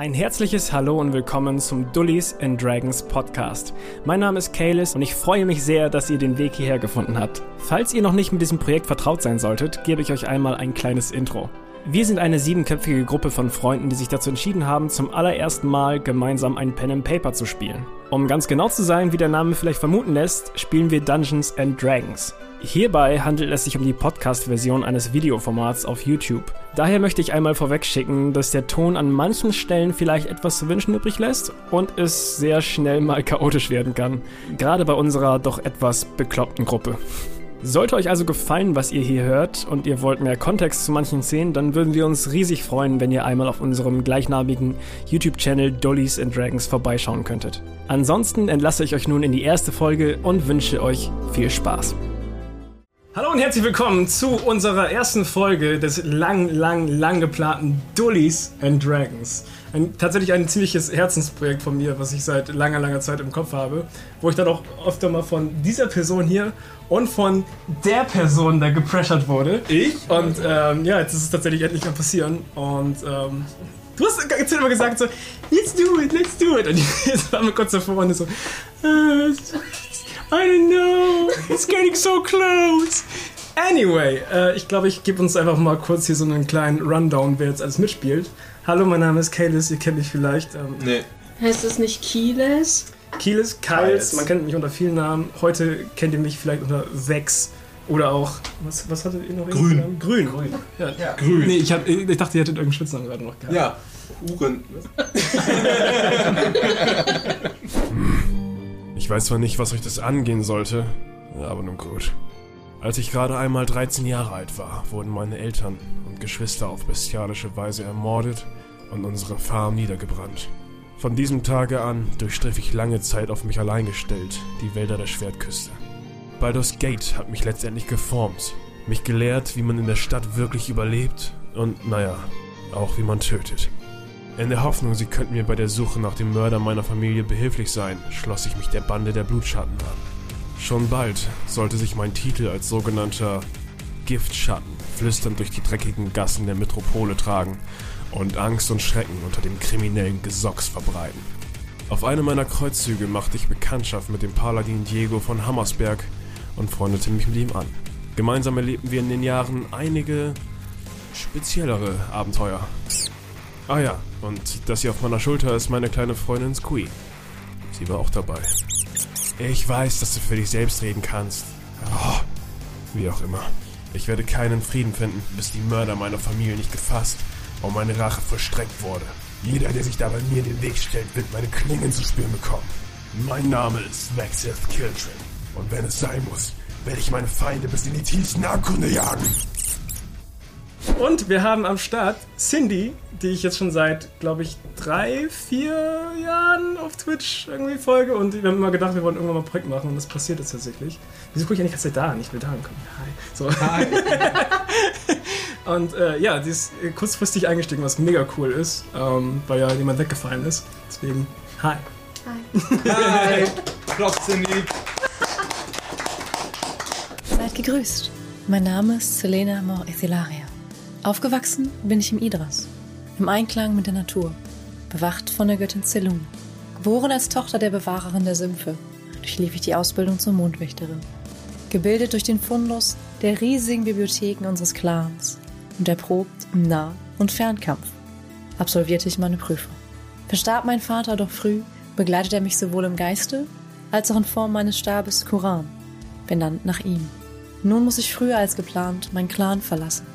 Ein herzliches Hallo und willkommen zum Dullies and Dragons Podcast. Mein Name ist Kalis und ich freue mich sehr, dass ihr den Weg hierher gefunden habt. Falls ihr noch nicht mit diesem Projekt vertraut sein solltet, gebe ich euch einmal ein kleines Intro. Wir sind eine siebenköpfige Gruppe von Freunden, die sich dazu entschieden haben, zum allerersten Mal gemeinsam ein Pen and Paper zu spielen. Um ganz genau zu sein, wie der Name vielleicht vermuten lässt, spielen wir Dungeons and Dragons. Hierbei handelt es sich um die Podcast-Version eines Videoformats auf YouTube. Daher möchte ich einmal vorwegschicken, dass der Ton an manchen Stellen vielleicht etwas zu wünschen übrig lässt und es sehr schnell mal chaotisch werden kann. Gerade bei unserer doch etwas bekloppten Gruppe. Sollte euch also gefallen, was ihr hier hört und ihr wollt mehr Kontext zu manchen Szenen, dann würden wir uns riesig freuen, wenn ihr einmal auf unserem gleichnamigen YouTube-Channel Dollies and Dragons vorbeischauen könntet. Ansonsten entlasse ich euch nun in die erste Folge und wünsche euch viel Spaß. Hallo und herzlich willkommen zu unserer ersten Folge des lang, lang, lang geplanten Dullies and Dragons. Ein, tatsächlich ein ziemliches Herzensprojekt von mir, was ich seit langer, langer Zeit im Kopf habe, wo ich dann auch öfter mal von dieser Person hier und von der Person da gepressured wurde. Ich? Und ähm, ja, jetzt ist es tatsächlich endlich mal passieren. Und ähm, du hast jetzt immer gesagt so, let's do it, let's do it. Und jetzt waren wir kurz davor und so, äh, I don't know, it's getting so close. Anyway, äh, ich glaube, ich gebe uns einfach mal kurz hier so einen kleinen Rundown, wer jetzt alles mitspielt. Hallo, mein Name ist Kalis, ihr kennt mich vielleicht. Ähm, Nee. Heißt das nicht Kieles? Kiles, Kyles, Kyles. man kennt mich unter vielen Namen. Heute kennt ihr mich vielleicht unter Vex oder auch, was, was hattet ihr noch? Grün. Namen? Grün. Grün. Ja. Ja. Grün. Nee, ich, hab, ich dachte, ihr hättet irgendeinen Spitznamen gerade noch gehabt. Ja. Uhren. Ich weiß zwar nicht, was euch das angehen sollte, aber nun gut. Als ich gerade einmal 13 Jahre alt war, wurden meine Eltern und Geschwister auf bestialische Weise ermordet und unsere Farm niedergebrannt. Von diesem Tage an durchstriff ich lange Zeit auf mich allein gestellt die Wälder der Schwertküste. Baldur's Gate hat mich letztendlich geformt, mich gelehrt, wie man in der Stadt wirklich überlebt und, naja, auch wie man tötet. In der Hoffnung, sie könnten mir bei der Suche nach dem Mörder meiner Familie behilflich sein, schloss ich mich der Bande der Blutschatten an. Schon bald sollte sich mein Titel als sogenannter Giftschatten flüsternd durch die dreckigen Gassen der Metropole tragen und Angst und Schrecken unter dem kriminellen Gesocks verbreiten. Auf einem meiner Kreuzzüge machte ich Bekanntschaft mit dem Paladin Diego von Hammersberg und freundete mich mit ihm an. Gemeinsam erlebten wir in den Jahren einige speziellere Abenteuer. Ah ja, und das hier auf meiner Schulter ist meine kleine Freundin Squee. Sie war auch dabei. Ich weiß, dass du für dich selbst reden kannst. Oh, wie auch immer. Ich werde keinen Frieden finden, bis die Mörder meiner Familie nicht gefasst und meine Rache vollstreckt wurde. Jeder, der sich da bei mir in den Weg stellt, wird meine Klingen zu spüren bekommen. Mein Name ist Vexeth Kiltrin. Und wenn es sein muss, werde ich meine Feinde bis in die tiefsten Abgründe jagen. Und wir haben am Start Cindy, die ich jetzt schon seit, glaube ich, drei, vier Jahren auf Twitch irgendwie folge. Und wir haben immer gedacht, wir wollen irgendwann mal ein Projekt machen und das passiert jetzt tatsächlich. Wieso gucke ich eigentlich Zeit da? Ich will da ankommen. Hi. So. Hi. Und äh, ja, die ist kurzfristig eingestiegen, was mega cool ist, ähm, weil ja jemand weggefallen ist. Deswegen, hi. Hi. Applaus, Cindy. Seid gegrüßt. Mein Name ist Selena Mor Ethilaria. Aufgewachsen bin ich im Idras, im Einklang mit der Natur, bewacht von der Göttin Selun. Geboren als Tochter der Bewahrerin der Sümpfe, durchlief ich die Ausbildung zur Mondwächterin. Gebildet durch den Fundus der riesigen Bibliotheken unseres Clans und erprobt im Nah- und Fernkampf, absolvierte ich meine Prüfung. Verstarb mein Vater doch früh, begleitet er mich sowohl im Geiste als auch in Form meines Stabes Kuran, benannt nach ihm. Nun muss ich früher als geplant meinen Clan verlassen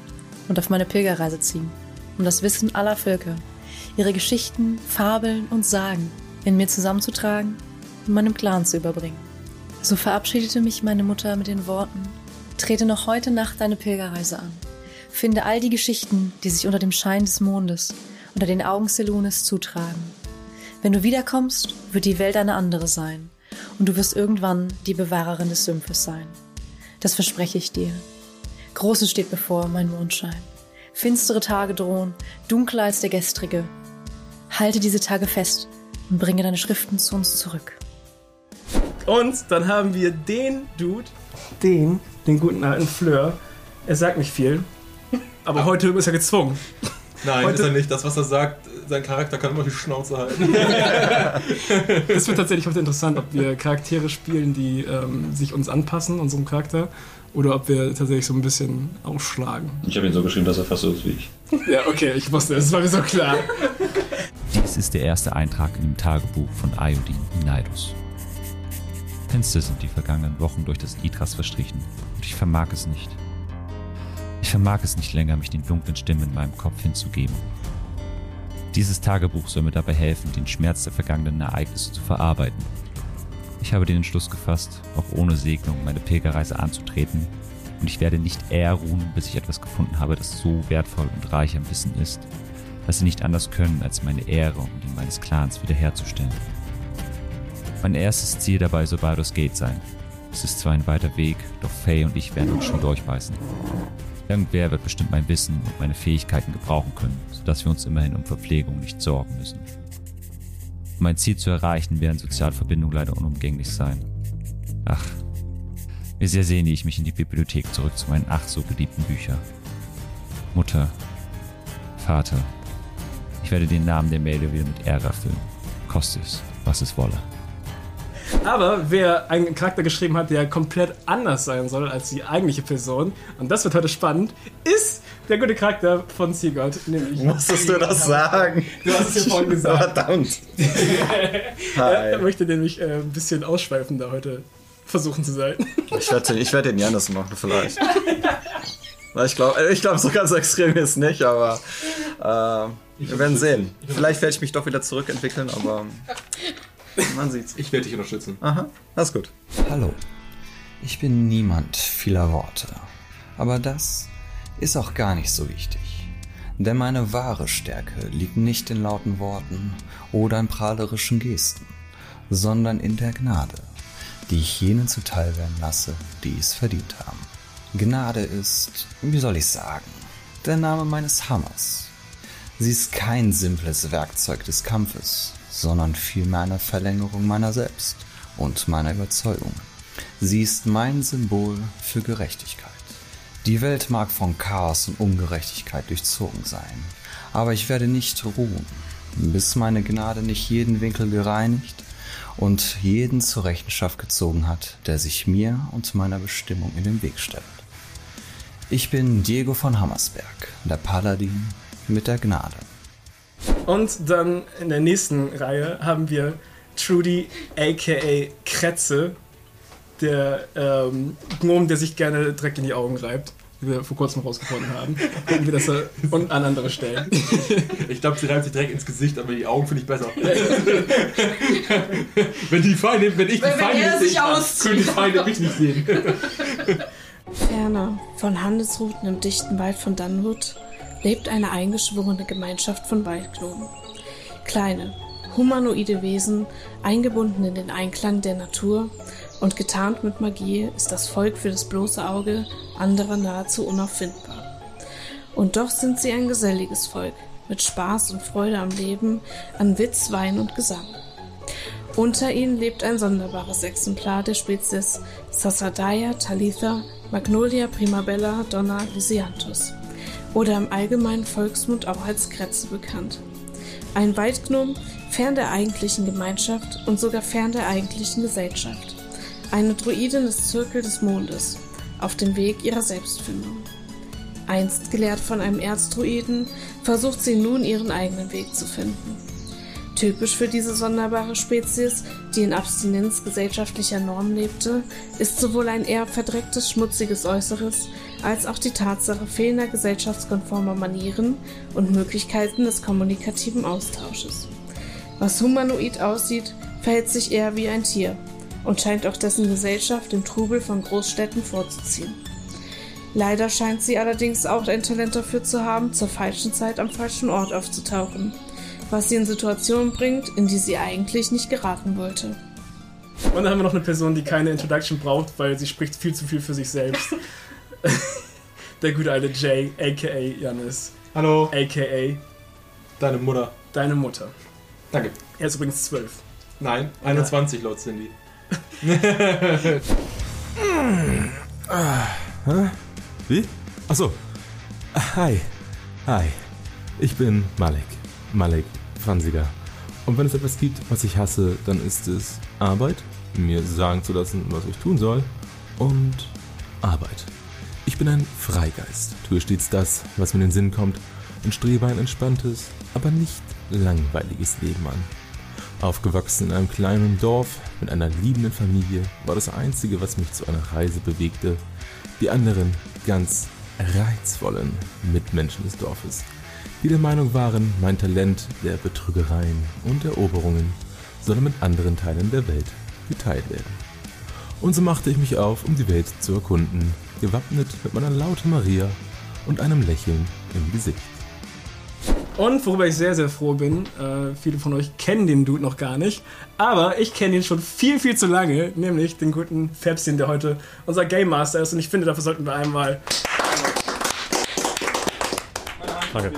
und auf meine Pilgerreise ziehen, um das Wissen aller Völker, ihre Geschichten, Fabeln und Sagen in mir zusammenzutragen und meinem Clan zu überbringen. So verabschiedete mich meine Mutter mit den Worten, trete noch heute Nacht deine Pilgerreise an. Finde all die Geschichten, die sich unter dem Schein des Mondes, unter den Augen Selunes zutragen. Wenn du wiederkommst, wird die Welt eine andere sein und du wirst irgendwann die Bewahrerin des Sümpfes sein. Das verspreche ich dir. Großes steht bevor, mein Mondschein. Finstere Tage drohen, dunkler als der gestrige. Halte diese Tage fest und bringe deine Schriften zu uns zurück. Und dann haben wir den Dude, den, den guten alten Fleur. Er sagt nicht viel, aber heute ist er gezwungen. Nein, Heute- ist er nicht. Das, was er sagt, sein Charakter kann immer die Schnauze halten. Das wird tatsächlich heute interessant, ob wir Charaktere spielen, die ähm, sich uns anpassen, unserem Charakter, oder ob wir tatsächlich so ein bisschen ausschlagen. Ich habe ihn so geschrieben, dass er fast so ist wie ich. Ja, okay, ich wusste, das war mir so klar. Dies ist der erste Eintrag in dem Tagebuch von Iodin Nidus. Finster sind die vergangenen Wochen durch das Idras verstrichen und ich vermag es nicht. Ich vermag es nicht länger, mich den dunklen Stimmen in meinem Kopf hinzugeben. Dieses Tagebuch soll mir dabei helfen, den Schmerz der vergangenen Ereignisse zu verarbeiten. Ich habe den Entschluss gefasst, auch ohne Segnung meine Pilgerreise anzutreten, und ich werde nicht eher ruhen, bis ich etwas gefunden habe, das so wertvoll und reich am Wissen ist, dass sie nicht anders können, als meine Ehre und die meines Clans wiederherzustellen. Mein erstes Ziel dabei soll Baldur's Gate sein. Es ist zwar ein weiter Weg, doch Faye und ich werden uns schon durchbeißen. Irgendwer wird bestimmt mein Wissen und meine Fähigkeiten gebrauchen können, sodass wir uns immerhin um Verpflegung nicht sorgen müssen. Um mein Ziel zu erreichen, werden Sozialverbindungen leider unumgänglich sein. Ach, wie sehr sehne ich mich in die Bibliothek zurück zu meinen ach so geliebten Büchern. Mutter, Vater, ich werde den Namen der Mädel wieder mit Ehre erfüllen. Koste es, was es wolle. Aber wer einen Charakter geschrieben hat, der komplett anders sein soll als die eigentliche Person, und das wird heute spannend, ist der gute Charakter von Sigurd. Nämlich Musstest du das sagen? Du hast es ja vorhin gesagt. Verdammt. Er möchte nämlich äh, ein bisschen ausschweifender heute versuchen zu sein. Ich werde ich werd den Janis machen, vielleicht. Ich glaube, ich glaub, so ganz extrem ist nicht, aber äh, wir werden sehen. Vielleicht werde ich mich doch wieder zurückentwickeln, aber man sieht's. Ich werde dich unterstützen. Aha, alles gut. Hallo. Ich bin niemand vieler Worte. Aber das ist auch gar nicht so wichtig. Denn meine wahre Stärke liegt nicht in lauten Worten oder in prahlerischen Gesten, sondern in der Gnade, die ich jenen zuteil werden lasse, die es verdient haben. Gnade ist, wie soll ich sagen, der Name meines Hammers. Sie ist kein simples Werkzeug des Kampfes, sondern vielmehr eine Verlängerung meiner selbst und meiner Überzeugung. Sie ist mein Symbol für Gerechtigkeit. Die Welt mag von Chaos und Ungerechtigkeit durchzogen sein, aber ich werde nicht ruhen, bis meine Gnade nicht jeden Winkel gereinigt und jeden zur Rechenschaft gezogen hat, der sich mir und meiner Bestimmung in den Weg stellt. Ich bin Diego von Hammersberg, der Paladin mit der Gnade. Und dann in der nächsten Reihe haben wir Trudy, aka Kretze, der ähm, Gnom, der sich gerne Dreck in die Augen reibt, wie wir vor kurzem rausgefunden haben. Gucken wir das und an andere Stellen. Ich glaube, sie reibt sich direkt ins Gesicht, aber die Augen finde ich besser. wenn die Feinde, wenn ich die Wenn- wenn Feinde er nicht sich sehen kann, auszieht. können die Feinde mich nicht sehen. Ferner, von Handelsrouten im dichten Wald von Dunwood, lebt eine eingeschworene Gemeinschaft von Waldgnomen. Kleine, humanoide Wesen, eingebunden in den Einklang der Natur und getarnt mit Magie, ist das Volk für das bloße Auge anderer nahezu unauffindbar. Und doch sind sie ein geselliges Volk, mit Spaß und Freude am Leben, an Witz, Wein und Gesang. Unter ihnen lebt ein sonderbares Exemplar der Spezies Sassadaya talitha Magnolia primabella donna lysianthus oder im allgemeinen Volksmund auch als Kretze bekannt. Ein Waldgnom fern der eigentlichen Gemeinschaft und sogar fern der eigentlichen Gesellschaft. Eine Druidin des Zirkel des Mondes, auf dem Weg ihrer Selbstfindung. Einst gelehrt von einem Erzdruiden, versucht sie nun ihren eigenen Weg zu finden. Typisch für diese sonderbare Spezies, die in Abstinenz gesellschaftlicher Normen lebte, ist sowohl ein eher verdrecktes, schmutziges Äußeres als auch die Tatsache fehlender gesellschaftskonformer Manieren und Möglichkeiten des kommunikativen Austausches. Was humanoid aussieht, verhält sich eher wie ein Tier und scheint auch dessen Gesellschaft dem Trubel von Großstädten vorzuziehen. Leider scheint sie allerdings auch ein Talent dafür zu haben, zur falschen Zeit am falschen Ort aufzutauchen, was sie in Situationen bringt, in die sie eigentlich nicht geraten wollte. Und dann haben wir noch eine Person, die keine Introduction braucht, weil sie spricht viel zu viel für sich selbst. Der gute alte Jay, aka Janis, Hallo, aka deine Mutter. deine Mutter. Danke. Er ist übrigens zwölf. Nein, 21 laut Cindy. Wie? Achso. Hi. Hi. Ich bin Malek. Malek Fansiger. Und wenn es etwas gibt, was ich hasse, dann ist es Arbeit, mir sagen zu lassen, was ich tun soll, und Arbeit. Ich bin ein Freigeist, tue stets das, was mir in den Sinn kommt und strebe ein entspanntes, aber nicht langweiliges Leben an. Aufgewachsen in einem kleinen Dorf mit einer liebenden Familie war das Einzige, was mich zu einer Reise bewegte, die anderen ganz reizvollen Mitmenschen des Dorfes, die der Meinung waren, mein Talent der Betrügereien und Eroberungen solle mit anderen Teilen der Welt geteilt werden. Und so machte ich mich auf, um die Welt zu erkunden, gewappnet mit meiner lauten Maria und einem Lächeln im Gesicht. Und worüber ich sehr, sehr froh bin, äh, viele von euch kennen den Dude noch gar nicht, aber ich kenne ihn schon viel, viel zu lange, nämlich den guten Fabsin, der heute unser Game Master ist und ich finde, dafür sollten wir einmal... Danke.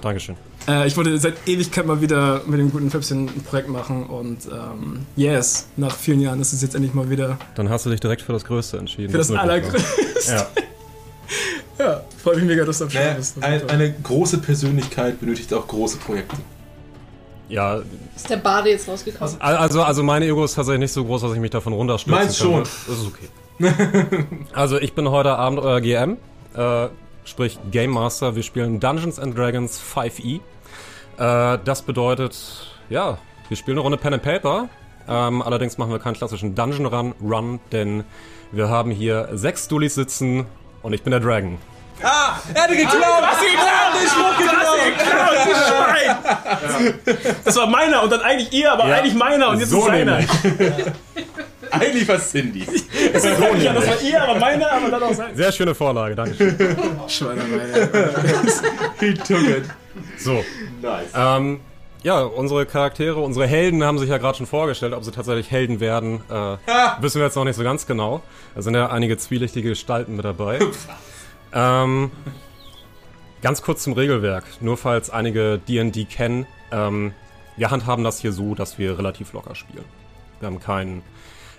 Dankeschön. Äh, ich wollte seit Ewigkeit mal wieder mit dem guten Fabsin ein Projekt machen und ähm, yes, nach vielen Jahren ist es jetzt endlich mal wieder... Dann hast du dich direkt für das Größte entschieden. Für das war. Allergrößte. Ja. Ja, freue mich mega, dass du am Start bist. Das ist ein, eine große Persönlichkeit benötigt auch große Projekte. Ja, Ist der Bade jetzt rausgekommen? also, also mein Ego ist tatsächlich nicht so groß, dass ich mich davon runterstürzen Meins könnte. schon. Das ist okay. also ich bin heute Abend euer GM, äh, sprich Game Master. Wir spielen Dungeons and Dragons 5e. Äh, das bedeutet, ja, wir spielen eine Runde Pen and Paper. Ähm, allerdings machen wir keinen klassischen Dungeon Run, Run, denn wir haben hier sechs Dullis sitzen und ich bin der Dragon. Ah, er hatte geklaut! Was ihr geklaut? Den Spruch geklaut! Das war meiner und dann eigentlich ihr, aber Ja. eigentlich meiner und jetzt So ist seiner. Eigentlich war es Cindy. Das war ja, das war ihr, aber meiner, aber dann auch seiner. Sehr schöne Vorlage, danke. Schweinerei. He took it. So. Nice. Ähm, ja, unsere Charaktere, unsere Helden haben sich ja gerade schon vorgestellt. Ob sie tatsächlich Helden werden, äh, wissen wir jetzt noch nicht so ganz genau. Da sind ja einige zwielichtige Gestalten mit dabei. ähm, ganz kurz zum Regelwerk, nur falls einige D&D kennen. Ähm, wir handhaben das hier so, dass wir relativ locker spielen. Wir haben keinen,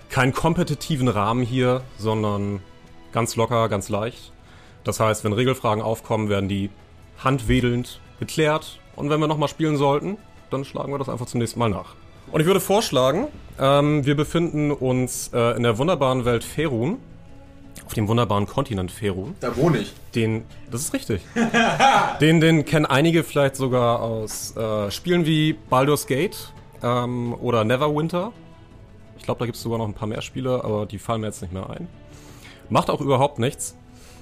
keinen kompetitiven Rahmen hier, sondern ganz locker, ganz leicht. Das heißt, wenn Regelfragen aufkommen, werden die handwedelnd geklärt. Und wenn wir nochmal spielen sollten, dann schlagen wir das einfach zum nächsten Mal nach. Und ich würde vorschlagen, ähm, wir befinden uns äh, in der wunderbaren Welt Ferun. Auf dem wunderbaren Kontinent Ferun. Da wohne ich. Den, das ist richtig. den, den kennen einige vielleicht sogar aus äh, Spielen wie Baldur's Gate ähm, oder Neverwinter. Ich glaube, da gibt es sogar noch ein paar mehr Spiele, aber die fallen mir jetzt nicht mehr ein. Macht auch überhaupt nichts.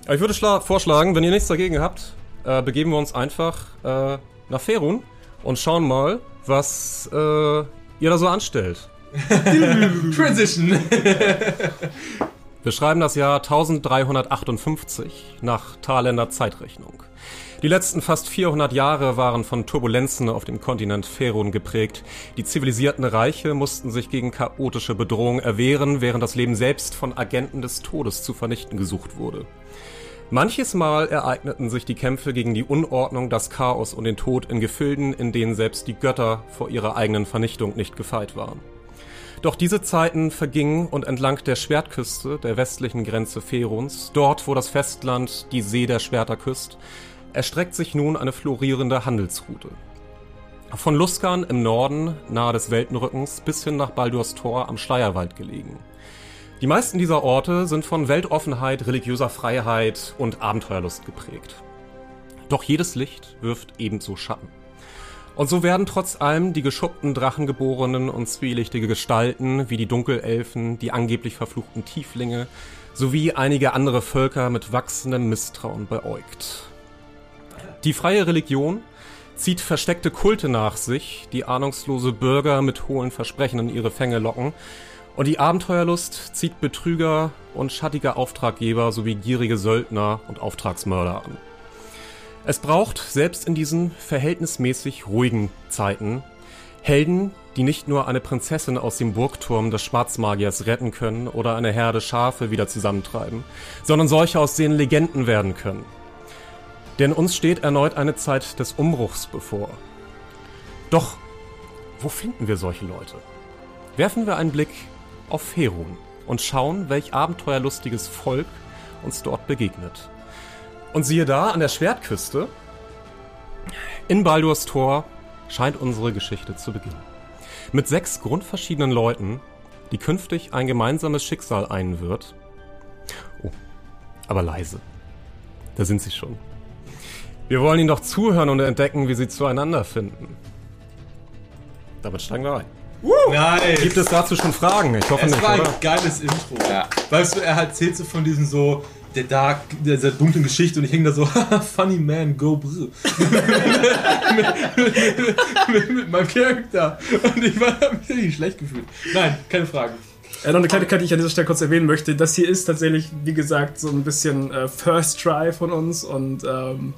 Aber ich würde schla- vorschlagen, wenn ihr nichts dagegen habt, äh, begeben wir uns einfach äh, nach Ferun und schauen mal, was äh, ihr da so anstellt. Transition. Wir schreiben das Jahr 1358 nach Thaländer Zeitrechnung. Die letzten fast 400 Jahre waren von Turbulenzen auf dem Kontinent Ferun geprägt. Die zivilisierten Reiche mussten sich gegen chaotische Bedrohungen erwehren, während das Leben selbst von Agenten des Todes zu vernichten gesucht wurde. Manches Mal ereigneten sich die Kämpfe gegen die Unordnung, das Chaos und den Tod in Gefilden, in denen selbst die Götter vor ihrer eigenen Vernichtung nicht gefeit waren. Doch diese Zeiten vergingen und entlang der Schwertküste, der westlichen Grenze Feruns, dort wo das Festland die See der Schwerter küsst, erstreckt sich nun eine florierende Handelsroute. Von Luskan im Norden, nahe des Weltenrückens, bis hin nach Baldurs Tor am Schleierwald gelegen. Die meisten dieser Orte sind von Weltoffenheit, religiöser Freiheit und Abenteuerlust geprägt. Doch jedes Licht wirft ebenso Schatten. Und so werden trotz allem die geschuppten Drachengeborenen und zwielichtige Gestalten wie die Dunkelelfen, die angeblich verfluchten Tieflinge sowie einige andere Völker mit wachsendem Misstrauen beäugt. Die freie Religion zieht versteckte Kulte nach sich, die ahnungslose Bürger mit hohlen Versprechen in ihre Fänge locken, und die Abenteuerlust zieht Betrüger und schattige Auftraggeber sowie gierige Söldner und Auftragsmörder an. Es braucht, selbst in diesen verhältnismäßig ruhigen Zeiten, Helden, die nicht nur eine Prinzessin aus dem Burgturm des Schwarzmagiers retten können oder eine Herde Schafe wieder zusammentreiben, sondern solche, aus denen Legenden werden können. Denn uns steht erneut eine Zeit des Umbruchs bevor. Doch, wo finden wir solche Leute? Werfen wir einen Blick auf Ferun und schauen, welch abenteuerlustiges Volk uns dort begegnet. Und siehe da, an der Schwertküste, in Baldurs Tor, scheint unsere Geschichte zu beginnen. Mit sechs grundverschiedenen Leuten, die künftig ein gemeinsames Schicksal einen wird. Oh, aber leise. Da sind sie schon. Wir wollen ihnen doch zuhören und entdecken, wie sie zueinander finden. Damit steigen wir ein. Nice. Gibt es dazu schon Fragen? Ich hoffe es nicht, war ein oder? geiles Intro. Weißt du, er erzählt so von diesem so, der Dark, dieser dunklen Geschichte und ich hänge da so, funny man, go brr. mit, mit, mit meinem Charakter. Und ich war hab mich richtig schlecht gefühlt. Nein, keine Fragen. Äh, noch eine Kleinigkeit, die ich an dieser Stelle kurz erwähnen möchte. Das hier ist tatsächlich, wie gesagt, so ein bisschen äh, First Try von uns und ähm,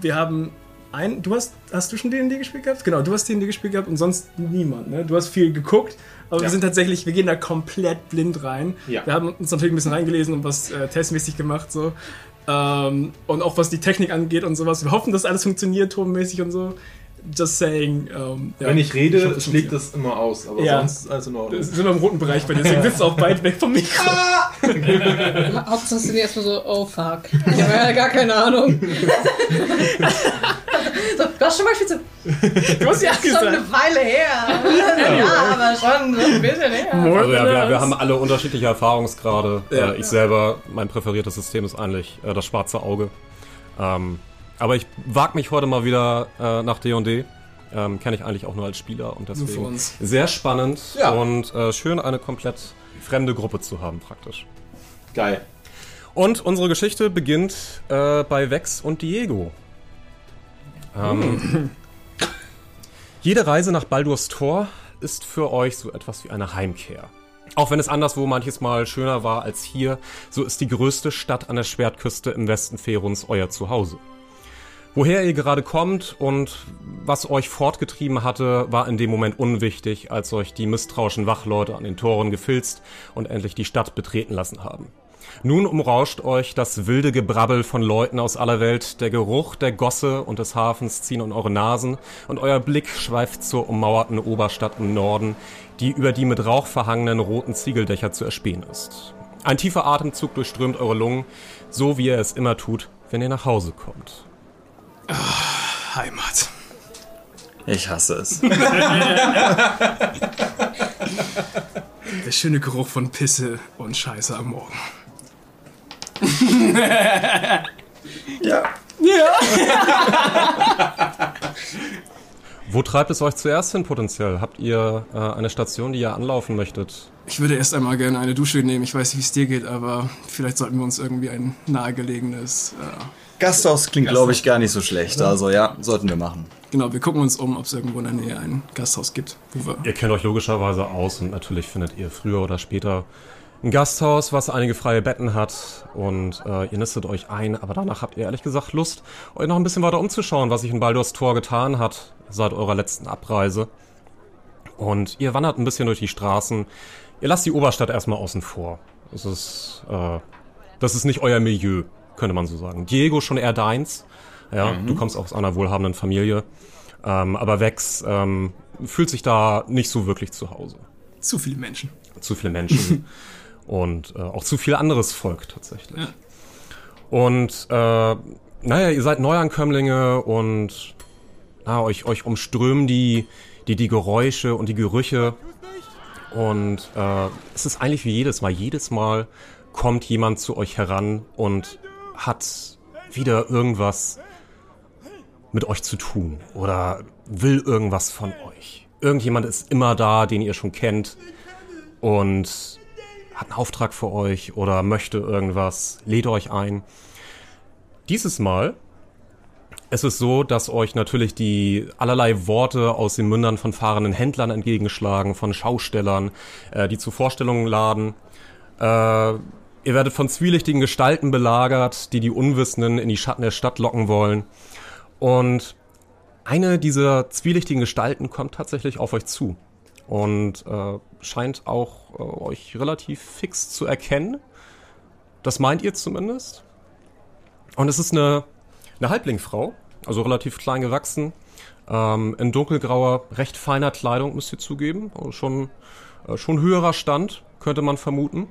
wir haben ein. Du hast. Hast du schon D&D gespielt gehabt? Genau, du hast D&D gespielt gehabt und sonst niemand, ne? Du hast viel geguckt, aber Ja. wir sind tatsächlich, wir gehen da komplett blind rein. Ja. Wir haben uns natürlich ein bisschen reingelesen und was äh, testmäßig gemacht, so. Ähm, und auch was die Technik angeht und sowas. Wir hoffen, dass alles funktioniert, tonmäßig und so. Just saying. Ähm, ja. Wenn ich rede, hoffe, das schlägt das immer aus, aber Ja. sonst alles in Ordnung. Sind wir im roten Bereich bei dir, deswegen bist du auch weit weg vom Mikro. Hauptsache sind erstmal so, oh fuck. Ich habe ja gar keine Ahnung. so, du hast schon mal gespielt so. Du hast ja Das ist schon gesagt. eine Weile her. ja, aber schon so ein bisschen her. Also ja, wir, wir haben alle unterschiedliche Erfahrungsgrade. Ja. Äh, ich selber, mein präferiertes System ist eigentlich äh, das schwarze Auge. Ähm, aber ich wag mich heute mal wieder äh, nach D&D. Ähm, Kenne ich eigentlich auch nur als Spieler und deswegen uns. sehr spannend Ja. und äh, schön eine komplett fremde Gruppe zu haben praktisch. Geil. Und unsere Geschichte beginnt äh, bei Vex und Diego. Ähm, jede Reise nach Baldur's Tor ist für euch so etwas wie eine Heimkehr. Auch wenn es anderswo manches Mal schöner war als hier, so ist die größte Stadt an der Schwertküste im Westen Ferons euer Zuhause. Woher ihr gerade kommt und was euch fortgetrieben hatte, war in dem Moment unwichtig, als euch die misstrauischen Wachleute an den Toren gefilzt und endlich die Stadt betreten lassen haben. Nun umrauscht euch das wilde Gebrabbel von Leuten aus aller Welt, der Geruch der Gosse und des Hafens ziehen in eure Nasen und euer Blick schweift zur ummauerten Oberstadt im Norden, die über die mit Rauch verhangenen roten Ziegeldächer zu erspähen ist. Ein tiefer Atemzug durchströmt eure Lungen, so wie er es immer tut, wenn ihr nach Hause kommt. Heimat. Ich hasse es. Der schöne Geruch von Pisse und Scheiße am Morgen. ja. Wo treibt es euch zuerst hin potenziell? Habt ihr äh, eine Station, die ihr anlaufen möchtet? Ich würde erst einmal gerne eine Dusche nehmen. Ich weiß nicht, wie es dir geht, aber vielleicht sollten wir uns irgendwie ein nahegelegenes. Äh, Gasthaus klingt, glaube ich, gar nicht so schlecht. Also ja, sollten wir machen. genau, wir gucken uns um, ob es irgendwo in der Nähe ein Gasthaus gibt, wo wir. Ihr kennt euch logischerweise aus und natürlich findet ihr früher oder später ein Gasthaus, was einige freie Betten hat und äh, ihr nistet euch ein, aber danach habt ihr ehrlich gesagt Lust, euch noch ein bisschen weiter umzuschauen, was sich in Baldur's Tor getan hat seit eurer letzten Abreise. Und ihr wandert ein bisschen durch die Straßen. Ihr lasst die Oberstadt erstmal außen vor. Das ist, äh, das ist nicht euer Milieu, könnte man so sagen. Diego schon eher deins. Ja, Mhm. du kommst aus einer wohlhabenden Familie. Ähm, aber Vex ähm, fühlt sich da nicht so wirklich zu Hause. Zu viele Menschen. Zu viele Menschen. und äh, auch zu viel anderes Volk tatsächlich. Ja. Und äh, naja, ihr seid Neuankömmlinge und na, euch, euch umströmen die, die, die Geräusche und die Gerüche. Und äh, es ist eigentlich wie jedes Mal. Jedes Mal kommt jemand zu euch heran und hat wieder irgendwas mit euch zu tun oder will irgendwas von euch. Irgendjemand ist immer da, den ihr schon kennt und hat einen Auftrag für euch oder möchte irgendwas, lädt euch ein. Dieses Mal ist es so, dass euch natürlich die allerlei Worte aus den Mündern von fahrenden Händlern entgegenschlagen, von Schaustellern, äh, die zu Vorstellungen laden. Äh, ihr werdet von zwielichtigen Gestalten belagert, die die Unwissenden in die Schatten der Stadt locken wollen. Und eine dieser zwielichtigen Gestalten kommt tatsächlich auf euch zu und äh, scheint auch äh, euch relativ fix zu erkennen. Das meint ihr zumindest. Und es ist eine, eine Halblingfrau, also relativ klein gewachsen, ähm, in dunkelgrauer, recht feiner Kleidung, müsst ihr zugeben. Also schon, äh, schon höherer Stand, könnte man vermuten.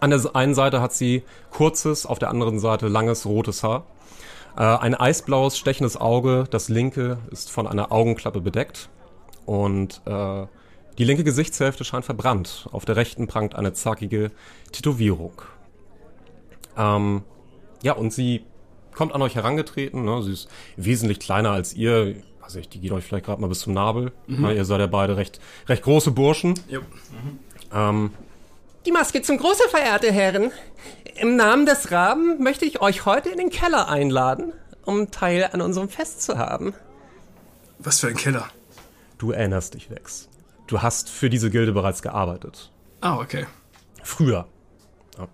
An der einen Seite hat sie kurzes, auf der anderen Seite langes rotes Haar. Äh, ein eisblaues, stechendes Auge, das linke ist von einer Augenklappe bedeckt. Und äh, die linke Gesichtshälfte scheint verbrannt. Auf der rechten prangt eine zackige Tätowierung. Ähm, ja, und sie kommt an euch herangetreten. Ne? Sie ist wesentlich kleiner als ihr. Also ich, die geht euch vielleicht gerade mal bis zum Nabel. Mhm. Ne? Ihr seid ja beide recht, recht große Burschen. Jo. Ähm, die Maske zum Große, verehrte Herren. Im Namen des Raben möchte ich euch heute in den Keller einladen, um Teil an unserem Fest zu haben. Was für ein Keller? Du erinnerst dich, Vex. Du hast für diese Gilde bereits gearbeitet. Ah, okay. Früher. Ja.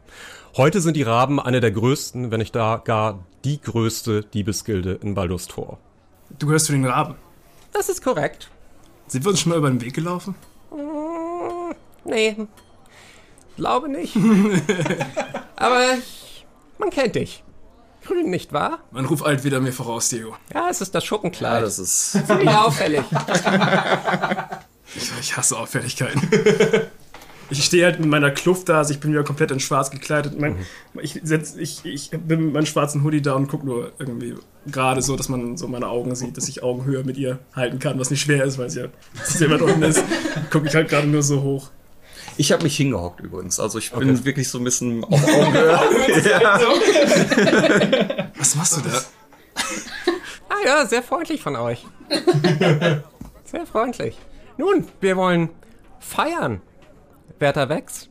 Heute sind die Raben eine der größten, wenn nicht da gar die größte Diebesgilde in Baldur's Tor. Du gehörst zu den Raben. Das ist korrekt. Sind wir uns schon mal über den Weg gelaufen? Mm, nee. Glaube nicht. Aber man kennt dich. Grün, nicht wahr? Man ruft alt wieder mir voraus, Diego. Ja, es ist das Schuppenkleid. Ja, das ist. Ziemlich auffällig. Ich, ich hasse Auffälligkeiten. Ich stehe halt mit meiner Kluft da, also ich bin wieder komplett in schwarz gekleidet. Mein, ich, setz, ich, ich bin mit meinem schwarzen Hoodie da und gucke nur irgendwie gerade so, dass man so meine Augen sieht, dass ich Augenhöhe mit ihr halten kann, was nicht schwer ist, weil sie ja selber unten ist. Gucke ich halt gerade nur so hoch. Ich habe mich hingehockt übrigens. Also ich bin wirklich so ein bisschen auf Augenhöhe. ja. Was machst du da? Ah ja, sehr freundlich von euch. Sehr freundlich. Nun, wir wollen feiern, werter Wex,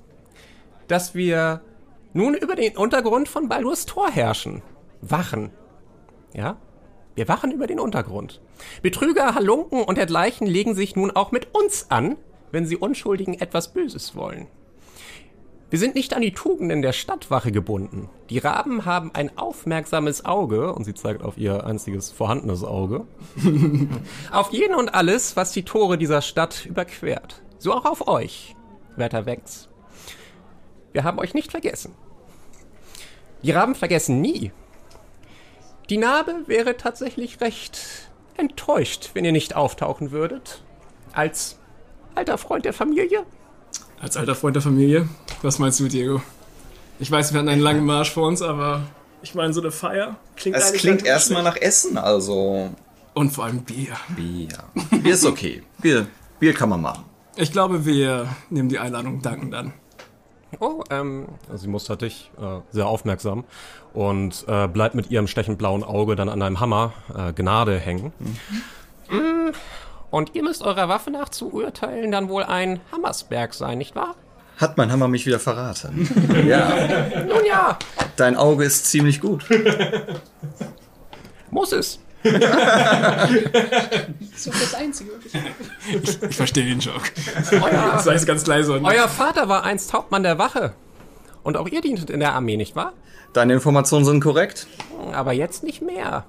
dass wir nun über den Untergrund von Baldur's Tor herrschen. Wachen. Ja? Wir wachen über den Untergrund. Betrüger, Halunken und dergleichen legen sich nun auch mit uns an, wenn sie Unschuldigen etwas Böses wollen. Wir sind nicht an die Tugenden der Stadtwache gebunden. Die Raben haben ein aufmerksames Auge, und sie zeigt auf ihr einziges vorhandenes Auge, auf jeden und alles, was die Tore dieser Stadt überquert. So auch auf euch, werter Wex. Wir haben euch nicht vergessen. Die Raben vergessen nie. Die Narbe wäre tatsächlich recht enttäuscht, wenn ihr nicht auftauchen würdet. Als alter Freund der Familie. Als alter Freund der Familie, was meinst du, Diego? Ich weiß, wir hatten einen langen Marsch vor uns, aber ich meine, so eine Feier klingt Es klingt ganz erstmal nach Essen, also. Und vor allem Bier. Bier. Bier ist okay. Bier, Bier kann man machen. Ich glaube, wir nehmen die Einladung dankend an. Oh, ähm, sie mustert dich äh, sehr aufmerksam und äh, bleibt mit ihrem stechend blauen Auge dann an einem Hammer äh, Gnade hängen. Mm, Und ihr müsst eurer Waffe nach zu urteilen dann wohl ein Hammersberg sein, nicht wahr? Hat mein Hammer mich wieder verraten? ja. Nun ja, Dein Auge ist ziemlich gut. muss es. Das ist doch das Einzige. Ich verstehe den Joke. Euer, Das heißt ganz leise und euer Vater war einst Hauptmann der Wache. Und auch ihr dientet in der Armee, nicht wahr? Deine Informationen sind korrekt. Aber jetzt nicht mehr.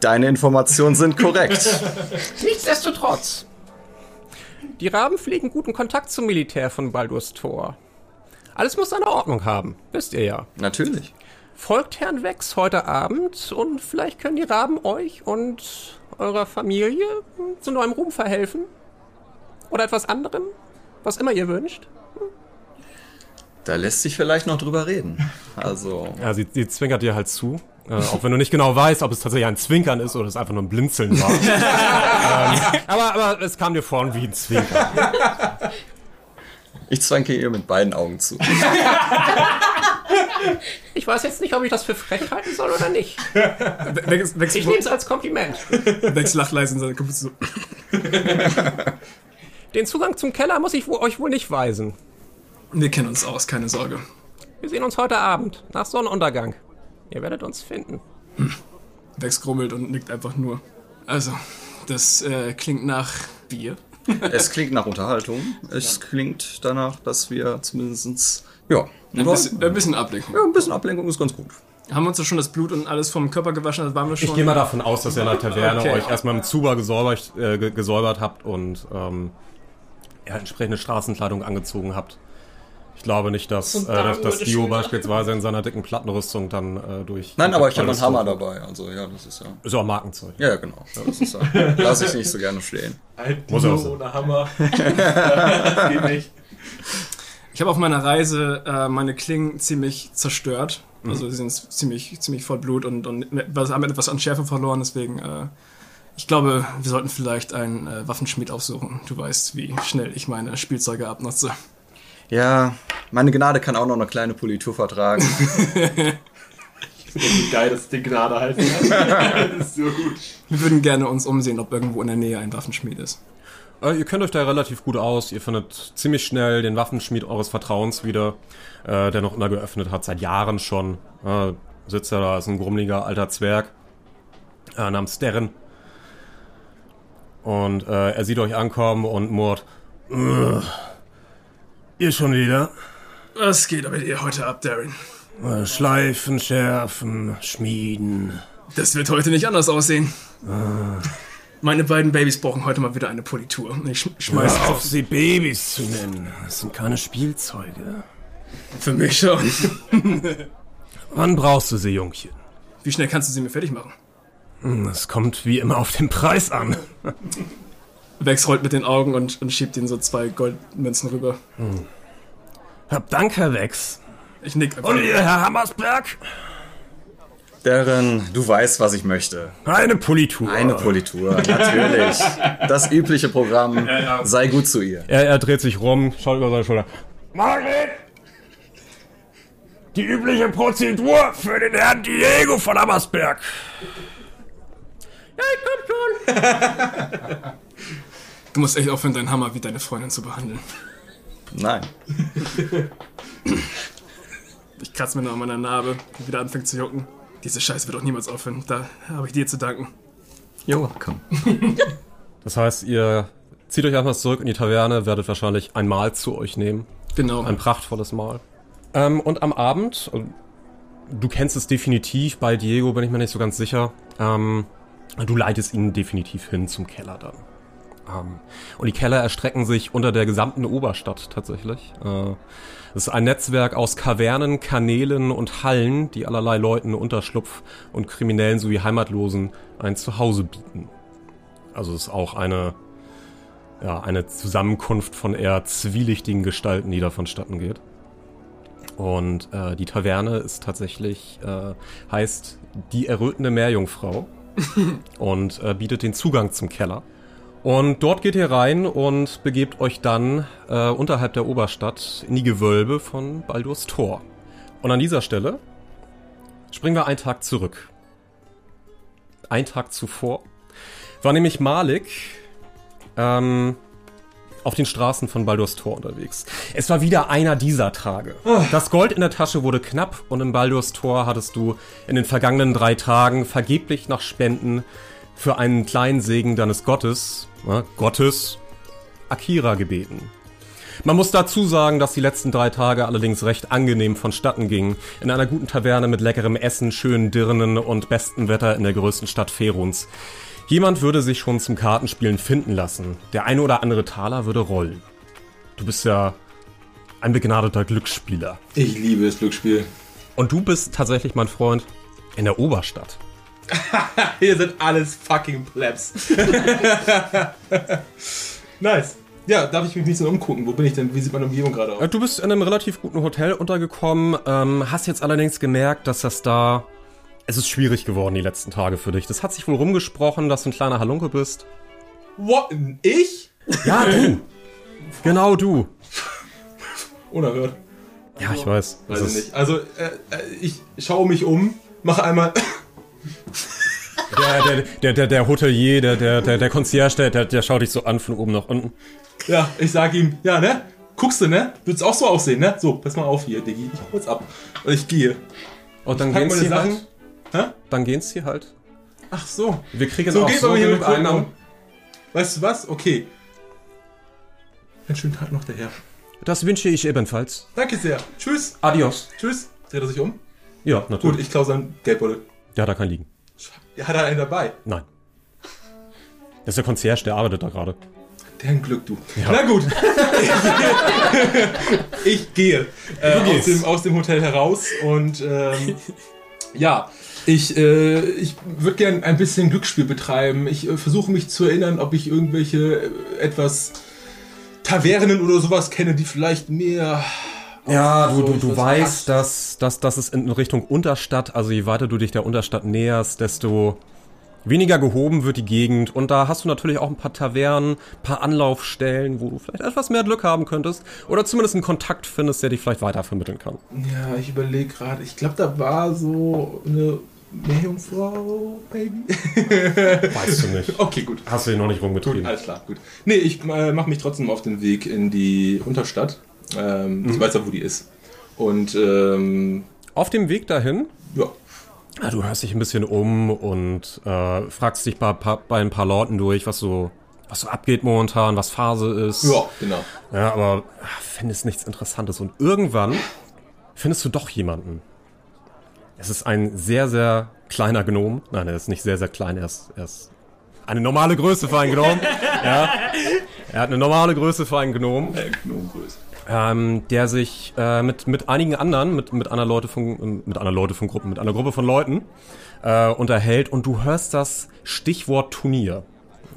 Deine Informationen sind korrekt. Nichtsdestotrotz. Die Raben pflegen guten Kontakt zum Militär von Baldur's Tor. Alles muss seine Ordnung haben, wisst ihr ja. Natürlich. Folgt Herrn Wex heute Abend und vielleicht können die Raben euch und eurer Familie zu neuem Ruhm verhelfen. Oder etwas anderem, was immer ihr wünscht. Da lässt sich vielleicht noch drüber reden. Also. Ja, sie, sie zwinkert dir halt zu. Äh, auch wenn du nicht genau weißt, ob es tatsächlich ein Zwinkern ist oder es einfach nur ein Blinzeln war. ähm, aber, aber es kam dir vor wie ein Zwinkern. Ich zwanke ihr mit beiden Augen zu. Ich weiß jetzt nicht, ob ich das für frech halten soll oder nicht. Wex, Wex, Ich nehme es als Kompliment. Wex lacht leise in seine Kapuze so. Den Zugang zum Keller muss ich euch wohl nicht weisen. Wir kennen uns aus, keine Sorge. Wir sehen uns heute Abend, nach Sonnenuntergang. Ihr werdet uns finden. Wex grummelt und nickt einfach nur. Also, das äh, klingt nach Bier. Es klingt nach Unterhaltung. Es klingt danach, dass wir zumindestens ja, Ein bisschen, ein bisschen Ablenkung. ja, ein bisschen Ablenkung ist ganz gut. Haben wir uns doch schon das Blut und alles vom Körper gewaschen? Das waren wir schon. Ich gehe mal davon aus, dass ihr in der Taverne Okay. euch erstmal im Zuber gesäubert, äh, ge- gesäubert habt und ähm, ja, entsprechende Straßenkleidung angezogen habt. Ich glaube nicht, dass, ein äh, dass, Dio beispielsweise in seiner dicken Plattenrüstung dann äh, durch. Nein, aber ich habe einen Hammer dabei. Also ja, das ist ja. Ist auch ein Markenzeug. Ja, genau. Ja, das ist ja. Lass ich nicht so gerne stehen. Alt Muss sein. ohne Hammer. geht nicht. Ich habe auf meiner Reise äh, meine Klingen ziemlich zerstört. Also sie sind ziemlich, ziemlich voll Blut und, und haben etwas an Schärfe verloren, deswegen äh, ich glaube, wir sollten vielleicht einen äh, Waffenschmied aufsuchen. Du weißt, wie schnell ich meine Spielzeuge abnutze. Ja, meine Gnade kann auch noch eine kleine Politur vertragen. Ich finde das so geil, dass die Gnade heißt. das ist so gut. Wir würden gerne uns umsehen, ob irgendwo in der Nähe ein Waffenschmied ist. Äh, ihr kennt euch da relativ gut aus. Ihr findet ziemlich schnell den Waffenschmied eures Vertrauens wieder, äh, der noch immer geöffnet hat, seit Jahren schon. Äh, sitzt er da, ist ein grummeliger alter Zwerg äh, namens Derren. Und äh, er sieht euch ankommen und murrt. "Ugh, Ihr schon wieder? Was geht aber dir heute ab, Darren? Schleifen, schärfen, schmieden. Das wird heute nicht anders aussehen. Meine beiden Babys brauchen heute mal wieder eine Politur. Ich sch schmeiß Hör auf, sie Babys zu nennen. Das sind keine Spielzeuge. Für mich schon. Wann brauchst du sie, Jungchen? Wie schnell kannst du sie mir fertig machen? Hm, Es kommt wie immer auf den Preis an. Vex rollt mit den Augen und, und schiebt ihnen so zwei Goldmünzen rüber. Hab Dank, Herr Wex. Ich nick. Und ihr, Herr Hammersberg? Deren, du weißt, was ich möchte. Eine Politur. Eine Politur, natürlich. Das übliche Programm. Ja, ja. Sei gut zu ihr. Er, er dreht sich rum, schaut über seine Schulter. Margret! Die übliche Prozedur für den Herrn Diego von Hammersberg. Ja, ich komm schon. Du musst echt aufhören, deinen Hammer wie deine Freundin zu behandeln. Nein. Ich kratze mir nur an meiner Narbe, die wieder anfängt zu jucken. Diese Scheiße wird auch niemals aufhören. Da habe ich dir zu danken. Jo, komm. Das heißt, ihr zieht euch erstmal zurück in die Taverne, werdet wahrscheinlich ein Mahl zu euch nehmen. Genau. Ein prachtvolles Mahl. Ähm, und am Abend, äh, du kennst es definitiv, bei Diego bin ich mir nicht so ganz sicher, ähm, du leitest ihn definitiv hin zum Keller dann. Und die Keller erstrecken sich unter der gesamten Oberstadt tatsächlich. Äh, es ist ein Netzwerk aus Kavernen, Kanälen und Hallen, die allerlei Leuten Unterschlupf und Kriminellen sowie Heimatlosen ein Zuhause bieten. Also es ist auch eine, ja, eine Zusammenkunft von eher zwielichtigen Gestalten, die da vonstatten geht. Und äh, die Taverne ist tatsächlich, äh, heißt die errötende Meerjungfrau und äh, bietet den Zugang zum Keller. Und dort geht ihr rein und begebt euch dann äh, unterhalb der Oberstadt in die Gewölbe von Baldurs Tor. Und an dieser Stelle springen wir einen Tag zurück. Ein Tag zuvor war nämlich Malik ähm, auf den Straßen von Baldurs Tor unterwegs. Es war wieder einer dieser Tage. Das Gold in der Tasche wurde knapp und im Baldurs Tor hattest du in den vergangenen drei Tagen vergeblich nach Spenden für einen kleinen Segen deines Gottes, ja, Gottes, Akira gebeten. Man muss dazu sagen, dass die letzten drei Tage allerdings recht angenehm vonstatten gingen. In einer guten Taverne mit leckerem Essen, schönen Dirnen und bestem Wetter in der größten Stadt Feruns. Jemand würde sich schon zum Kartenspielen finden lassen. Der eine oder andere Taler würde rollen. Du bist ja ein begnadeter Glücksspieler. Ich liebe das Glücksspiel. Und du bist tatsächlich, mein Freund, in der Oberstadt. Hier sind alles fucking Plebs. nice. Ja, darf ich mich ein bisschen umgucken? Wo bin ich denn? Wie sieht meine Umgebung gerade aus? Äh, Du bist in einem relativ guten Hotel untergekommen, ähm, hast jetzt allerdings gemerkt, dass das da. Es ist schwierig geworden die letzten Tage für dich. Das hat sich wohl rumgesprochen, dass du ein kleiner Halunke bist. What? Ich? Ja, du. genau du. Unerhört. Ja, ich weiß. Weiß ich nicht. Also, äh, äh, ich schaue mich um, mache einmal. Der, der, der, der, Hotelier, der, der, der, der Concierge, der, der, der schaut dich so an von oben nach unten. Ja, ich sag ihm, ja, ne? Guckst du, ne? Wird's auch so aussehen, ne? So, pass mal auf hier, Diggi. Ich jetzt ab. Und ich gehe. Und dann Ich pack gehen meine sie Sachen. halt. Hä? Dann gehen sie halt. Ach so. Wir kriegen so auch geht so hier genug Einnahmen. Weißt du was? Okay. Einen schönen Tag noch daher. Das wünsche ich ebenfalls. Danke sehr. Tschüss. Adios. Tschüss. Dreht er sich um? Ja, natürlich. Gut, ich klaue seinen Geldbeutel. Der hat da keinen liegen. Ja, hat er einen dabei? Nein. Das ist der Concierge, der arbeitet da gerade. Dein Glück, du. Ja. Na gut. ich gehe äh, aus, dem, aus dem Hotel heraus und ähm, ja, ich, äh, ich würde gern ein bisschen Glücksspiel betreiben. Ich äh, versuche mich zu erinnern, ob ich irgendwelche äh, etwas Tavernen oder sowas kenne, die vielleicht mehr Ja, du, So, du, du weiß, weißt, dass, dass, dass es in Richtung Unterstadt, also je weiter du dich der Unterstadt näherst, desto weniger gehoben wird die Gegend. Und da hast du natürlich auch ein paar Tavernen, ein paar Anlaufstellen, wo du vielleicht etwas mehr Glück haben könntest. Oder zumindest einen Kontakt findest, der dich vielleicht weitervermitteln kann. Ja, ich überlege gerade. Ich glaube, da war so eine Meerjungfrau, Baby. Weißt du nicht. Okay, gut. Hast du ihn noch nicht rumgetrieben. Gut, alles klar, gut. Nee, ich äh, mache mich trotzdem auf den Weg in die Unterstadt. Ähm, Ich Mhm. weiß ja, wo die ist. Und ähm, Auf dem Weg dahin ja. Ja, du hörst dich ein bisschen um und äh, fragst dich bei, bei, bei ein paar Leuten durch, was so, was so abgeht momentan, was Phase ist. Ja, genau. Ja, aber ach, findest nichts Interessantes. Und irgendwann findest du doch jemanden. Es ist ein sehr, sehr kleiner Gnom. Nein, er ist nicht sehr, sehr klein. Er ist, er ist eine normale Größe für einen Gnom. ja. Er hat eine normale Größe für einen Gnom. Äh, Gnomgröße. Ähm, der sich äh, mit, mit einigen anderen, mit, mit einer Leute von, mit einer Leute von Gruppen, mit einer Gruppe von Leuten äh, unterhält und du hörst das Stichwort Turnier.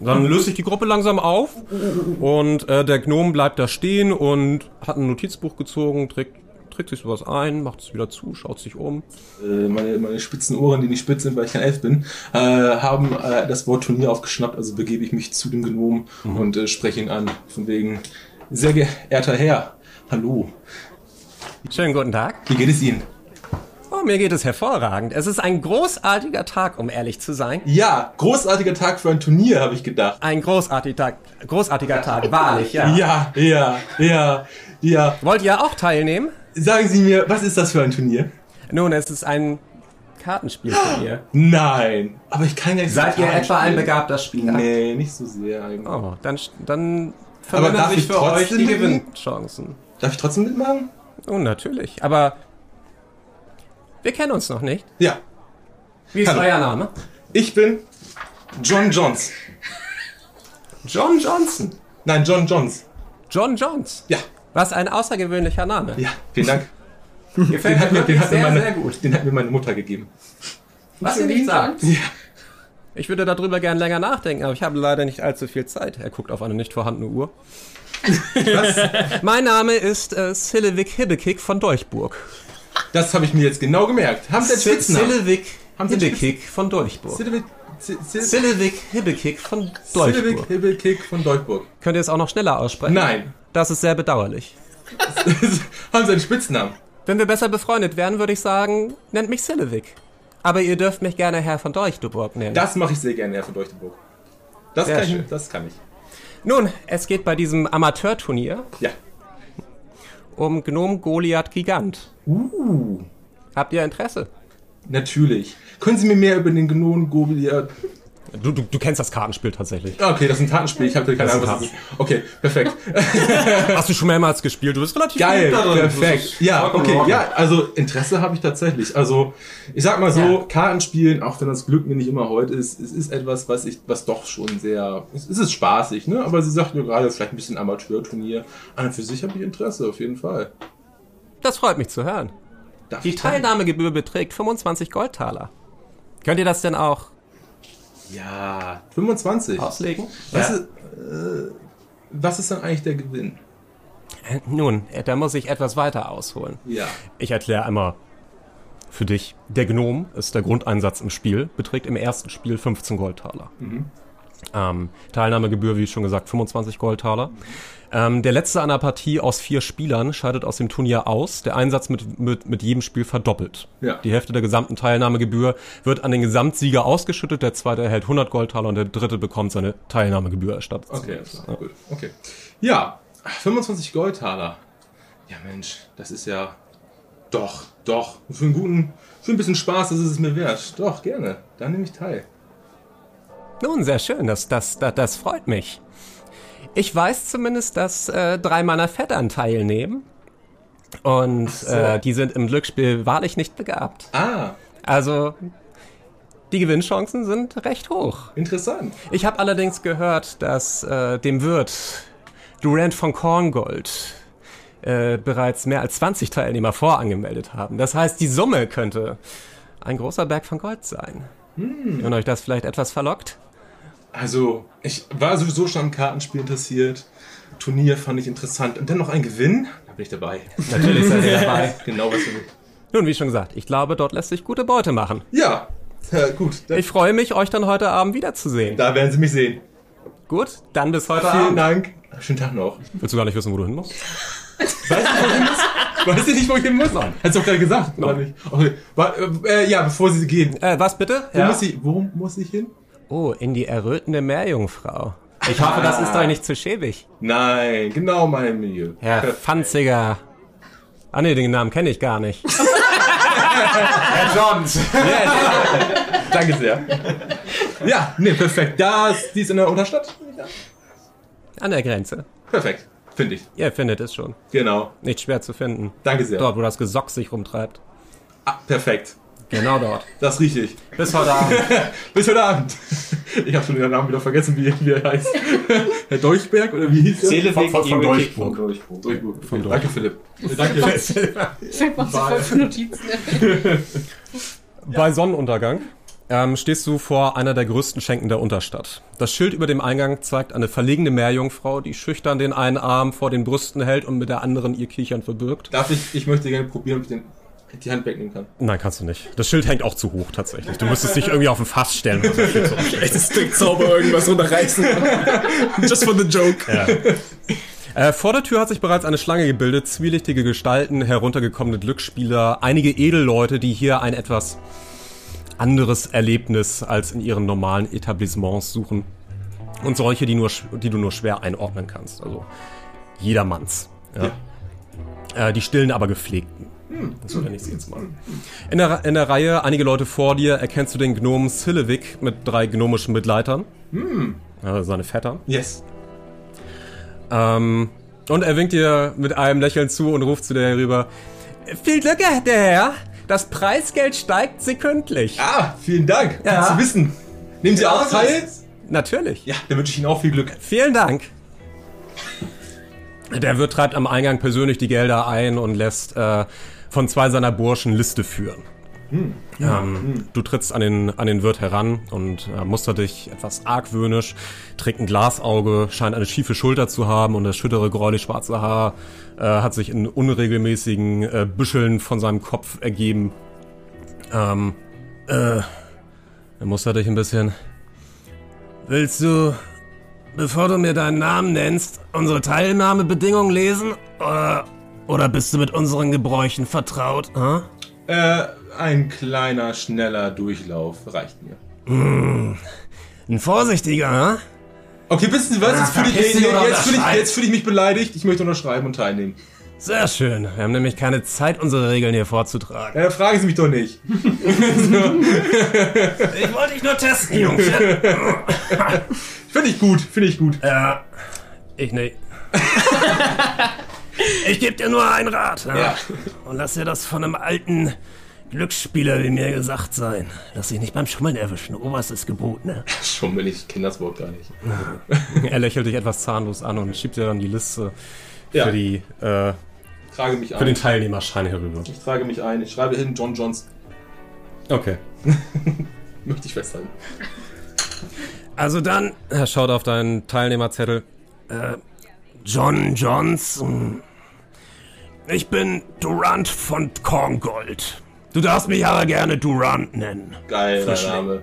Dann löst sich die Gruppe langsam auf und äh, der Gnom bleibt da stehen und hat ein Notizbuch gezogen, trägt, trägt sich sowas ein, macht es wieder zu, schaut sich um. Äh, meine, meine spitzen Ohren, die nicht spitz sind, weil ich kein Elf bin, äh, haben äh, das Wort Turnier aufgeschnappt. Also begebe ich mich zu dem Gnom und äh, spreche ihn an. Von wegen, sehr geehrter Herr, hallo. Schönen guten Tag. Wie geht es Ihnen? Oh, mir geht es hervorragend. Es ist ein großartiger Tag, um ehrlich zu sein. Ja, großartiger Tag für ein Turnier, habe ich gedacht. Ein großartiger Tag, großartiger Tag, wahrlich, ja. Ja, ja, ja, ja. Wollt ihr auch teilnehmen? Sagen Sie mir, was ist das für ein Turnier? Nun, es ist ein Kartenspielturnier. Nein, aber ich kann ja nicht Seid ihr etwa ein begabter Spieler? Nee, nicht so sehr eigentlich. Oh, dann, dann vermindern sich ich für euch trotzdem die? Gewinnchancen. Darf ich trotzdem mitmachen? Oh, natürlich. Aber wir kennen uns noch nicht. Ja. Wie ist Hallo. euer Name? Ich bin John Johns. John Johnson. Nein, John Johns. John Johns. Ja. Was ein außergewöhnlicher Name. Ja, vielen Dank. Gefällt Den hat, mir den, hat sehr, meine, sehr gut. den hat mir meine Mutter gegeben. Was ihr nicht sagt. Ja. Ich würde darüber gern länger nachdenken, aber ich habe leider nicht allzu viel Zeit. Er guckt auf eine nicht vorhandene Uhr. Mein Name ist äh, Silivik Hibbekick von Dolchburg. Das habe ich mir jetzt genau gemerkt. Haben Sie einen Spitznamen? Silivik Hibbekick von Dolchburg. Silivik, Sil- Sil- Silivik Hibbekick von Silivik Dolchburg. Hibbelkick von Dolchburg. Könnt ihr es auch noch schneller aussprechen? Nein. Das ist sehr bedauerlich. Haben Sie einen Spitznamen? Wenn wir besser befreundet wären, würde ich sagen, nennt mich Silivik. Aber ihr dürft mich gerne Herr von Dolchburg nennen. Das mache ich sehr gerne, Herr von Dolchburg. Das Sehr kann, schön. ich, das kann ich. Nun, es geht bei diesem Amateurturnier Ja. um Gnom Goliath Gigant. Uh, Habt ihr Interesse? natürlich. Können Sie mir mehr über den Gnon Goliath... Du, du, du kennst das Kartenspiel tatsächlich. Ah, Okay, das ist ein Kartenspiel. Ich habe keine Das Ahnung, was das ist. Okay, perfekt. Hast du schon mehrmals gespielt? Du bist relativ Geil, gut darin. Das perfekt. Ja, okay, ja, also Interesse habe ich tatsächlich. Also ich sag mal so, Ja. Kartenspielen, auch wenn das Glück mir nicht immer heute ist, es ist etwas, was ich, was doch schon sehr, es ist spaßig, ne? Aber sie sagt mir gerade vielleicht ein bisschen Amateurturnier. An und für sich habe ich Interesse, auf jeden Fall. Das freut mich zu hören. Darf Die Teilnahmegebühr beträgt 25 Goldtaler. Könnt ihr das denn auch Ja, 25. auslegen? Was, Ja. ist, äh, was ist dann eigentlich der Gewinn? Äh, Nun, äh, da muss ich etwas weiter ausholen. Ja. Ich erkläre einmal für dich. Der Gnom ist der Grundeinsatz im Spiel, beträgt im ersten Spiel 15 Goldtaler. Mhm. Ähm, Teilnahmegebühr, wie schon gesagt, 25 Goldtaler. Ähm, der letzte einer Partie aus vier Spielern scheidet aus dem Turnier aus. Der Einsatz mit, mit, mit jedem Spiel verdoppelt. Ja. Die Hälfte der gesamten Teilnahmegebühr wird an den Gesamtsieger ausgeschüttet. Der zweite erhält 100 Goldtaler und der dritte bekommt seine Teilnahmegebühr erstattet. Okay, alles klar, gut. Okay. Ja, 25 Goldtaler. Ja, Mensch, das ist ja. Doch, doch. Für einen guten, für ein bisschen Spaß, das ist es mir wert. Doch, gerne. Da nehme ich teil. Nun, sehr schön. Das, das, das, das freut mich. Ich weiß zumindest, dass äh, drei meiner Vettern teilnehmen. Und so. äh, die sind im Glücksspiel wahrlich nicht begabt. Ah, Also, die Gewinnchancen sind recht hoch. interessant. Ich habe allerdings gehört, dass äh, dem Wirt Durant von Korngold äh, bereits mehr als 20 Teilnehmer vorangemeldet haben. Das heißt, die Summe könnte ein großer Berg von Gold sein. Hm. Und euch das vielleicht etwas verlockt? Also, ich war sowieso schon am Kartenspiel interessiert. Turnier fand ich interessant. Und dann noch ein Gewinn. Da bin ich dabei. Natürlich seid ihr dabei. Genau, was du willst. Nun, wie schon gesagt, ich glaube, dort lässt sich gute Beute machen. Ja, ja gut. Ich freue mich, euch dann heute Abend wiederzusehen. da werden Sie mich sehen. Gut, dann bis heute Vielen Abend. Dank. Schönen Tag noch. Willst du gar nicht wissen, wo du hin musst? Weißt du, wo ich hin muss? Weißt du nicht, wo ich hin muss? Nein. Hast du doch gerade gesagt, oder nicht? Okay. Äh, ja, bevor Sie gehen. Äh, was bitte? Wo, muss ich, wo muss ich hin? Oh, in die errötende Meerjungfrau. Ich hoffe, das ist euch nicht zu schäbig. Nein, genau mein Milieu. Herr Fanziger. Ah ne, den Namen kenne ich gar nicht. Herr Johns. Danke sehr. Ja, nee, perfekt. Das, die ist in der Unterstadt? An der Grenze. Perfekt, finde ich. Ihr findet es schon. Genau. Nicht schwer zu finden. Danke sehr. Dort, wo das Gesock sich rumtreibt. Ah, perfekt. Genau dort. Das rieche ich. Bis heute Abend. Bis heute Abend. Ich habe schon den Namen wieder vergessen, wie, wie er heißt. Herr Dolchberg oder wie hieß er? Seeleweg Von- von- von Dolchburg. von Durchbruch. Durchburg. Von Danke, Philipp. Danke. Voll für Notizen. Bei Sonnenuntergang ähm, stehst du vor einer der größten Schenken der Unterstadt. Das Schild über dem Eingang zeigt eine verlegene Meerjungfrau, die schüchtern den einen Arm vor den Brüsten hält und mit der anderen ihr Kichern verbirgt. Darf ich, ich möchte gerne probieren, ob ich den, die Hand wegnehmen kann. Nein, kannst du nicht. Das Schild hängt auch zu hoch tatsächlich. Du müsstest dich irgendwie auf ein Fass stellen. Echtes Trickzauber irgendwas runterreißen. Just for the joke. Ja. Äh, vor der Tür hat sich bereits eine Schlange gebildet, zwielichtige Gestalten, heruntergekommene Glücksspieler, einige Edelleute, die hier ein etwas anderes Erlebnis als in ihren normalen Etablissements suchen. Und solche, die, nur, die du nur schwer einordnen kannst. Also jedermanns. Ja. Äh, die stillen, aber gepflegten. Das nenne ich sie jetzt mal. In der, in der Reihe, einige Leute vor dir, erkennst du den Gnomen Silevik mit drei gnomischen Mitleitern. Also seine Vettern. Yes. Ähm, und er winkt dir mit einem Lächeln zu und ruft zu dir herüber. Viel Glück, der Herr. Das Preisgeld steigt sekündlich. Ah, vielen Dank. Ja. Gut zu wissen. Nehmen Sie auch teil? Natürlich. Ja, dann wünsche ich Ihnen auch viel Glück. Vielen Dank. Der Wirt treibt am Eingang persönlich die Gelder ein und lässt äh, von zwei seiner Burschen Liste führen. Ähm, Du trittst an den, an den Wirt heran und äh, mustert dich etwas argwöhnisch, trägt ein Glasauge, scheint eine schiefe Schulter zu haben und das schüttere gräulich-schwarze Haar äh, hat sich in unregelmäßigen äh, Büscheln von seinem Kopf ergeben. Ähm, äh, er mustert dich ein bisschen. Willst du, bevor du mir deinen Namen nennst, unsere Teilnahmebedingungen lesen? Oder, oder bist du mit unseren Gebräuchen vertraut? Hm? Äh, ein kleiner, schneller Durchlauf reicht mir. Ein vorsichtiger, hm? Okay, wissen Sie was? Jetzt fühle ich, jetzt fühle ich, jetzt fühle ich mich beleidigt. Ich möchte unterschreiben und teilnehmen. Sehr schön. Wir haben nämlich keine Zeit, unsere Regeln hier vorzutragen. Dann fragen Sie mich doch nicht. Ich wollte dich nur testen, Jungs. Finde ich gut, finde ich gut. Ja, ich nicht. ich gebe dir nur einen Rat. Ja? Ja. Und lass dir das von einem alten Glücksspieler wie mir gesagt sein. Lass dich nicht beim Schummeln erwischen. Oberstes Gebot, ne? Schummeln, ich kenne das Wort gar nicht. Er lächelt dich etwas zahnlos an und schiebt dir dann die Liste Ja. für, die, äh, Trage mich für ein. den Teilnehmerschein herüber. Ich trage mich ein. Ich schreibe hin John Johns. Okay. Möchte ich festhalten. Also dann, er schaut auf deinen Teilnehmerzettel. Äh, John Johnson. Ich bin Durant von Korngold. Du darfst mich aber gerne Durant nennen. Geiler Frischling. Name.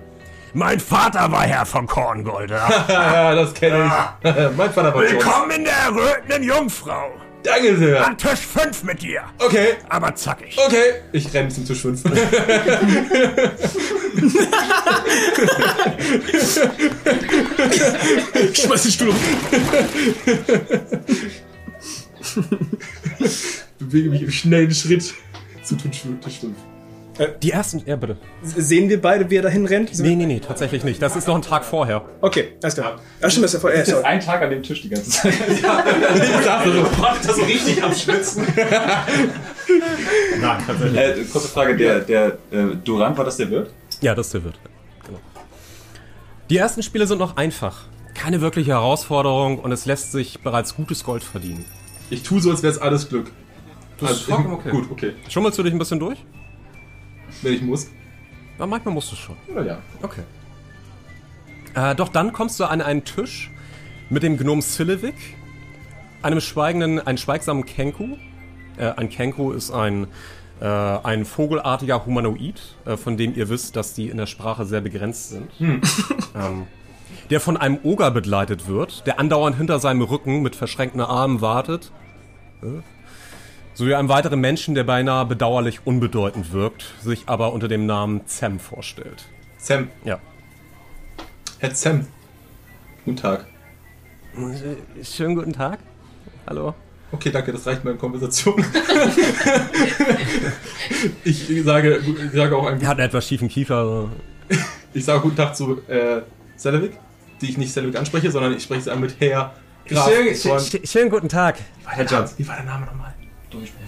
Mein Vater war Herr von Korngold. Ja? das kenne ich. mein Vater war. Willkommen in der errötenden Jungfrau. Danke sehr. An Tisch 5 mit dir. Okay, Aber zackig. okay. Ich renne zum Tisch 5. Schmeiß den Stuhl um. Bewege mich im schnellen Schritt zu Tisch 5. Die ersten, ja bitte. Sehen wir beide, wie er dahin rennt? Nee, nee, nee, tatsächlich nicht. Das ist noch ein Tag vorher. Okay, alles klar. Ach stimmt, das ist ja voll. Äh, sorry. Ein Tag an dem Tisch die ganze Zeit. Ich dachte so. das so richtig am Schwitzen. Nein, tatsächlich. Äh, kurze Frage, der, der äh, Durant, war das der Wirt? Ja, das ist der Wirt. Genau. Die ersten Spiele sind noch einfach. Keine wirkliche Herausforderung und es lässt sich bereits gutes Gold verdienen. Ich tue so, als wäre es alles Glück. Das ist vollkommen okay. Gut, okay. Schummelst du dich ein bisschen durch? Wenn ich muss. Na, manchmal musst du schon. Na ja. Okay. Äh, doch dann kommst du an einen Tisch mit dem Gnom Silivik, einem schweigenden, einem schweigsamen Kenku Äh, ein Kenku ist ein, äh, ein vogelartiger Humanoid, äh, von dem ihr wisst, dass die in der Sprache sehr begrenzt sind. Hm. Ähm, der von einem Oger begleitet wird, der andauernd hinter seinem Rücken mit verschränkten Armen wartet. Äh, sowie einem weiteren Menschen, der beinahe bedauerlich unbedeutend wirkt, sich aber unter dem Namen Zem vorstellt. Sam. Ja. Herr Sam. Guten Tag. Schönen guten Tag. Hallo. Okay, danke, das reicht meine Konversation. ich sage, ich sage auch einen Er hat einen etwas schiefen Kiefer. Ich sage guten Tag zu äh, Selevik, die ich nicht Selevik anspreche, sondern ich spreche sie an mit Herr Graf. Schön, schönen guten Tag. Herr Johns. Wie war der Name nochmal?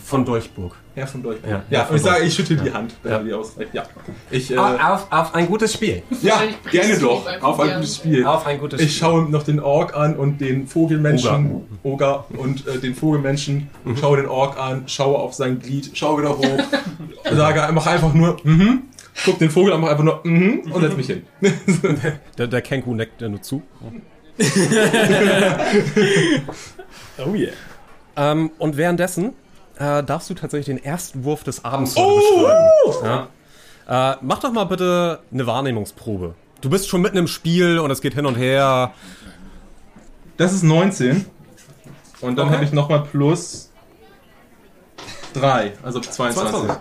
Von Durchburg. Herr von Durchburg. Ja, Ja, von ich sage, Durchburg. ich schüttel die Ja. Hand, wenn Ja. die ausreicht. Ja. Ich, äh, Auf, auf ein gutes Spiel. ja, gerne doch. Auf ein gutes Spiel. Auf ein gutes Ich Spiel. schaue noch den Ork an und den Vogelmenschen. Oger. und äh, den Vogelmenschen. Mhm. Schaue den Ork an, schaue auf sein Glied, schaue wieder hoch. sage, mach einfach nur, mhm. Guck den Vogel an, mach einfach nur, mhm. Und setz mich hin. Der, der Kenku neckt dir nur zu. oh yeah. Ähm, und währenddessen äh, darfst du tatsächlich den ersten Wurf des Abends heute Oh! beschreiben. Ja. Äh, mach doch mal bitte eine Wahrnehmungsprobe. Du bist schon mitten im Spiel und es geht hin und her. Das ist 19. Und dann Okay. habe ich nochmal plus 3, also 22. 22.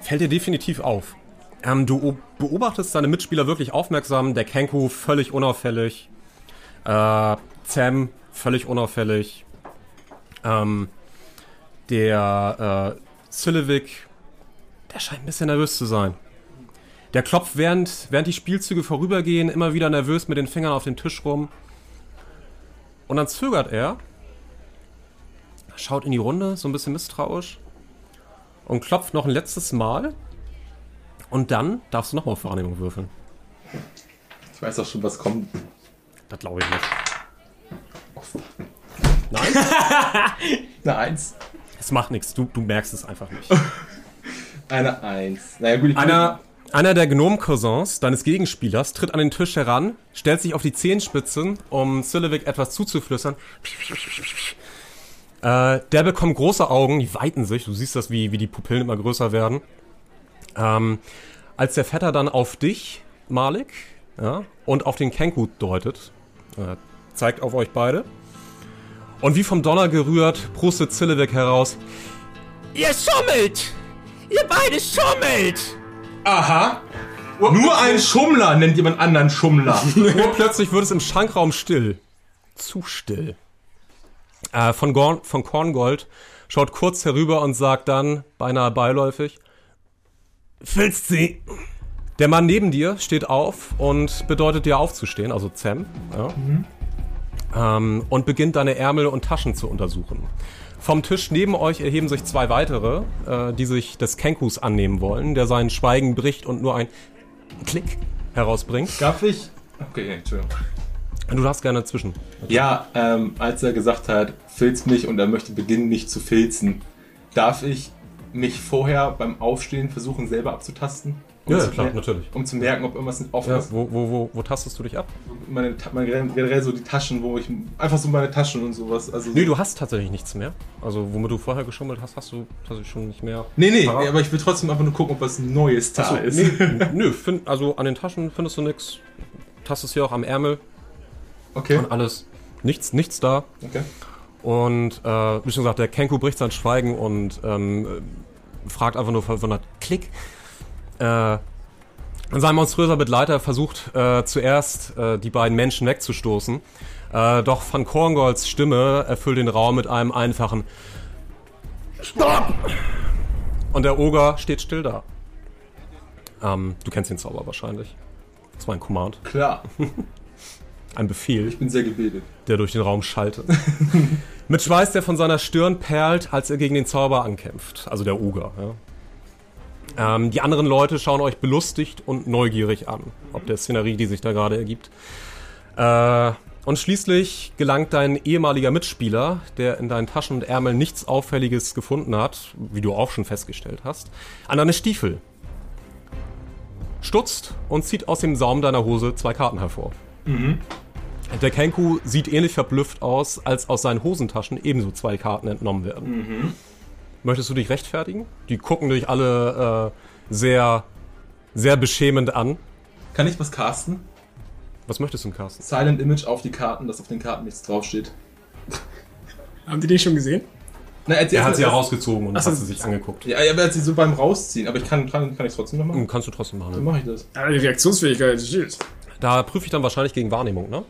Fällt dir definitiv auf. Ähm, du beobachtest deine Mitspieler wirklich aufmerksam. Der Kenku völlig unauffällig. Äh, Sam völlig unauffällig. Ähm, der äh, Silivik, der scheint ein bisschen nervös zu sein. Der klopft während, während die Spielzüge vorübergehen, immer wieder nervös mit den Fingern auf den Tisch rum. Und dann zögert er, schaut in die Runde, so ein bisschen misstrauisch und klopft noch ein letztes Mal. Und dann darfst du nochmal auf Wahrnehmung würfeln. Ich weiß auch schon, was kommt. Das glaube ich nicht. Nein? Eine 1. Es macht nichts, du, du merkst es einfach nicht. Eine 1. Naja, gut, ich Einer, einer der Gnom-Cousins deines Gegenspielers tritt an den Tisch heran, stellt sich auf die Zehenspitzen, um Silivik etwas zuzuflüstern. Äh, der bekommt große Augen, die weiten sich. Du siehst das, wie, wie die Pupillen immer größer werden. Ähm, als der Vetter dann auf dich, Malik, ja, und auf den Kenku deutet, äh, zeigt auf euch beide. Und wie vom Donner gerührt, prustet Zilleweg heraus. Ihr schummelt! Ihr beide schummelt! Aha. Nur ein Schummler nennt jemand anderen Schummler. Urplötzlich wird es im Schankraum still. Zu still. Äh, von, Gorn, von Korngold schaut kurz herüber und sagt dann, beinahe beiläufig, Willst sie? Der Mann neben dir steht auf und bedeutet dir aufzustehen, also Sam, ja, ähm, und beginnt deine Ärmel und Taschen zu untersuchen. Vom Tisch neben euch erheben sich zwei weitere, äh, die sich des Kenkus annehmen wollen, der sein Schweigen bricht und nur ein Klick herausbringt. Darf ich? Okay, Entschuldigung. Du darfst gerne zwischen. Ja, ähm, als er gesagt hat, filz mich und er möchte beginnen, mich zu filzen, darf ich mich vorher beim Aufstehen versuchen, selber abzutasten? Um Ja, zu klar, natürlich. Um zu merken, ob irgendwas offen Ja, ist. wo, wo, wo, wo tastest du dich ab? Meine, meine, generell so die Taschen, wo ich einfach so meine Taschen und sowas. Also Nee, du hast tatsächlich nichts mehr. Also, womit du vorher geschummelt hast, hast du tatsächlich schon nicht mehr. Nee, nee, parat. aber ich will trotzdem einfach nur gucken, ob was Neues da Achso, ist. nee, nö, find, also an den Taschen findest du nichts. Tastest hier auch am Ärmel. Okay. Und alles. Nichts, nichts da. Okay. Und äh, wie schon gesagt, der Kenku bricht sein Schweigen und ähm, äh, fragt einfach nur verwundert, Klick. Äh, sein monströser Begleiter versucht äh, zuerst äh, die beiden Menschen wegzustoßen. Äh, doch Van Korngolds Stimme erfüllt den Raum mit einem einfachen Stopp! Und der Oger steht still da. Ähm, du kennst den Zauber wahrscheinlich. Das war ein Command. Klar. Ein Befehl. Ich bin sehr gebildet. Der durch den Raum schaltet. Mit Schweiß, der von seiner Stirn perlt, als er gegen den Zauber ankämpft. Also der Oger. Ja. Ähm, die anderen Leute schauen euch belustigt und neugierig an, ob der Szenerie, die sich da gerade ergibt. Äh, und schließlich gelangt dein ehemaliger Mitspieler, der in deinen Taschen und Ärmeln nichts Auffälliges gefunden hat, wie du auch schon festgestellt hast, an deine Stiefel. Stutzt und zieht aus dem Saum deiner Hose zwei Karten hervor. Mhm. Der Kenku sieht ähnlich verblüfft aus, als aus seinen Hosentaschen ebenso zwei Karten entnommen werden. Mhm. Möchtest du dich rechtfertigen? Die gucken dich alle äh, sehr, sehr beschämend an. Kann ich was casten? Was möchtest du denn casten? Silent Image auf die Karten, dass auf den Karten nichts draufsteht. Haben die den schon gesehen? Na, erzähl- Er hat sie ja rausgezogen und Ach hat sie sich angeguckt. Ja, aber sie so beim Rausziehen. Aber ich kann, kann, kann ich es trotzdem noch machen? Hm, Kannst du trotzdem machen. Dann mache ich das. Aber die Reaktionsfähigkeit steht. Da prüfe ich dann wahrscheinlich gegen Wahrnehmung, ne?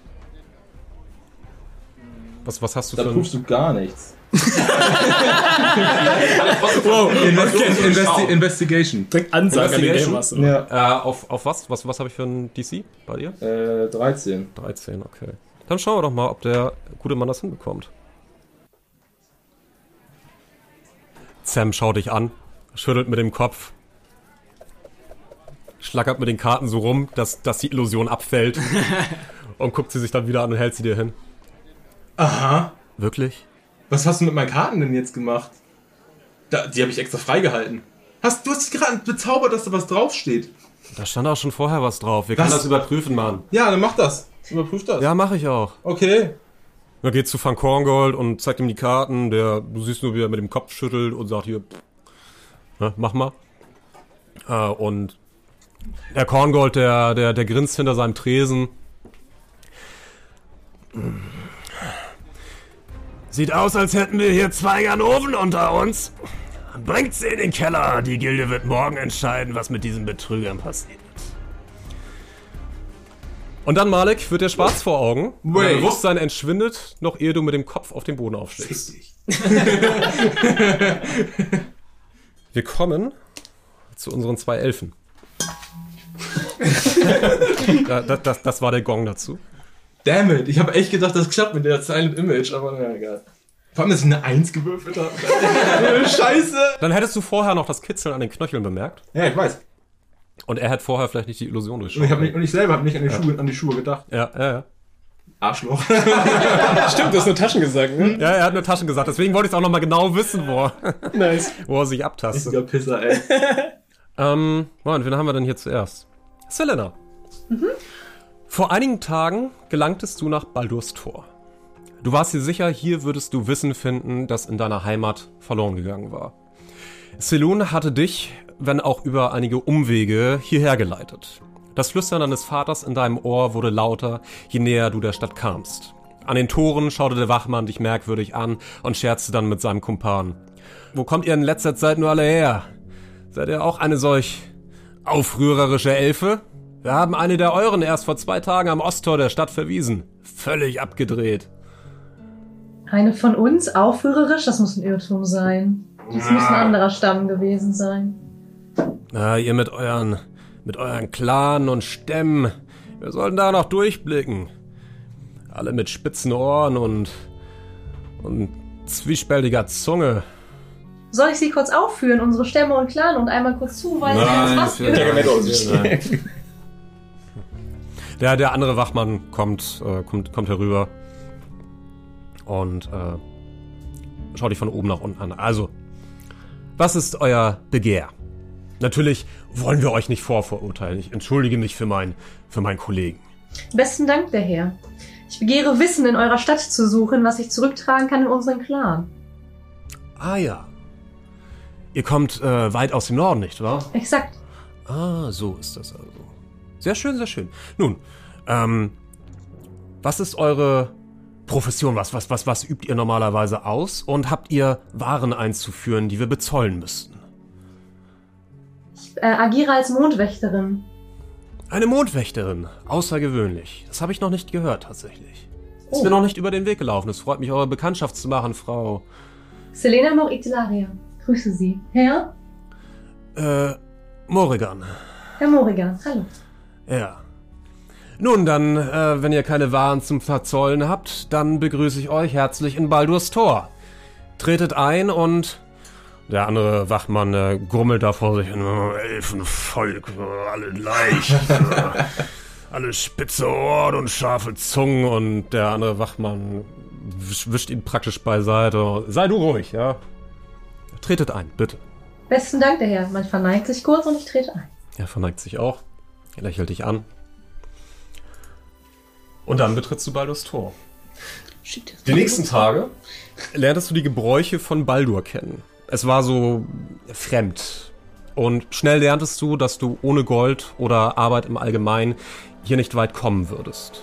Was, was hast du Da für ein- prüfst du gar nichts. Wow, Investi Investi Investigation. Direkt Ansage an den Game Master. Ja. Äh, auf, auf was? Was, was habe ich für ein DC bei dir? Äh, 13. 13, okay. Dann schauen wir doch mal, ob der gute Mann das hinbekommt. Sam schaut dich an, schüttelt mit dem Kopf, schlackert mit den Karten so rum, dass, dass die Illusion abfällt und guckt sie sich dann wieder an und hält sie dir hin. Aha. Wirklich? Was hast du mit meinen Karten denn jetzt gemacht? Da, die habe ich extra freigehalten. Hast, du hast dich gerade bezaubert, dass da was draufsteht. Da stand auch schon vorher was drauf. Wir können Was? das überprüfen, Mann. Ja, dann mach das. Überprüf das. Ja, mache ich auch. Okay. Er geht zu Van Korngold und zeigt ihm die Karten. Der, du siehst nur, wie er mit dem Kopf schüttelt und sagt hier, ne, mach mal. Äh, und der Korngold, der, der, der grinst hinter seinem Tresen. Sieht aus, als hätten wir hier zwei Ganoven unter uns. Bringt sie in den Keller. Die Gilde wird morgen entscheiden, was mit diesen Betrügern passiert. Und dann, Malik, wird dir schwarz vor Augen. Und Dein Wait. Bewusstsein entschwindet, noch ehe du mit dem Kopf auf den Boden aufschlägst. Wir kommen zu unseren zwei Elfen. das, das, das war der Gong dazu. Damn it. Ich habe echt gedacht, das klappt mit der Silent Image, aber na egal. Vor allem, dass ich eine 1 gewürfelt habe. Scheiße. Dann hättest du vorher noch das Kitzeln an den Knöcheln bemerkt. Ja, ich weiß. Und er hat vorher vielleicht nicht die Illusion Und durchschaut. nicht, und ich selber habe nicht an die, Ja. Schuhe, an die Schuhe gedacht. Ja, ja, ja. Arschloch. Stimmt, du hast nur Taschen gesagt, ne? Ja, er hat nur Taschen gesagt. Deswegen wollte ich es auch nochmal genau wissen, wo er, Nice. wo er sich abtastet. Richtiger Pisser, ey. Ähm, Moment, wen haben wir denn hier zuerst? Selena. Vor einigen Tagen gelangtest du nach Baldurs Tor. Du warst dir sicher, hier würdest du Wissen finden, das in deiner Heimat verloren gegangen war. Selun hatte dich, wenn auch über einige Umwege, hierher geleitet. Das Flüstern deines Vaters in deinem Ohr wurde lauter, je näher du der Stadt kamst. An den Toren schaute der Wachmann dich merkwürdig an und scherzte dann mit seinem Kumpan. Wo kommt ihr in letzter Zeit nur alle her? Seid ihr auch eine solch aufrührerische Elfe? Wir haben eine der euren erst vor zwei Tagen am Osttor der Stadt verwiesen. Völlig abgedreht. Eine von uns, aufrührerisch, das muss ein Irrtum sein. Das muss ein anderer Stamm gewesen sein. Na, ihr mit euren, mit euren Clanen und Stämmen. Wir sollten da noch durchblicken. Alle mit spitzen Ohren und, und zwiespältiger Zunge. Soll ich sie kurz aufführen, unsere Stämme und Clan, und einmal kurz zuweisen, was gehört? Der, der andere Wachmann kommt, äh, kommt, kommt herüber und äh, schaut dich von oben nach unten an. Also, was ist euer Begehr? Natürlich wollen wir euch nicht vorverurteilen. Ich entschuldige mich für, mein, für meinen Kollegen. Besten Dank, der Herr. Ich begehre Wissen in eurer Stadt zu suchen, was ich zurücktragen kann in unseren Clan. Ah ja. Ihr kommt äh, weit aus dem Norden, nicht wahr? Exakt. Ah, so ist das also. Sehr schön, sehr schön. Nun, ähm, was ist eure Profession? Was, was, was, was übt ihr normalerweise aus? Und habt ihr Waren einzuführen, die wir bezollen müssten? Ich äh, agiere als Mondwächterin. Eine Mondwächterin. Außergewöhnlich. Das habe ich noch nicht gehört, tatsächlich. Ist Oh. mir noch nicht über den Weg gelaufen. Es freut mich, eure Bekanntschaft zu machen, Frau. Selena Moritilaria. Grüße Sie. Herr? Äh, Morrigan. Herr Morrigan. Hallo. Ja. Nun, dann, äh, wenn ihr keine Waren zum Verzollen habt, dann begrüße ich euch herzlich in Baldurs Tor. Tretet ein und der andere Wachmann äh, grummelt da vor sich hin. "Oh, Elfenvolk, alle gleich. äh, alle spitze Ohren und scharfe Zungen und der andere Wachmann wisch- wischt ihn praktisch beiseite. Sei du ruhig, ja. Tretet ein, bitte. Besten Dank, der Herr. Man verneigt sich kurz und ich trete ein. Er verneigt sich auch. Er lächelt dich an. Und dann betrittst du Baldurs Tor. Die nächsten Tage lerntest du die Gebräuche von Baldur kennen. Es war so fremd. Und schnell lerntest du, dass du ohne Gold oder Arbeit im Allgemeinen hier nicht weit kommen würdest.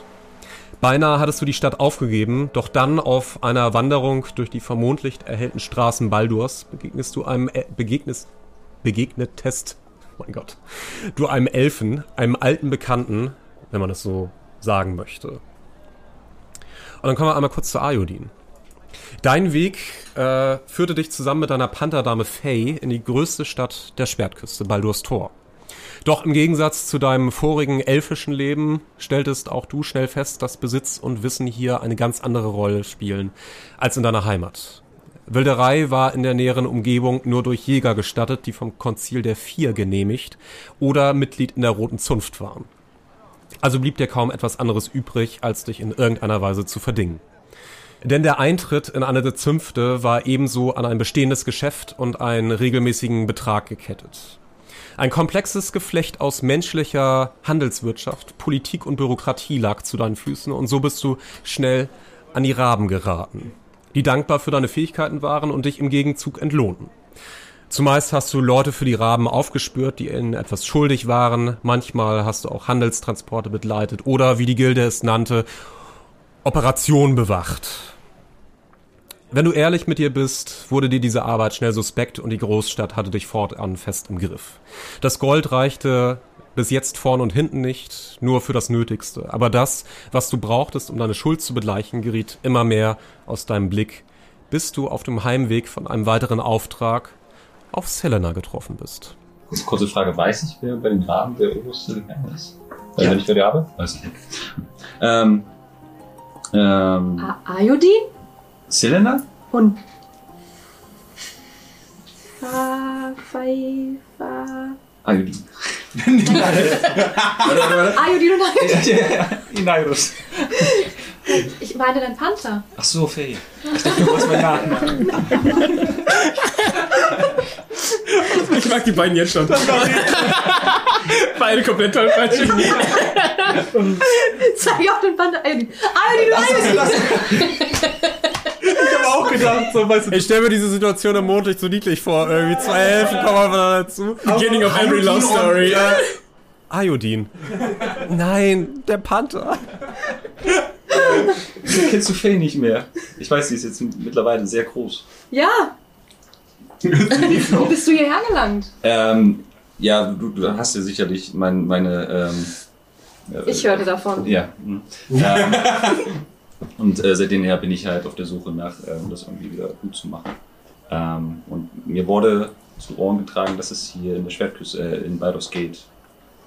Beinahe hattest du die Stadt aufgegeben, doch dann auf einer Wanderung durch die vom Mondlicht erhellten Straßen Baldurs begegnest du einem, äh, begegnest, begegnetest, mein Gott, du einem Elfen, einem alten Bekannten, wenn man es so sagen möchte. Und dann kommen wir einmal kurz zu Ayodin. Dein Weg äh, führte dich zusammen mit deiner Pantherdame Faye in die größte Stadt der Schwertküste, Baldurs Tor. Doch im Gegensatz zu deinem vorigen elfischen Leben stelltest auch du schnell fest, dass Besitz und Wissen hier eine ganz andere Rolle spielen als in deiner Heimat. Wilderei war in der näheren Umgebung nur durch Jäger gestattet, die vom Konzil der Vier genehmigt oder Mitglied in der Roten Zunft waren. Also blieb dir kaum etwas anderes übrig, als dich in irgendeiner Weise zu verdingen. Denn der Eintritt in eine der Zünfte war ebenso an ein bestehendes Geschäft und einen regelmäßigen Betrag gekettet. Ein komplexes Geflecht aus menschlicher Handelswirtschaft, Politik und Bürokratie lag zu deinen Füßen und so bist du schnell an die Raben geraten, die dankbar für deine Fähigkeiten waren und dich im Gegenzug entlohnten. Zumeist hast du Leute für die Raben aufgespürt, die ihnen etwas schuldig waren. Manchmal hast du auch Handelstransporte begleitet oder, wie die Gilde es nannte, Operation bewacht. Wenn du ehrlich mit dir bist, wurde dir diese Arbeit schnell suspekt und die Großstadt hatte dich fortan fest im Griff. Das Gold reichte bis jetzt vorn und hinten nicht, nur für das Nötigste. Aber das, was du brauchtest, um deine Schuld zu begleichen, geriet immer mehr aus deinem Blick, bis du auf dem Heimweg von einem weiteren Auftrag auf Selena getroffen bist. Kurze, kurze Frage, weiß ich, wer bei den Raben der oberste gegangen ist? Weiß ja. nicht, wer die Rabe? Weiß ich nicht. Ähm, ähm, Ayodin? Selena? Und. Fa, Fei, Fa. Ayodin. Ayodin und Ayodin. Inairus. Ich meine dein Panther. Ach so, Faye. Ich dachte, du wolltest mein Nachnamen. Ich mag die beiden jetzt schon. Beide komplett toll falsch. Zeig auch den Panther. Ayodin. Ayodin, Ayodin. Ich gedacht, so, weißt du. Ich stelle mir diese Situation im Mondlicht so niedlich vor. Irgendwie zwei Elfen kommen aufeinander zu. Beginning of every love story. Äh, Ayodin. Nein, der Panther. Kennst du Faye nicht mehr? Ich weiß, sie ist jetzt mittlerweile sehr groß. Ja. Wie bist du hierher gelangt? Ähm, ja, du, du hast ja sicherlich mein, meine. Ähm, äh, Ich hörte davon. Ja. hm. Ähm, und äh, seitdem her bin ich halt auf der Suche nach, ähm, das irgendwie wieder gut zu machen. Ähm, und mir wurde zu Ohren getragen, dass es hier in der Schwertküste, äh, in Baldur's Gate,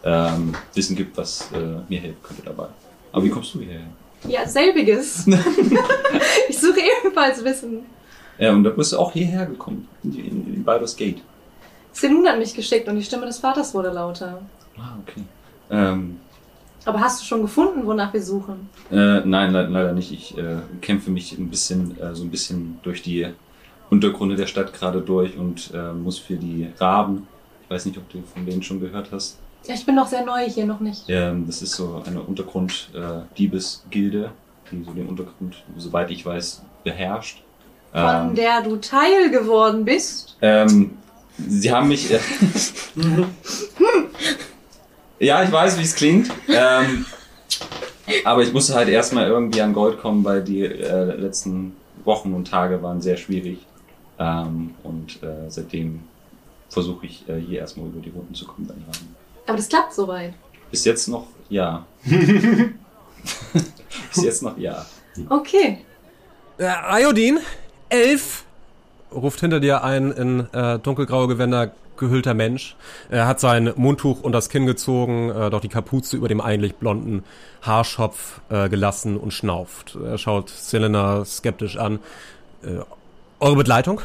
ähm, Wissen gibt, was äh, mir helfen könnte dabei. Aber wie kommst du hierher? Ja, selbiges. ich suche ebenfalls Wissen. Ja, und da bist du auch hierher gekommen, in, in, in Baldur's Gate. Selun hat mich geschickt und die Stimme des Vaters wurde lauter. Ah, okay. Ähm, Aber hast du schon gefunden, wonach wir suchen? Äh, nein, le leider nicht. Ich äh, kämpfe mich ein bisschen, äh, so ein bisschen durch die Untergründe der Stadt gerade durch und äh, muss für die Raben, ich weiß nicht, ob du von denen schon gehört hast, Ja, ich bin noch sehr neu hier, noch nicht. ähm, das ist so eine Untergrund-Diebesgilde, die so den Untergrund, soweit ich weiß, beherrscht. Von Ähm, der du Teil geworden bist. ähm, sie haben mich. Ja, ich weiß, wie es klingt. Ähm, aber ich musste halt erstmal irgendwie an Gold kommen, weil die äh, letzten Wochen und Tage waren sehr schwierig. Ähm, und äh, seitdem versuche ich äh, hier erstmal über die Runden zu kommen. Aber das klappt soweit. Bis jetzt noch ja. Bis jetzt noch ja. Okay. Äh, Ayodin, elf, ruft hinter dir ein in äh, dunkelgraue Gewänder gehüllter Mensch. Er hat sein Mundtuch und das Kinn gezogen, äh, doch die Kapuze über dem eigentlich blonden Haarschopf äh, gelassen und schnauft. Er schaut Selena skeptisch an. Äh, eure Begleitung?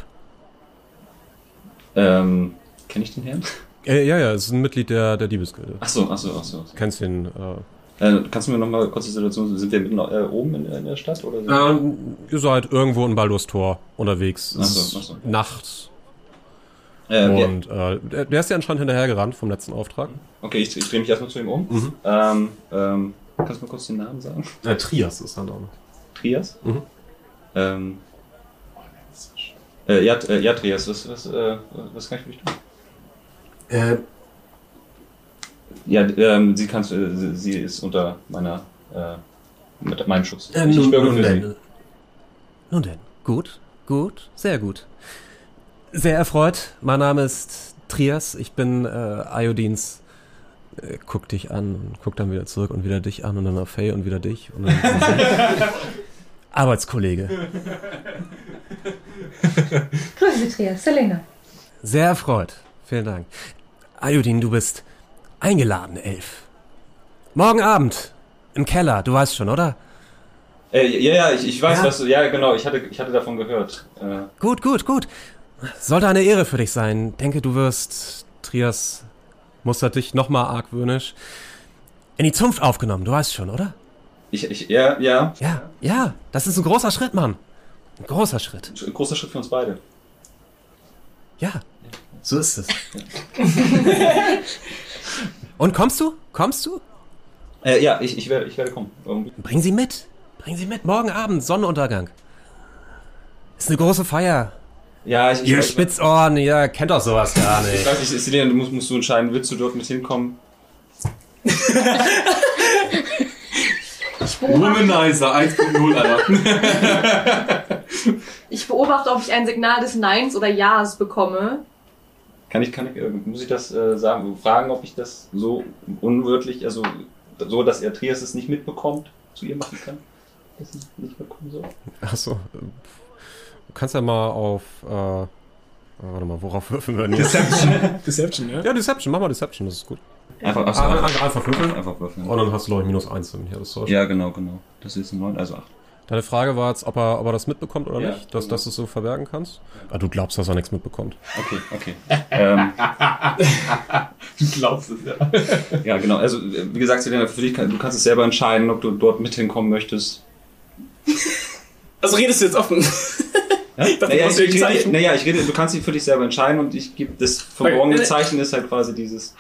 Ähm, Kenne ich den Herrn? Äh, ja, ja, es ist ein Mitglied der, der Diebesgilde. Ach so, ach so, ach so. Kennst den, äh, Äh, kannst du mir noch mal kurz die Situation, sind wir mitten äh, oben in, in der Stadt? Oder ähm, ihr seid irgendwo in Baldur's Tor unterwegs. Ach so, ach so. Nacht. Äh, und äh, der, der ist dir anscheinend hinterhergerannt vom letzten Auftrag. Okay, ich, ich drehe mich erstmal zu ihm um. Mhm. Ähm, ähm, kannst du mir kurz den Namen sagen? Äh, Trias ist dann auch noch. Trias? Mhm. Ähm, Äh, ja, äh, ja, Trias, was, was, äh, was kann ich für dich tun? Äh, Ja, ähm, sie, kannst, äh, sie, sie ist unter meiner, äh, mit meinem Schutz. äh, Ich- ich nun, nun denn. Nun denn. Gut, gut, sehr gut. Sehr erfreut. Mein Name ist Trias. Ich bin äh, Iodins. Äh, guck dich an und guck dann wieder zurück und wieder dich an und dann auf Faye und wieder dich. Und dann Arbeitskollege. Grüße, Trias. Selena. Sehr erfreut. Vielen Dank. Ayudin, du bist eingeladen, Elf. Morgen Abend. Im Keller, du weißt schon, oder? Äh, ja, ja, ich, ich weiß, Ja? was du, ja, genau, ich hatte, ich hatte davon gehört. Äh, Gut, gut, gut. Sollte eine Ehre für dich sein. Denke, du wirst, Trias mustert dich nochmal argwöhnisch, in die Zunft aufgenommen, du weißt schon, oder? ich, ich, ja, ja, Ja, ja, das ist ein großer Schritt, Mann. Ein großer Schritt. ein großer Schritt für uns beide. Ja, so ist es. Und kommst du? Kommst du? Äh, ja, ich, ich, werde, ich werde kommen. Irgendwie. Bring sie mit. Bring sie mit. Morgen Abend, Sonnenuntergang. Ist eine große Feier. Ja, ich, ich, Ihr Spitzohren, ihr kennt doch sowas gar ich nicht. weiß nicht, Selena, du musst, musst du entscheiden, willst du dort mit hinkommen? Womanizer 1.0, Alter. Ich beobachte, ob ich ein Signal des Neins oder Ja's bekomme. Kann ich, kann ich, äh, muss ich das äh, sagen, fragen, ob ich das so unwörtlich, also so, dass er Trias es nicht mitbekommt, zu ihr machen kann? Dass sie nicht bekommen soll? Achso. Du kannst ja mal auf. Äh, warte mal, worauf würfeln wir denn jetzt? Deception. Deception, ja? Ja, Deception. Mach mal Deception, das ist gut. Einfach, achso, Ah, einfach, einfach, einfach würfeln. einfach würfeln. Und dann hast du, glaube ich, minus 1, wenn mich alles täuscht. Ja, genau, genau. Das ist ein 9, also 8. Deine Frage war jetzt, ob er, ob er das mitbekommt oder Ja, nicht, dass, dass du es so verbergen kannst. Ah, du glaubst, dass er nichts mitbekommt. Okay, okay. ähm, Du glaubst es, ja. ja, genau. Also, wie gesagt, für dich, du kannst es selber entscheiden, ob du dort mit hinkommen möchtest. Also redest du jetzt offen? Ja? dachte, naja, du ich, ich, rede, naja, ich rede, du kannst dich für dich selber entscheiden und ich gebe das verborgene Okay. Zeichen ist halt quasi dieses.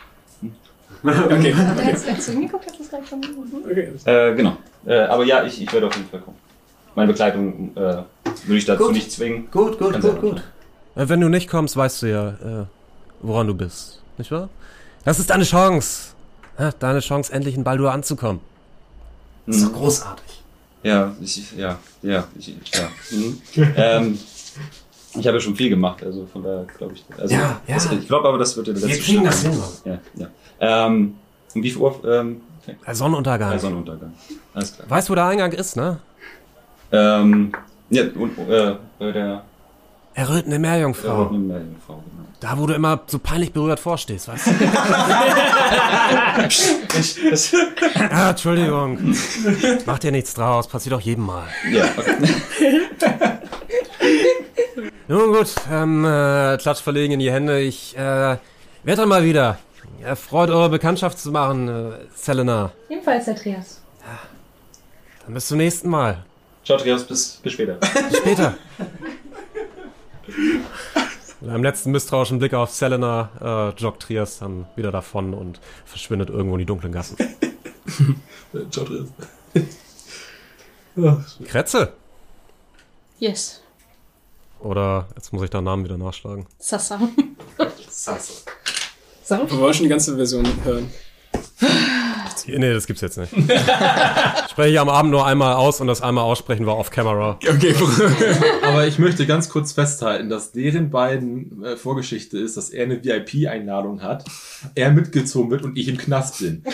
Okay. Jetzt gleich zu hingeguckt, hat das gleich schon okay. Äh, genau. Äh, aber ja, ich, ich werde auf jeden Fall kommen. Meine Begleitung äh, würde ich dazu Gut. nicht zwingen. Gut, gut, Kann gut, gut. Äh, wenn du nicht kommst, weißt du ja, äh, woran du bist. Nicht wahr? Das ist deine Chance. Deine Chance, endlich in Baldur anzukommen. Das ist doch Mhm. großartig. Ja, ich, ja, ja, ich, ja. Mhm. ähm, ich habe ja schon viel gemacht, also von daher glaube ich. Also, Ja, ja. Das, ich glaube aber, das wird der letzte Wir kriegen das hin, sein. Ja, ja. Ähm, um wie viel Uhr? Ähm, fängt- Der Sonnenuntergang. der Sonnenuntergang. Alles klar. Weißt du, wo der Eingang ist, ne? Ähm, ja, und, äh, bei der Errötende Meerjungfrau. roten Meerjungfrau, genau. Da, wo du immer so peinlich berührt vorstehst, weißt du? Ah, Entschuldigung. Mach dir nichts draus, passiert doch jedem Mal. ja, okay. Nun gut, ähm, äh, Klatsch verlegen in die Hände. Ich, äh, werde dann mal wieder. Erfreut, eure Bekanntschaft zu machen, äh, Selena. Ebenfalls der Trias. Dann bis zum nächsten Mal. Ciao, Trias, bis, bis später. Bis später. Mit einem letzten misstrauischen Blick auf Selena äh, joggt Trias dann wieder davon und verschwindet irgendwo in die dunklen Gassen. Ciao, Trias. Kretze? Yes. Oder, jetzt muss ich deinen Namen wieder nachschlagen. Sasa. So. Wir wollen schon die ganze Version hören. Nee, das gibt's jetzt nicht. Spreche ich am Abend nur einmal aus und das einmal aussprechen war off-camera. Okay, aber ich möchte ganz kurz festhalten, dass deren beiden äh, Vorgeschichte ist, dass er eine VIP-Einladung hat, er mitgezogen wird und ich im Knast bin.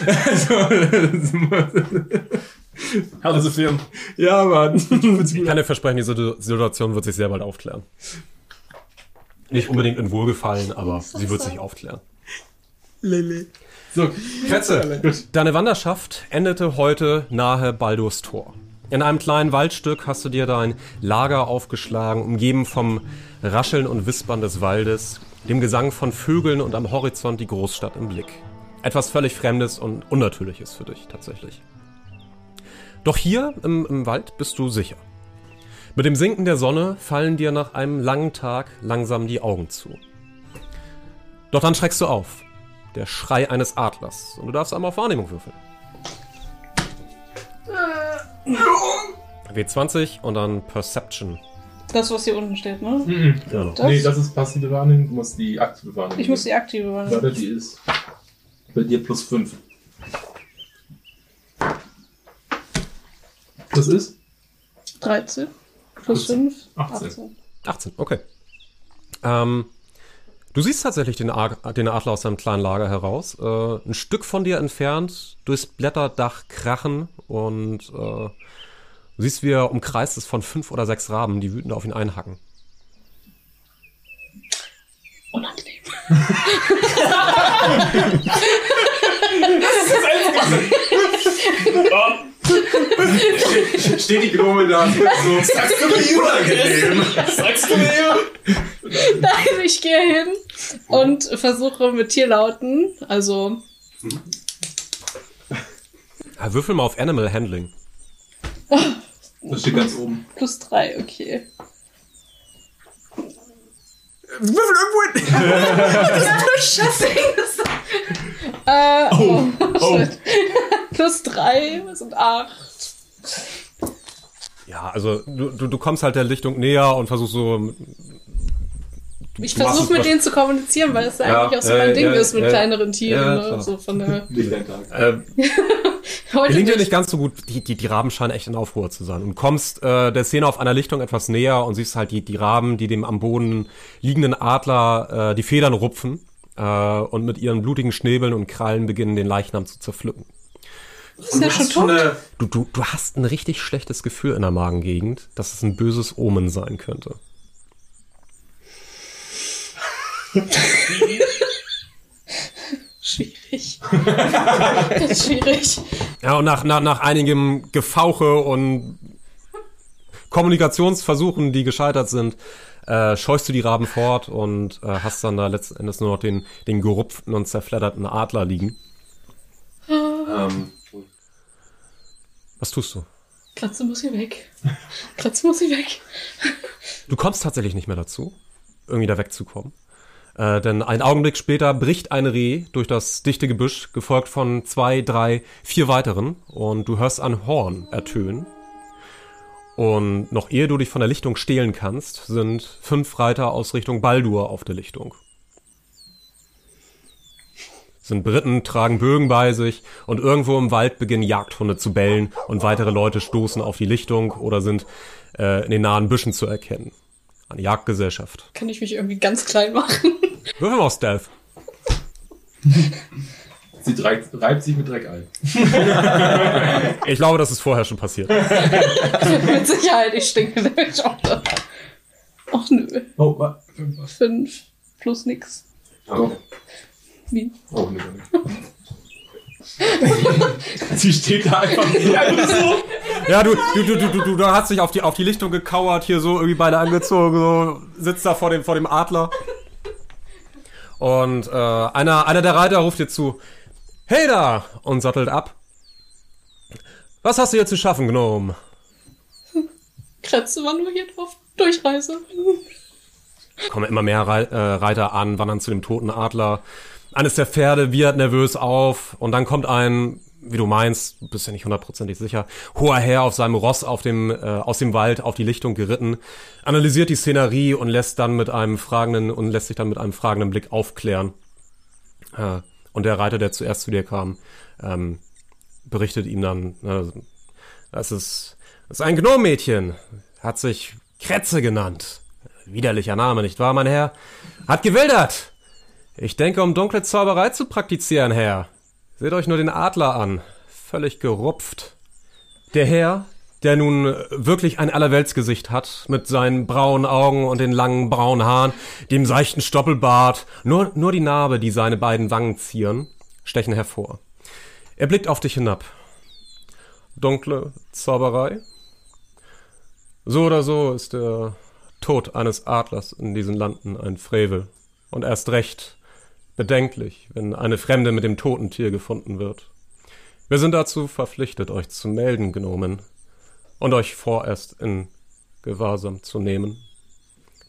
also, Film. Ja, Mann. Ich kann dir versprechen, die Situ- Situation wird sich sehr bald aufklären. Nicht unbedingt in Wohlgefallen, aber sie wird sich aufklären. Lele. So, Kretze, deine Wanderschaft endete heute nahe Baldurs Tor. In einem kleinen Waldstück hast du dir dein Lager aufgeschlagen, umgeben vom Rascheln und Wispern des Waldes, dem Gesang von Vögeln und am Horizont die Großstadt im Blick. Etwas völlig Fremdes und Unnatürliches für dich tatsächlich. Doch hier im, im Wald bist du sicher. Mit dem Sinken der Sonne fallen dir nach einem langen Tag langsam die Augen zu. Doch dann schreckst du auf. Der Schrei eines Adlers. Und du darfst einmal auf Wahrnehmung würfeln. W20 und dann Perception. Das, was hier unten steht, ne? Mhm. Das? Nee, das ist passive Wahrnehmung, du musst die aktive Wahrnehmung. Ich muss die aktive Warte, Wahrnehmung. die ist bei dir plus 5. Das ist? 13 plus 5, 18. 18. 18, okay. Ähm, du siehst tatsächlich den, Ar den Adler aus seinem kleinen Lager heraus. Äh, ein Stück von dir entfernt, durchs Blätterdach krachen und äh, du siehst, wie er umkreist ist von fünf oder sechs Raben, die wütend auf ihn einhacken. Unangenehm. Steht die Gnome da so. Sagst du mir unangenehm? Sagst du mir? Nein, ich gehe hin und versuche mit Tierlauten, also Ja, würfel mal auf Animal Handling. Das steht ganz oben. plus 3, okay. Würfel irgendwo hin. Äh, oh, oh. shit. plus 3 sind 8. Ja, also du, du, du kommst halt der Lichtung näher und versuchst so. du- Ich versuche mit denen zu kommunizieren, weil es ja eigentlich auch so äh, mein Ding ja, ist mit ja, kleineren Tieren. ja, ne? so von der Nicht. Äh, Heute Gelingt dir nicht. nicht ganz so gut. Die, die, die Raben scheinen echt in Aufruhr zu sein. Und du kommst äh, der Szene auf einer Lichtung etwas näher und siehst halt die, die Raben, die dem am Boden liegenden Adler äh, die Federn rupfen äh, und mit ihren blutigen Schnäbeln und Krallen beginnen, den Leichnam zu zerpflücken. Ist ja schon tot. Du, du, du hast ein richtig schlechtes Gefühl in der Magengegend, dass es ein böses Omen sein könnte. Schwierig. Schwierig. Ja, und nach, nach, nach einigem Gefauche und Kommunikationsversuchen, die gescheitert sind, äh, scheust du die Raben fort und äh, hast dann da letzten Endes nur noch den, den gerupften und zerfledderten Adler liegen. Ähm, Was tust du? Kratze muss hier weg. Kratze muss hier weg. Du kommst tatsächlich nicht mehr dazu, irgendwie da wegzukommen. Äh, denn einen Augenblick später bricht ein Reh durch das dichte Gebüsch, gefolgt von zwei, drei, vier weiteren, und du hörst ein Horn ertönen. Und noch ehe du dich von der Lichtung stehlen kannst, sind fünf Reiter aus Richtung Baldur auf der Lichtung. Sind Briten, tragen Bögen bei sich und irgendwo im Wald beginnen Jagdhunde zu bellen und weitere Leute stoßen auf die Lichtung oder sind äh, in den nahen Büschen zu erkennen. Eine Jagdgesellschaft. Kann ich mich irgendwie ganz klein machen? Würfel mal auf Stealth. Sie reibt, reibt sich mit Dreck ein. Ich glaube, das ist vorher schon passiert. Mit Sicherheit, ich stinke nämlich auch da. Ach nö. Oh, wa- Fünf plus nix. oh, Wie? oh nee. Sie steht da einfach einfach so. Ja, du, du, du, du, du, du, du hast dich auf die, auf die Lichtung gekauert, hier so irgendwie beide angezogen, so, sitzt da vor dem, vor dem Adler. Und äh, einer, einer der Reiter ruft dir zu, hey da! Und sattelt ab. Was hast du hier zu schaffen, Gnome? Kretze war nur hier drauf. Durchreise. kommen immer mehr äh, Reiter an, wandern zu dem toten Adler. Eines der Pferde wiehert nervös auf und dann kommt ein, wie du meinst, bist ja nicht hundertprozentig sicher, hoher Herr auf seinem Ross auf dem, äh, aus dem Wald auf die Lichtung geritten, analysiert die Szenerie und lässt dann mit einem fragenden und lässt sich dann mit einem fragenden Blick aufklären. Äh, und der Reiter, der zuerst zu dir kam, ähm, berichtet ihm dann, äh, das ist, das ist ein Gnommädchen, hat sich Kretze genannt. Widerlicher Name, nicht wahr, mein Herr? Hat gewildert. Ich denke, um dunkle Zauberei zu praktizieren, Herr. Seht euch nur den Adler an. Völlig gerupft. Der Herr, der nun wirklich ein Allerweltsgesicht hat, mit seinen braunen Augen und den langen braunen Haaren, dem seichten Stoppelbart, nur, nur die Narbe, die seine beiden Wangen zieren, stechen hervor. Er blickt auf dich hinab. Dunkle Zauberei? So oder so ist der Tod eines Adlers in diesen Landen ein Frevel. Und erst recht bedenklich, wenn eine Fremde mit dem toten Tier gefunden wird. Wir sind dazu verpflichtet, euch zu melden, Gnomen, und euch vorerst in Gewahrsam zu nehmen.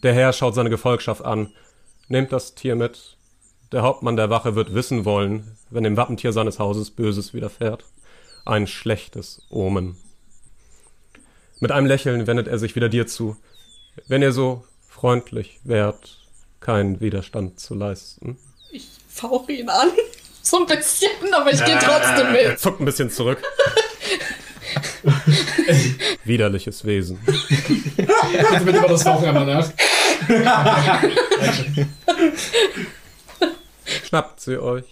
Der Herr schaut seine Gefolgschaft an. Nehmt das Tier mit. Der Hauptmann der Wache wird wissen wollen, wenn dem Wappentier seines Hauses Böses widerfährt. Ein schlechtes Omen. Mit einem Lächeln wendet er sich wieder dir zu. wenn ihr so freundlich wärt, keinen Widerstand zu leisten. Ich fauche ihn an. So ein bisschen, aber ich gehe trotzdem Er mit. zuckt ein bisschen zurück. Widerliches Wesen. Bitte bitte mal das Rauchen einmal nach. Schnappt sie euch.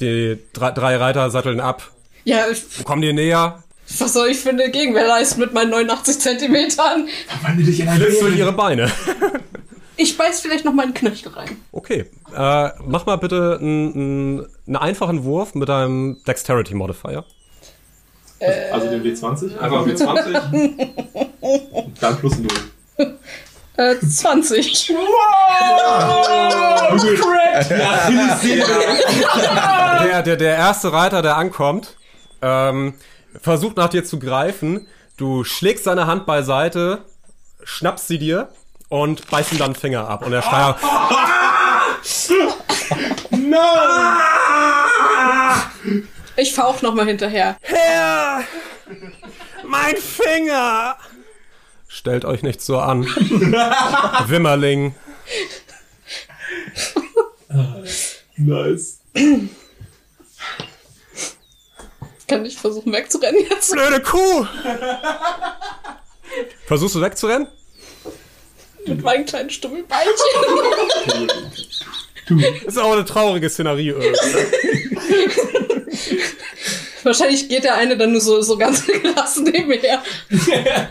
Die drei, drei Reiter satteln ab. Ja, ich, Kommen die näher? was soll ich für eine Gegenwehr leisten mit meinen 89 Zentimetern? Verwandle dich in ein durch Baby. ihre Beine. Ich beiß vielleicht noch meinen Knöchel rein. Okay. Äh, mach mal bitte einen, einen, einen einfachen Wurf mit deinem Dexterity Modifier. Also den W20? Einfach mit 20. Dann plus 0. Äh, 20. Der, der, der erste Reiter, der ankommt, ähm, versucht nach dir zu greifen. Du schlägst seine Hand beiseite, schnappst sie dir und beißt ihm dann den Finger ab. Und er schreit, Ich fauch noch mal hinterher. Herr! Mein Finger! Stellt euch nicht so an. Wimmerling. Nice. Kann ich versuchen wegzurennen jetzt? Blöde Kuh! Versuchst du wegzurennen? Mit meinen kleinen Stummelbeinchen. Ist auch eine traurige Szenerie irgendwie. Wahrscheinlich geht der eine dann nur so, so ganz gelassen nebenher.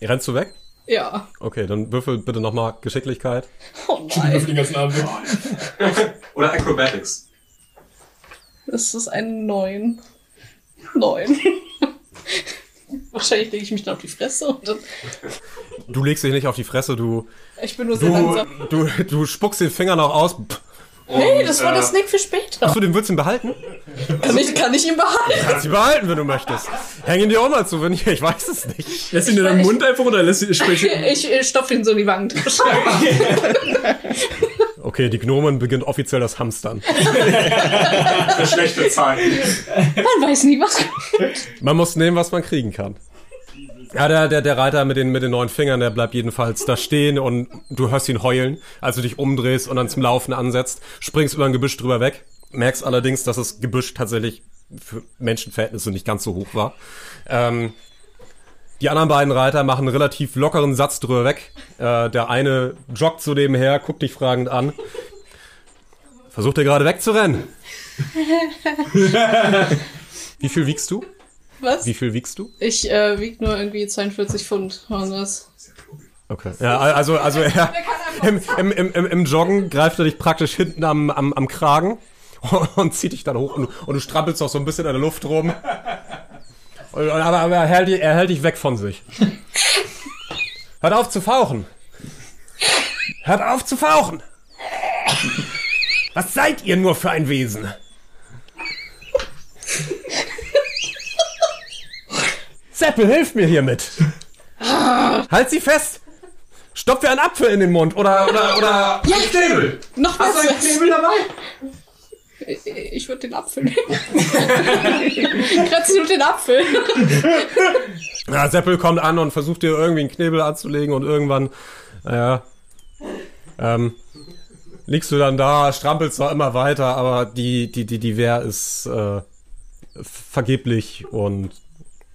Rennst du weg? Ja. Okay, dann würfel bitte nochmal Geschicklichkeit. Oh nein. den ganzen Abend. Oder Acrobatics. Das ist ein 9. 9. Wahrscheinlich lege ich mich dann auf die Fresse und dann. Du legst dich nicht auf die Fresse, du. Ich bin nur sehr Du, langsam. du, du spuckst den Finger noch aus. Hey, das war äh, der Snack für später. Achso, den willst du ihn behalten? Kann ich, kann ich ihn behalten? Kannst ihn behalten, wenn du möchtest. Häng ihn dir auch mal zu, wenn ich, ich weiß es nicht. Lässt ihn in deinen Mund einfach oder lässt ihn sprechen? Ich, ich stopfe ihn so in die Wangentasche. Okay, die Gnomen beginnt offiziell das Hamstern. Eine schlechte Zeichen. Man weiß nie, was Man muss nehmen, was man kriegen kann. Ja, der, der, der Reiter mit den, mit den neuen Fingern, der bleibt jedenfalls da stehen und du hörst ihn heulen, als du dich umdrehst und dann zum Laufen ansetzt, springst über ein Gebüsch drüber weg, merkst allerdings, dass das Gebüsch tatsächlich für Menschenverhältnisse nicht ganz so hoch war. Ähm, die anderen beiden Reiter machen einen relativ lockeren Satz drüber weg. Äh, der eine joggt zu dem her, guckt dich fragend an. Versucht er gerade wegzurennen. Wie viel wiegst du? Was? Wie viel wiegst du? Ich äh, wiege nur irgendwie 42 Pfund. das. Okay. Ja, also, also er, im, im, im, im, Joggen greift er dich praktisch hinten am, am, am Kragen und zieht dich dann hoch und, du- und du strampelst auch so ein bisschen in der Luft rum. Und, aber aber er, hält, dich- er hält dich weg von sich. Hört auf zu fauchen. Hört auf zu fauchen. Was seid ihr nur für ein Wesen? Seppel, hilf mir hiermit. Halt sie fest. Stopf ihr einen Apfel in den Mund oder oder oder Ja, Knebel! Noch Hast du einen Knebel dabei? Ich, würde den Apfel nehmen. Kratz nur den Apfel. Ja, Seppel kommt an und versucht dir irgendwie einen Knebel anzulegen und irgendwann, naja, ähm, liegst du dann da, strampelst zwar immer weiter, aber die, die, die, die Wehr ist äh, vergeblich und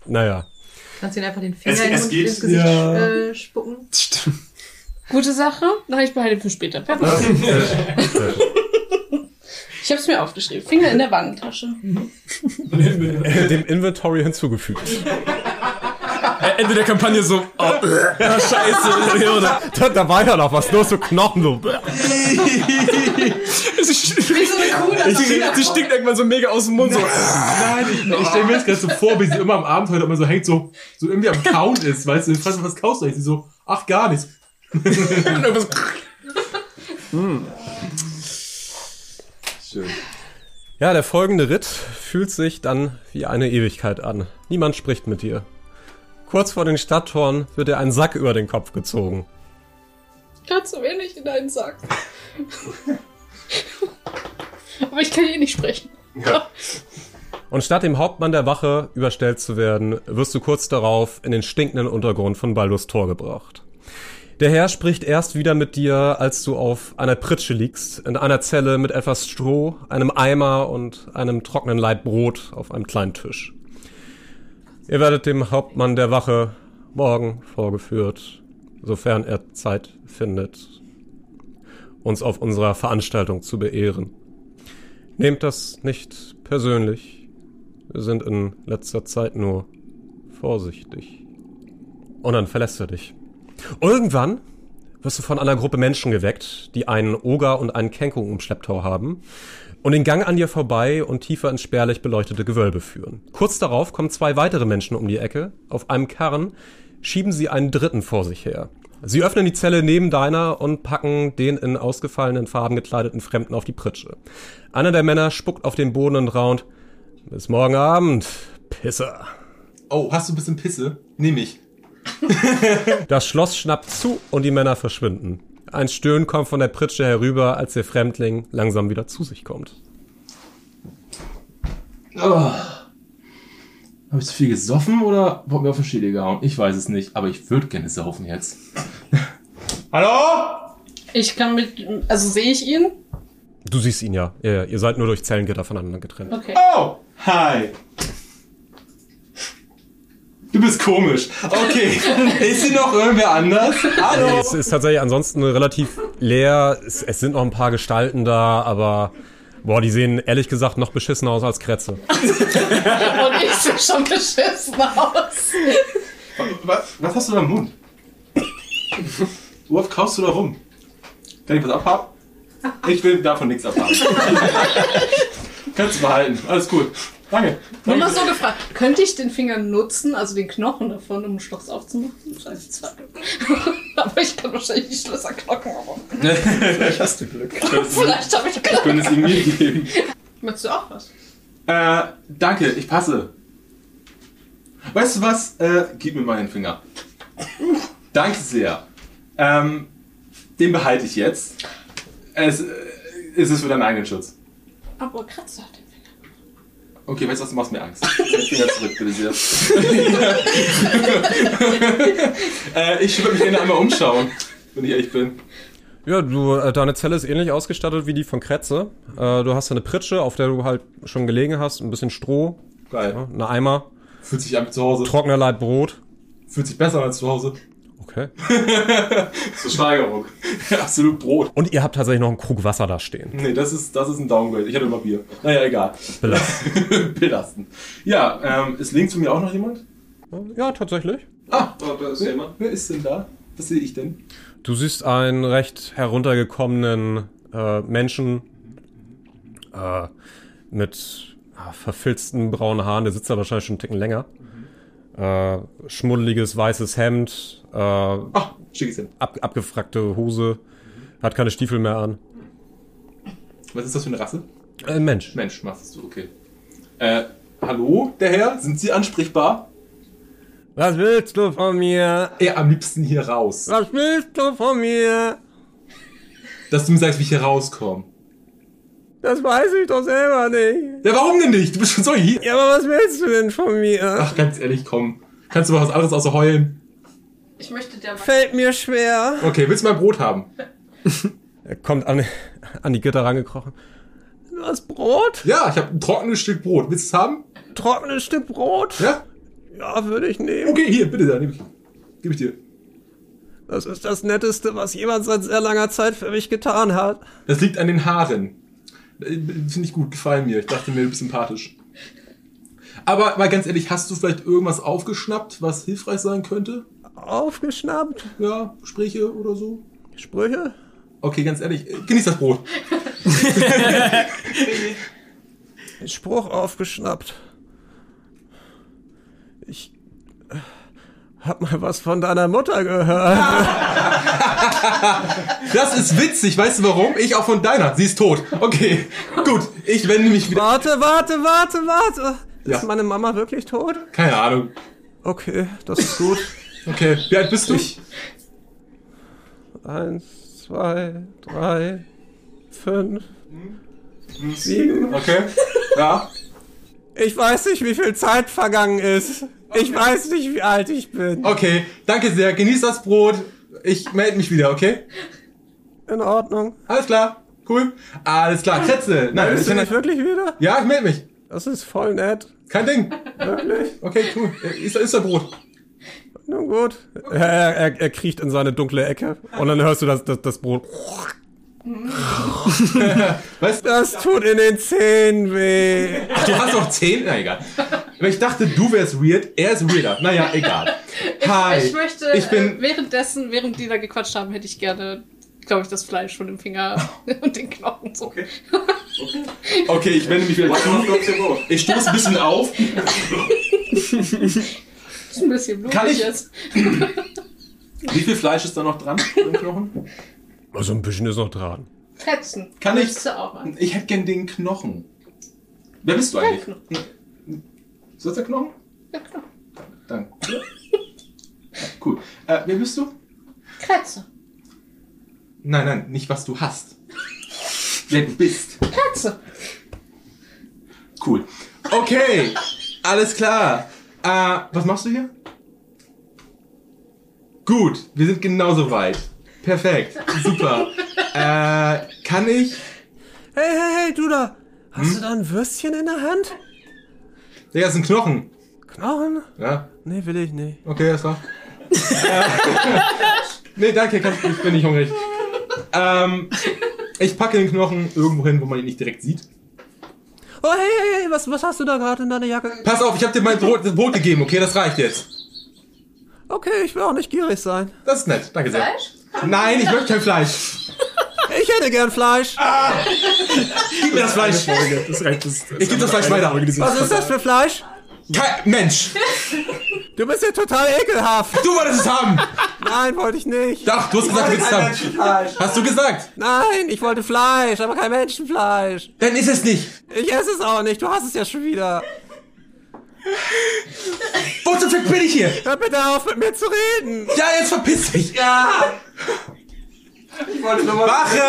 naja. Kannst du ihn einfach den Finger Es- in den es geht. ins Gesicht Ja. äh, spucken? Gute Sache. Nein, ich behalte ihn für später. Ich habe es mir aufgeschrieben. Finger in der Wangentasche. Dem Inventory hinzugefügt. Ende der Kampagne so, oh, äh, ah, scheiße. Oder? Da, da war ja noch was, nur so Knochen so. Sie, sie, sie stinkt irgendwann so mega aus dem Mund. So. Nein, ich, ich stelle mir jetzt gerade so vor, wie sie immer am Abenteuer immer so hängt, so, so irgendwie am Kauen ist, weißt du, was, was kaust du eigentlich? Sie so, ach, gar nichts. Irgendwas- Schön. Ja, der folgende Ritt fühlt sich dann wie eine Ewigkeit an. Niemand spricht mit dir. Kurz vor den Stadttoren wird dir ein Sack über den Kopf gezogen. Gerade zu wenig in deinen Sack. Aber ich kann eh nicht sprechen. Ja. Und statt dem Hauptmann der Wache überstellt zu werden, wirst du kurz darauf in den stinkenden Untergrund von Baldurs Tor gebracht. Der Herr spricht erst wieder mit dir, als du auf einer Pritsche liegst, in einer Zelle mit etwas Stroh, einem Eimer und einem trockenen Laib Brot auf einem kleinen Tisch. Ihr werdet dem Hauptmann der Wache morgen vorgeführt, sofern er Zeit findet, uns auf unserer Veranstaltung zu beehren. Nehmt das nicht persönlich. Wir sind in letzter Zeit nur vorsichtig. Und dann verlässt er dich. Irgendwann wirst du von einer Gruppe Menschen geweckt, die einen Oger und einen Kenku im Schlepptau haben und den Gang an dir vorbei und tiefer ins spärlich beleuchtete Gewölbe führen. Kurz darauf kommen zwei weitere Menschen um die Ecke. Auf einem Karren schieben sie einen dritten vor sich her. Sie öffnen die Zelle neben deiner und packen den in ausgefallenen Farben gekleideten Fremden auf die Pritsche. Einer der Männer spuckt auf den Boden und raunt, bis morgen Abend, Pisser. Oh, hast du ein bisschen Pisse? Nehm ich. Das Schloss schnappt zu und die Männer verschwinden. Ein Stöhnen kommt von der Pritsche herüber, als der Fremdling langsam wieder zu sich kommt. Oh. Habe ich zu viel gesoffen oder wurde mir auf den Schädel gehauen? Ich weiß es nicht, aber ich würde gerne saufen jetzt. Hallo? Ich kann mit. Also sehe ich ihn? Du siehst ihn ja. ja. Ihr seid nur durch Zellengitter voneinander getrennt. Okay. Oh! Hi! Du bist komisch. Okay. ist hier noch irgendwer anders? Hallo? Es ist tatsächlich ansonsten relativ leer. Es, es sind noch ein paar Gestalten da, aber boah, die sehen ehrlich gesagt noch beschissener aus als Kretze. Und ich sehe schon beschissen aus. Was, was hast du da im Mund? Wo oft kaufst du da rum? Kann ich was abhaben? Ich will davon nichts abhaben. Kannst du behalten. Alles cool. Danke. Nur mal so gefragt, könnte ich den Finger nutzen, also den Knochen davon, um einen Schloss aufzumachen? Scheiße, zwei. aber ich kann wahrscheinlich die Schlösser knocken. Aber Vielleicht hast du Glück. Vielleicht habe ich Ich könnte es ihm mir geben. Möchtest du auch was? Äh, danke, ich passe. Weißt du was? Äh, gib mir mal den Finger. Danke sehr. Ähm, den behalte ich jetzt. Es, äh, es ist für deinen eigenen Schutz. Aber Finger. Okay, weißt du was, du machst mir Angst. Finger zurück, bitte sehr. äh, ich würde mich gerne einmal umschauen, wenn ich ehrlich bin. Ja, du, äh, deine Zelle ist ähnlich ausgestattet wie die von Kretze. Äh, du hast eine Pritsche, auf der du halt schon gelegen hast, ein bisschen Stroh, Geil. ja, eine Eimer, Fühlt sich an wie zu Hause. trockener Laib Brot. Fühlt sich besser als zu Hause. Okay. Zur Steigerung. Absolut Brot. Und ihr habt tatsächlich noch einen Krug Wasser da stehen. Nee, das ist, das ist ein Downgrade. Ich hatte immer Bier. Naja, egal. Belastend. Belastend. Ja, ähm, ist links von mir auch noch jemand? Ja, tatsächlich. Ah, da ist jemand. Wer ist denn da? Was sehe ich denn? Du siehst einen recht heruntergekommenen äh, Menschen äh, mit ah, verfilzten braunen Haaren, der sitzt da wahrscheinlich schon einen Ticken länger. Äh, schmuddeliges weißes Hemd, äh, Ah, schick es hin. ab, abgefrackte Hose, hat keine Stiefel mehr an. Was ist das für eine Rasse? Äh, Mensch. Mensch, machst du, okay. Äh, hallo, der Herr? Sind Sie ansprechbar? Was willst du von mir? Ja, am liebsten hier raus. Was willst du von mir? Dass du mir sagst, wie ich hier rauskomme. Das weiß ich doch selber nicht. Ja, warum denn nicht? Du bist schon so hier. Ja, aber was willst du denn von mir? Ach, ganz ehrlich, komm. Kannst du mal was anderes außer heulen? Ich möchte der Fällt mir schwer. Okay, willst du mal Brot haben? Er kommt an, an die Gitter rangekrochen. Du hast Brot? Ja, ich habe ein trockenes Stück Brot. Willst du es haben? Trockenes Stück Brot? Ja? Ja, würde ich nehmen. Okay, hier, bitte, da nehme ich. Gib ich dir. Das ist das Netteste, was jemand seit sehr langer Zeit für mich getan hat. Das liegt an den Haaren. Äh, Finde ich gut, gefallen mir. Ich dachte mir, du bist sympathisch. Aber mal ganz ehrlich, hast du vielleicht irgendwas aufgeschnappt, was hilfreich sein könnte? Aufgeschnappt? Ja, Gespräche oder so? Sprüche? Okay, ganz ehrlich, genieß das Brot. Spruch aufgeschnappt. Ich äh, hab mal was von deiner Mutter gehört. Das ist witzig, weißt du warum? Ich auch von deiner. Sie ist tot. Okay, gut. Ich wende mich wieder. Warte, warte, warte, warte. Ja. Ist meine Mama wirklich tot? Keine Ahnung. Okay, das ist gut. Okay, wie alt bist du? Eins, zwei, drei, fünf, sieben. Okay. Ja. Ich weiß nicht, wie viel Zeit vergangen ist. Ich weiß nicht, wie alt ich bin. Okay, danke sehr. Genieß das Brot. Ich melde mich wieder, okay? In Ordnung. Alles klar. Cool. Alles klar. Kretze. Nein, ich du dich wirklich wieder? Ja, ich melde mich. Das ist voll nett. Kein Ding. Wirklich? Okay, cool. Ist, ist der Brot. Nun gut. Er, er, er kriecht in seine dunkle Ecke und dann hörst du das, das, das Brot. Was? Das tut in den Zähnen weh. Ach, du hast noch zehn? Na egal. Aber ich dachte, du wärst weird. Er ist weirder. Naja, egal. Hi. Ich möchte, Ich bin. äh, währenddessen, während die da gequatscht haben, hätte ich gerne, glaube ich, das Fleisch von dem Finger und den Knochen so. Okay. Okay, ich wende mich wieder zu. Ich stoße ein bisschen auf. ist ein bisschen blutig Kann ich- jetzt. Wie viel Fleisch ist da noch dran im Knochen? Also ein bisschen ist noch dran. Fetzen. Kann ich- du auch mal? Ich hätte gern den Knochen. Wer bist du eigentlich? Ist das der Knochen? Ja, klar. Danke. Cool. Äh, wer bist du? Kretze. Nein, nein, nicht was du hast. Wer du bist. Kretze. Cool. Okay, alles klar. Äh, was machst du hier? Gut, wir sind genauso weit. Perfekt, super. äh, kann ich? Hey, hey, hey, du da. Hast Hm? du da ein Würstchen in der Hand? Ja, das ist ein Knochen. Knochen? Ja, Nee, will ich nicht. okay, das war. äh, nee, danke, kann, ich bin nicht hungrig. Ähm, ich packe den Knochen irgendwo hin, wo man ihn nicht direkt sieht. Oh, hey, hey, hey, was, was hast du da gerade in deiner Jacke? Pass auf, ich habe dir mein Brot, das Brot gegeben, okay? Das reicht jetzt. Okay, ich will auch nicht gierig sein. Das ist nett, danke sehr. Fleisch? Nein, ich möchte kein Fleisch. Ich hätte gern Fleisch. Gib mir das Fleisch. Das reicht. Das, Ich gebe das Fleisch weiter. Was ist das für Fleisch? Kein Mensch, Du bist ja total ekelhaft. du wolltest es haben. Nein, wollte ich nicht. Doch, du hast gesagt, du willst es haben. Hast du gesagt? Nein, ich wollte Fleisch, aber kein Menschenfleisch. Dann ist es nicht. Ich esse es auch nicht, du hast es ja schon wieder. Wo zum Fick bin ich hier? Hör bitte auf, mit mir zu reden. Ja, jetzt verpiss dich. Ja! Ich wollte nur mal Wache!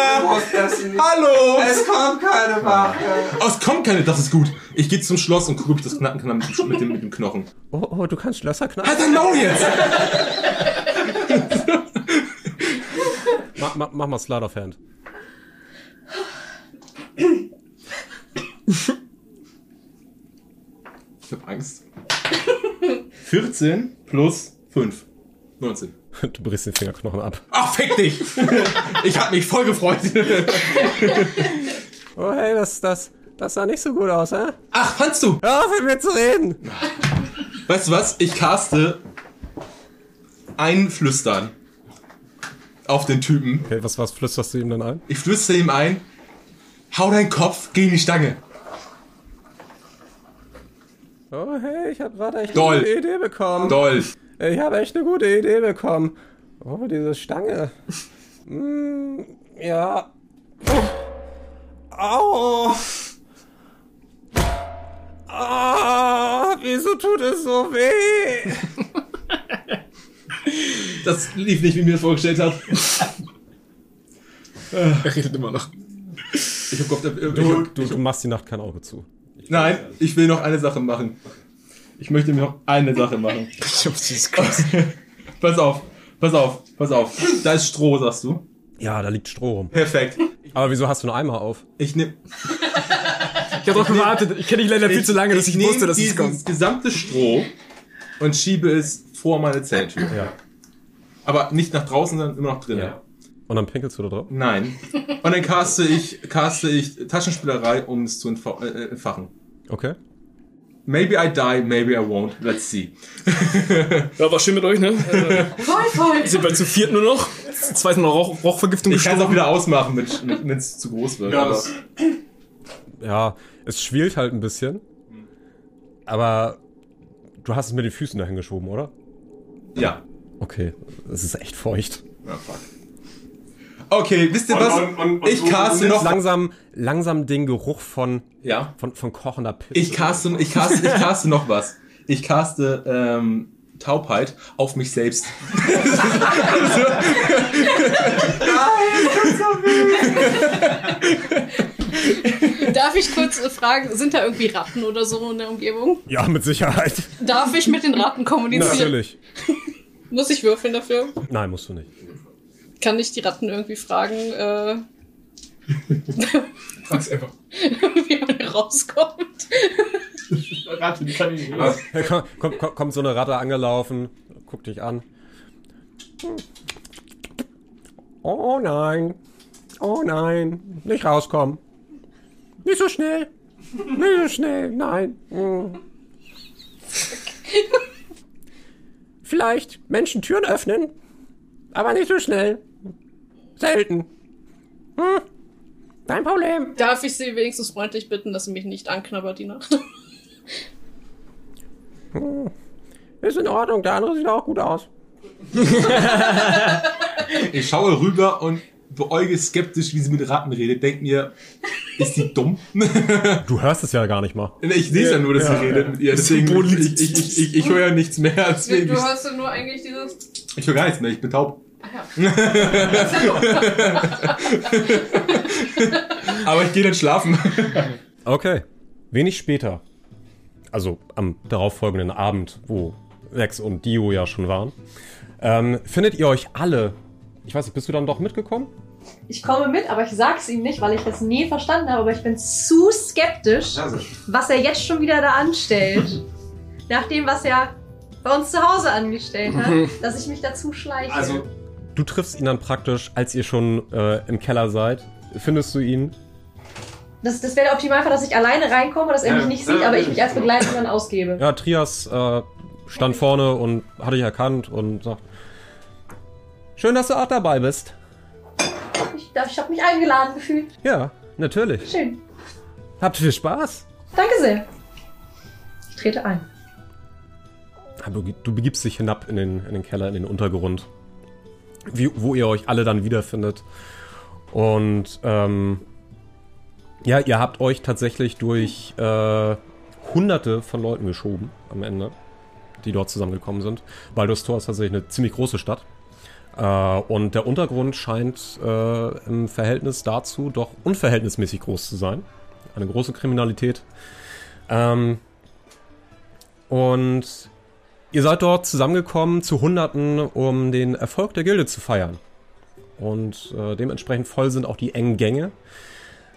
Hallo! Es kommt keine Wache. Oh, es kommt keine, das ist gut. Ich gehe zum Schloss und gucke, ob ich das knacken kann mit dem, mit dem, mit dem Knochen. Oh, oh, du kannst Schlösser knacken. Halt dein Maul jetzt! Mach, mach, mach mal Slide of Hand. Ich hab Angst. 14 plus 5. 19. Du brichst den Fingerknochen ab. Ach, fick dich! Ich hab mich voll gefreut. Oh, hey, das, das, das sah nicht so gut aus, hä? Ach, fandst du? Hör auf, mit mir zu reden. Weißt du was? Ich caste Einflüstern auf den Typen. Okay, was, was flüsterst du ihm dann ein? Ich flüstere ihm ein, hau deinen Kopf gegen die Stange. Oh, hey, ich habe gerade echt Doll. eine Idee bekommen. Doll. Ich habe echt eine gute Idee bekommen. Oh, diese Stange. Mm, ja. Au. Ah, wieso tut es so weh? Das lief nicht, wie mir das vorgestellt hat. Er redet immer noch. Ich hab gehofft, äh, ich Du, hab, du, du machst die Nacht kein Auge zu. Nein, ich will noch eine Sache machen. Ich möchte mir noch eine Sache machen. pass auf, pass auf, pass auf. Da ist Stroh, sagst du. Ja, da liegt Stroh rum. Perfekt. Aber wieso hast du einen Eimer auf? Ich nehme Ich habe doch gewartet. Ich kenne dich leider viel zu lange, dass ich, nehm wusste, dass es kommt. gesamte Stroh und schiebe es vor meine Zelltür. Ja. Aber nicht nach draußen, sondern immer noch drinnen. Ja. Und dann pinkelst du da drauf? Nein. Und dann caste ich, caste ich Taschenspielerei, um es zu entfa äh, entfachen. Okay. Maybe I die, maybe I won't. Let's see. Ja, war schön mit euch, ne? Äh, Voll, voll. sind wir zu viert nur noch. Zweite Mal Rauch, Rauchvergiftung Ich kann es auch wieder ausmachen, wenn es zu groß wird. Ja, aber- Ja, es schwielt halt ein bisschen. Aber du hast es mit den Füßen dahin geschoben, oder? ja. Okay, es ist echt feucht. Ja, fuck. Okay, wisst ihr was? und- und- und ich caste noch. Langsam, langsam den Geruch von, Ja. von, von kochender Pizza. Ich caste, ich caste, ich caste noch was. Ich caste ähm, Taubheit auf mich selbst. Da Darf ich kurz äh, fragen, sind da irgendwie Ratten oder so in der Umgebung? Ja, mit Sicherheit. Darf ich mit den Ratten kommunizieren? Natürlich. Muss ich würfeln dafür? Nein, musst du nicht. Kann ich die Ratten irgendwie fragen, äh, Frag's einfach. wie man rauskommt? Ratte, die kann ich nicht. Ja, komm- komm- komm- kommt so eine Ratte angelaufen, guckt dich an. Oh nein. Oh nein. Nicht rauskommen. Nicht so schnell. Nicht so schnell. Nein. Hm. Vielleicht Menschen Türen öffnen. Aber nicht so schnell. Selten. Hm. Dein Problem. Darf ich sie wenigstens freundlich bitten, dass sie mich nicht anknabbert die Nacht? Hm. Ist in Ordnung. Der andere sieht auch gut aus. Ich schaue rüber und beäuge skeptisch, wie sie mit Ratten redet. Denkt mir, ist die dumm? Du hörst es ja gar nicht mal. Ich sehe ja nur, dass sie Ja. redet mit ihr. Deswegen, ich, ich, ich, ich, höre ja nichts mehr. Deswegen, Du hörst ja nur eigentlich dieses. ich höre gar nichts mehr. Ich bin taub. Aber ich gehe dann schlafen. Okay. Wenig später, also am darauffolgenden Abend, wo Rex und Dio ja schon waren, ähm, findet ihr euch alle. Ich weiß nicht, bist du dann doch mitgekommen? Ich komme mit, aber ich sag's ihm nicht, weil ich das nie verstanden habe. Aber ich bin zu skeptisch, was er jetzt schon wieder da anstellt. Nach dem, was er bei uns zu Hause angestellt hat, dass ich mich dazu schleiche. Also, du triffst ihn dann praktisch, als ihr schon äh, im Keller seid. Findest du ihn? das, das wäre der Optimalfall, dass ich alleine reinkomme, dass er mich nicht sieht, aber ich mich als Begleiter dann ausgebe. Ja, Trias äh, stand vorne und hat dich erkannt und sagt: Schön, dass du auch dabei bist. Ich, ich habe mich eingeladen gefühlt. Ja, natürlich. Schön. Habt viel Spaß. Danke sehr. Ich trete ein. Du, du begibst dich hinab in den, in den Keller, in den Untergrund, wie, wo ihr euch alle dann wiederfindet. Und ähm, ja, ihr habt euch tatsächlich durch äh, hunderte von Leuten geschoben am Ende, die dort zusammengekommen sind. Baldur's Tor ist tatsächlich eine ziemlich große Stadt. Äh, und der Untergrund scheint äh, im Verhältnis dazu doch unverhältnismäßig groß zu sein. Eine große Kriminalität. Ähm, und ihr seid dort zusammengekommen zu Hunderten, um den Erfolg der Gilde zu feiern. Und äh, dementsprechend voll sind auch die engen Gänge.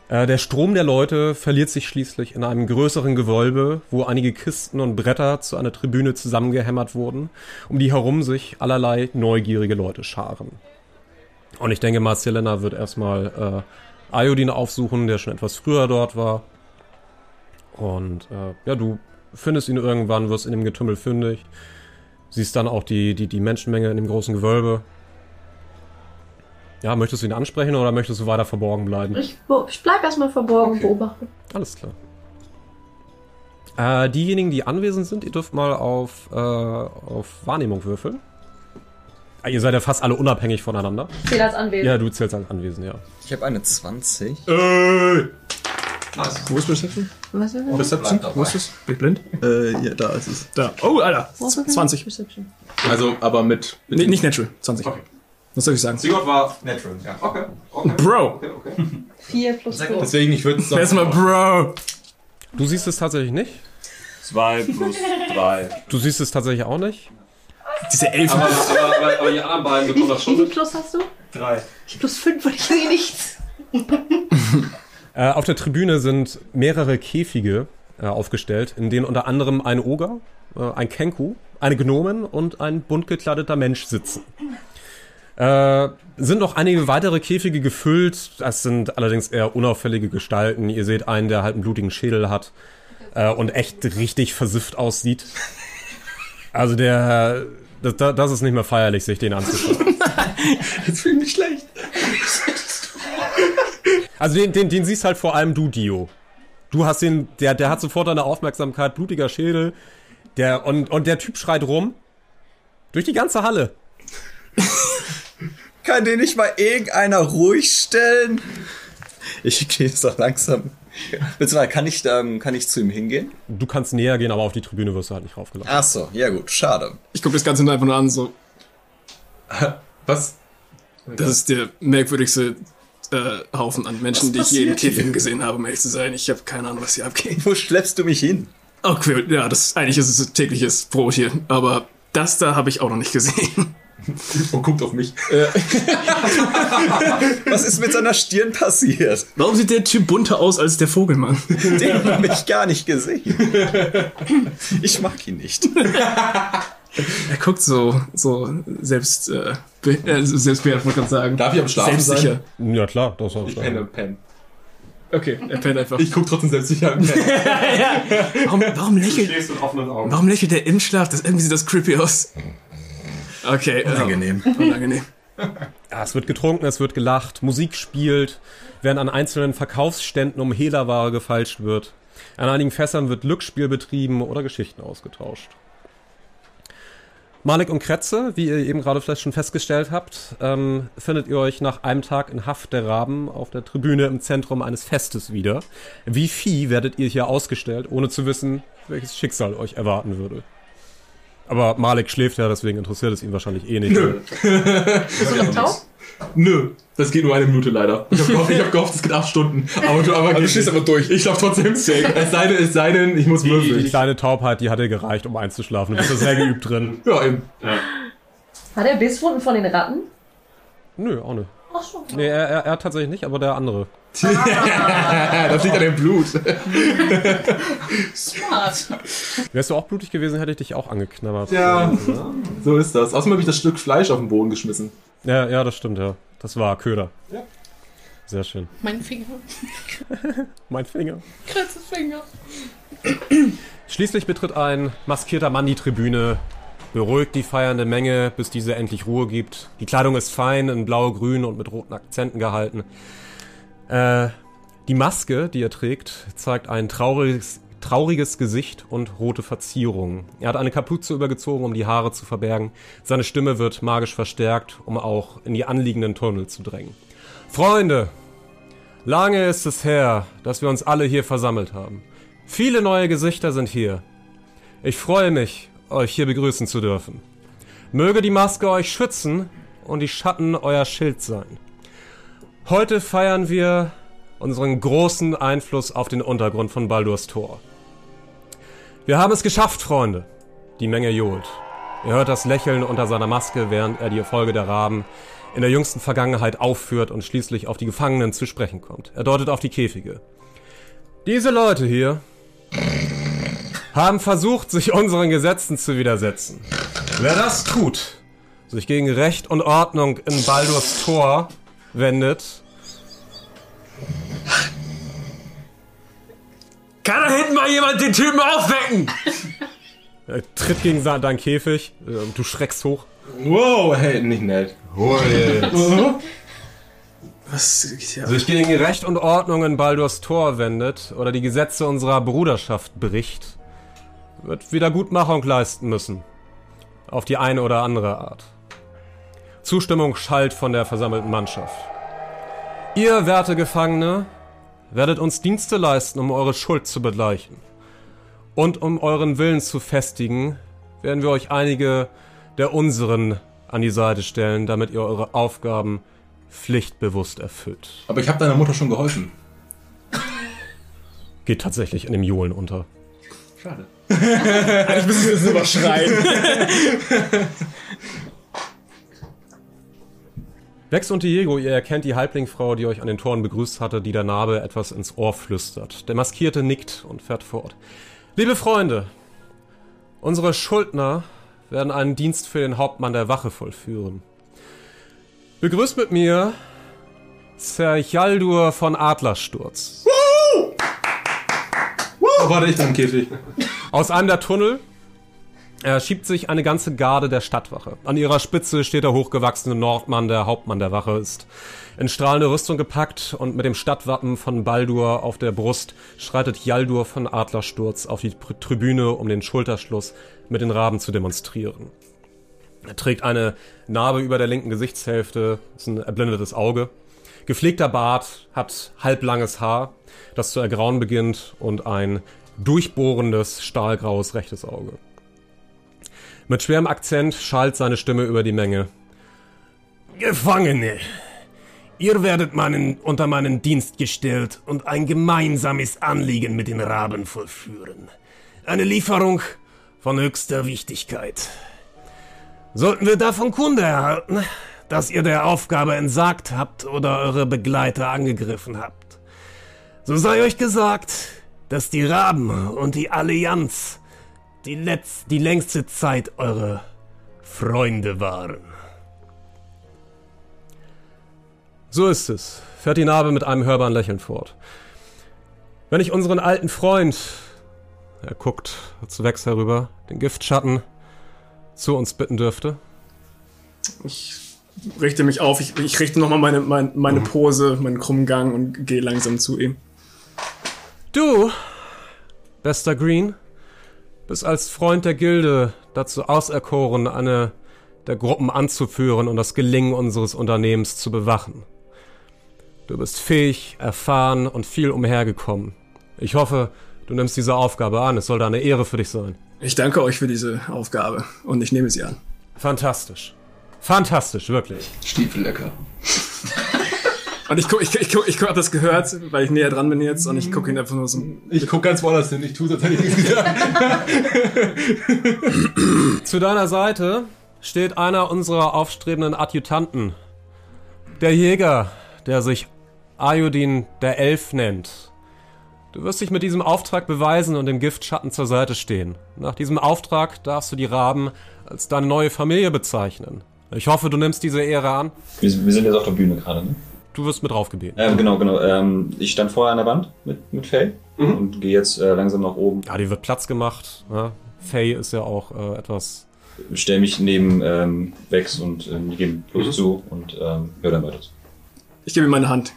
Äh, der Strom der Leute verliert sich schließlich in einem größeren Gewölbe, wo einige Kisten und Bretter zu einer Tribüne zusammengehämmert wurden, um die herum sich allerlei neugierige Leute scharen. Und ich denke, Marcelena wird erstmal äh, Iodin aufsuchen, der schon etwas früher dort war. Und äh, ja, du findest ihn irgendwann, wirst in dem Getümmel fündig. Siehst dann auch die, die, die Menschenmenge in dem großen Gewölbe. Ja, möchtest du ihn ansprechen oder möchtest du weiter verborgen bleiben? Ich, ich bleib erstmal verborgen und beobachte. Alles klar. Äh, diejenigen, die anwesend sind, ihr dürft mal auf, äh, auf Wahrnehmung würfeln. Ah, ihr seid ja fast alle unabhängig voneinander. Ich zähle als anwesend. Ja, du zählst als anwesend, ja. Ich habe eine 20. Äh. Wo ist Perception? Was ist Oh, Perception? Wo ist es? Bin ich blind? Äh, ja, da ist es. Da. Oh, Alter. Wo ist es? 20. Perception. Also, aber mit. mit Nee, nicht natural. 20. Was soll ich sagen? Sigurd war natural, ja. Okay. okay. Bro. Okay, okay. 4 plus 4. Deswegen, ich würde es Erstmal Bro. Du siehst es tatsächlich nicht. Zwei plus drei. Du siehst es tatsächlich auch nicht. Diese Elfen. Aber, aber, aber, aber die anderen beiden Wie, bekommen das wie schon viel mit. plus hast du? Drei. Ich plus 5 und ich sehe nichts. Äh, auf der Tribüne sind mehrere Käfige äh, aufgestellt, in denen unter anderem ein Oger, äh, ein Kenku, eine Gnomen und ein bunt gekleideter Mensch sitzen. Äh, sind noch einige weitere Käfige gefüllt. Das sind allerdings eher unauffällige Gestalten. Ihr seht einen, der halt einen blutigen Schädel hat äh, und echt richtig versifft aussieht. Also der, das, das ist nicht mehr feierlich, sich den anzuschauen. Jetzt fühle ich mich schlecht. Also den, den, den siehst halt vor allem du, Dio. Du hast den, der, der hat sofort deine Aufmerksamkeit, blutiger Schädel. Der, und, und der Typ schreit rum. Durch die ganze Halle. Kann den nicht mal irgendeiner ruhig stellen? Ich gehe jetzt doch langsam. Beziehungsweise kann ich, ähm, kann ich zu ihm hingehen? Du kannst näher gehen, aber auf die Tribüne wirst du halt nicht raufgelassen. Ach so, ja gut, schade. Ich gucke das Ganze nur einfach nur an, so. Was? Das ist der merkwürdigste Haufen an Menschen, die ich je in Käfigen gesehen habe, um ehrlich zu sein. Ich habe keine Ahnung, was hier abgeht. Wo schleppst du mich hin? Okay, ja, das eigentlich ist es tägliches Brot hier, aber das da habe ich auch noch nicht gesehen. Und guckt auf mich. Was ist mit seiner Stirn passiert? Warum sieht der Typ bunter aus als der Vogelmann? Den habe ich gar nicht gesehen. Ich mag ihn nicht. Er guckt so, so selbst, äh, äh, wollte ich sagen. Darf ich am Schlafen Selbstsicher. Ja, klar, das soll Ich penne im Pen. Okay, er pennt einfach. Ich guck trotzdem selbstsicher im Pen. Warum, warum lächelt, Schläfst mit offenen Augen. warum lächelt der im Schlaf? Das, irgendwie sieht das creepy aus. Okay, äh, Unangenehm. unangenehm. Ja, es wird getrunken, es wird gelacht, Musik spielt, während an einzelnen Verkaufsständen um Hehlerware gefeilscht wird. An einigen Fässern wird Glücksspiel betrieben oder Geschichten ausgetauscht. Malik und Kretze, wie ihr eben gerade vielleicht schon festgestellt habt, ähm, findet ihr euch nach einem Tag in Haft der Raben auf der Tribüne im Zentrum eines Festes wieder. Wie Vieh werdet ihr hier ausgestellt, ohne zu wissen, welches Schicksal euch erwarten würde. Aber Malik schläft ja, deswegen interessiert es ihn wahrscheinlich eh nicht. Nö. Bist du noch taub? Nö, das geht nur eine Minute leider. Ich habe gehofft, ich hab gehofft, es geht acht Stunden. Aber du, aber du stehst aber durch. Ich schlaf trotzdem. Es sei denn, es sei denn, ich muss Die, die würfeln. kleine Taubheit, die hatte gereicht, um einzuschlafen. Du bist da sehr geübt drin. Ja, eben. Hat er Bisswunden von den Ratten? Nö, auch nicht. Ach schon. Nee, er, er, er tatsächlich nicht, aber der andere. das liegt an dem Blut. Smart. Wärst du auch blutig gewesen, hätte ich dich auch angeknabbert. Ja, so ist das. Außerdem habe ich das Stück Fleisch auf den Boden geschmissen. Ja, ja, das stimmt, ja. Das war Köder. Ja. Sehr schön. Mein Finger. Mein Finger. Kretzefinger. Schließlich betritt ein maskierter Mann die Tribüne, beruhigt die feiernde Menge, bis diese endlich Ruhe gibt. Die Kleidung ist fein, in blau, grün und mit roten Akzenten gehalten. Äh, die Maske, die er trägt, zeigt ein trauriges, trauriges Gesicht und rote Verzierungen. Er hat eine Kapuze übergezogen, um die Haare zu verbergen. Seine Stimme wird magisch verstärkt, um auch in die anliegenden Tunnel zu drängen. Freunde, lange ist es her, dass wir uns alle hier versammelt haben. Viele neue Gesichter sind hier. Ich freue mich, euch hier begrüßen zu dürfen. Möge die Maske euch schützen und die Schatten euer Schild sein. Heute feiern wir unseren großen Einfluss auf den Untergrund von Baldurs Tor. Wir haben es geschafft, Freunde. Die Menge johlt. Ihr hört das Lächeln unter seiner Maske, während er die Erfolge der Raben in der jüngsten Vergangenheit aufführt und schließlich auf die Gefangenen zu sprechen kommt. Er deutet auf die Käfige. Diese Leute hier haben versucht, sich unseren Gesetzen zu widersetzen. Wer das tut, sich gegen Recht und Ordnung in Baldurs Tor wendet, Kann da hinten mal jemand den Typen aufwecken? er tritt gegen deinen Käfig, äh, du schreckst hoch. Wow, hey, nicht nett. Was? Ja. sich gegen Recht und Ordnung in Baldurs Tor wendet oder die Gesetze unserer Bruderschaft bricht, wird Wiedergutmachung leisten müssen. Auf die eine oder andere Art. Zustimmung schallt von der versammelten Mannschaft. Ihr, werte Gefangene, werdet uns Dienste leisten, um eure Schuld zu begleichen. Und um euren Willen zu festigen, werden wir euch einige der unseren an die Seite stellen, damit ihr eure Aufgaben pflichtbewusst erfüllt. Aber ich habe deiner Mutter schon geholfen. Geht tatsächlich in dem Johlen unter. Schade. Eigentlich müssen wir das immer schreien. Vex und Diego, ihr erkennt die Halblingfrau, die euch an den Toren begrüßt hatte, die der Narbe etwas ins Ohr flüstert. Der Maskierte nickt und fährt fort. Liebe Freunde, unsere Schuldner werden einen Dienst für den Hauptmann der Wache vollführen. Begrüßt mit mir Sir von Adlersturz. Oh, warte, ich im Käfig. Aus einem der Tunnel er schiebt sich eine ganze Garde der Stadtwache. An ihrer Spitze steht der hochgewachsene Nordmann, der Hauptmann der Wache ist. In strahlende Rüstung gepackt und mit dem Stadtwappen von Baldur auf der Brust schreitet Jaldur von Adlersturz auf die Tribüne, um den Schulterschluss mit den Raben zu demonstrieren. Er trägt eine Narbe über der linken Gesichtshälfte, ist ein erblindetes Auge. Gepflegter Bart, hat halblanges Haar, das zu ergrauen beginnt und ein durchbohrendes, stahlgraues rechtes Auge. Mit schwerem Akzent schallt seine Stimme über die Menge. Gefangene, Ihr werdet meinen, unter meinen Dienst gestellt und ein gemeinsames Anliegen mit den Raben vollführen. Eine Lieferung von höchster Wichtigkeit. Sollten wir davon Kunde erhalten, dass ihr der Aufgabe entsagt habt oder eure Begleiter angegriffen habt, so sei euch gesagt, dass die Raben und die Allianz die, letz die längste Zeit eure Freunde waren. So ist es, fährt die Narbe mit einem hörbaren Lächeln fort. Wenn ich unseren alten Freund, er guckt zu Wex herüber, den Giftschatten, zu uns bitten dürfte. Ich richte mich auf, ich, ich richte nochmal meine, meine, meine Mhm. Pose, meinen krummen Gang und gehe langsam zu ihm. Du, bester Green, bist als Freund der Gilde dazu auserkoren, eine der Gruppen anzuführen und das Gelingen unseres Unternehmens zu bewachen. Du bist fähig, erfahren und viel umhergekommen. Ich hoffe, du nimmst diese Aufgabe an. Es sollte eine Ehre für dich sein. Ich danke euch für diese Aufgabe und ich nehme sie an. Fantastisch. Fantastisch, wirklich. Stiefel lecker. Und ich guck, ich, ich, guck, ich hab das gehört, weil ich näher dran bin jetzt und ich gucke ihn einfach nur so. Ich guck ganz woanders hin, ich tue als hätte ich nichts gesagt. Zu deiner Seite steht einer unserer aufstrebenden Adjutanten. Der Jäger, der sich Ayudin der Elf nennt. Du wirst dich mit diesem Auftrag beweisen und dem Giftschatten zur Seite stehen. Nach diesem Auftrag darfst du die Raben als deine neue Familie bezeichnen. Ich hoffe, du nimmst diese Ehre an. Wir, wir sind jetzt auf der Bühne gerade, ne? Du wirst mit draufgebeten. Ähm, genau, genau. Ähm, ich stand vorher an der Wand mit, mit Faye und gehe jetzt äh, langsam nach oben. Ja, die wird Platz gemacht. Ja. Faye ist ja auch äh, etwas. Stell mich neben ähm, Vex und die geben bloß zu und ähm, hör dann weiter zu. Ich gebe ihm meine Hand.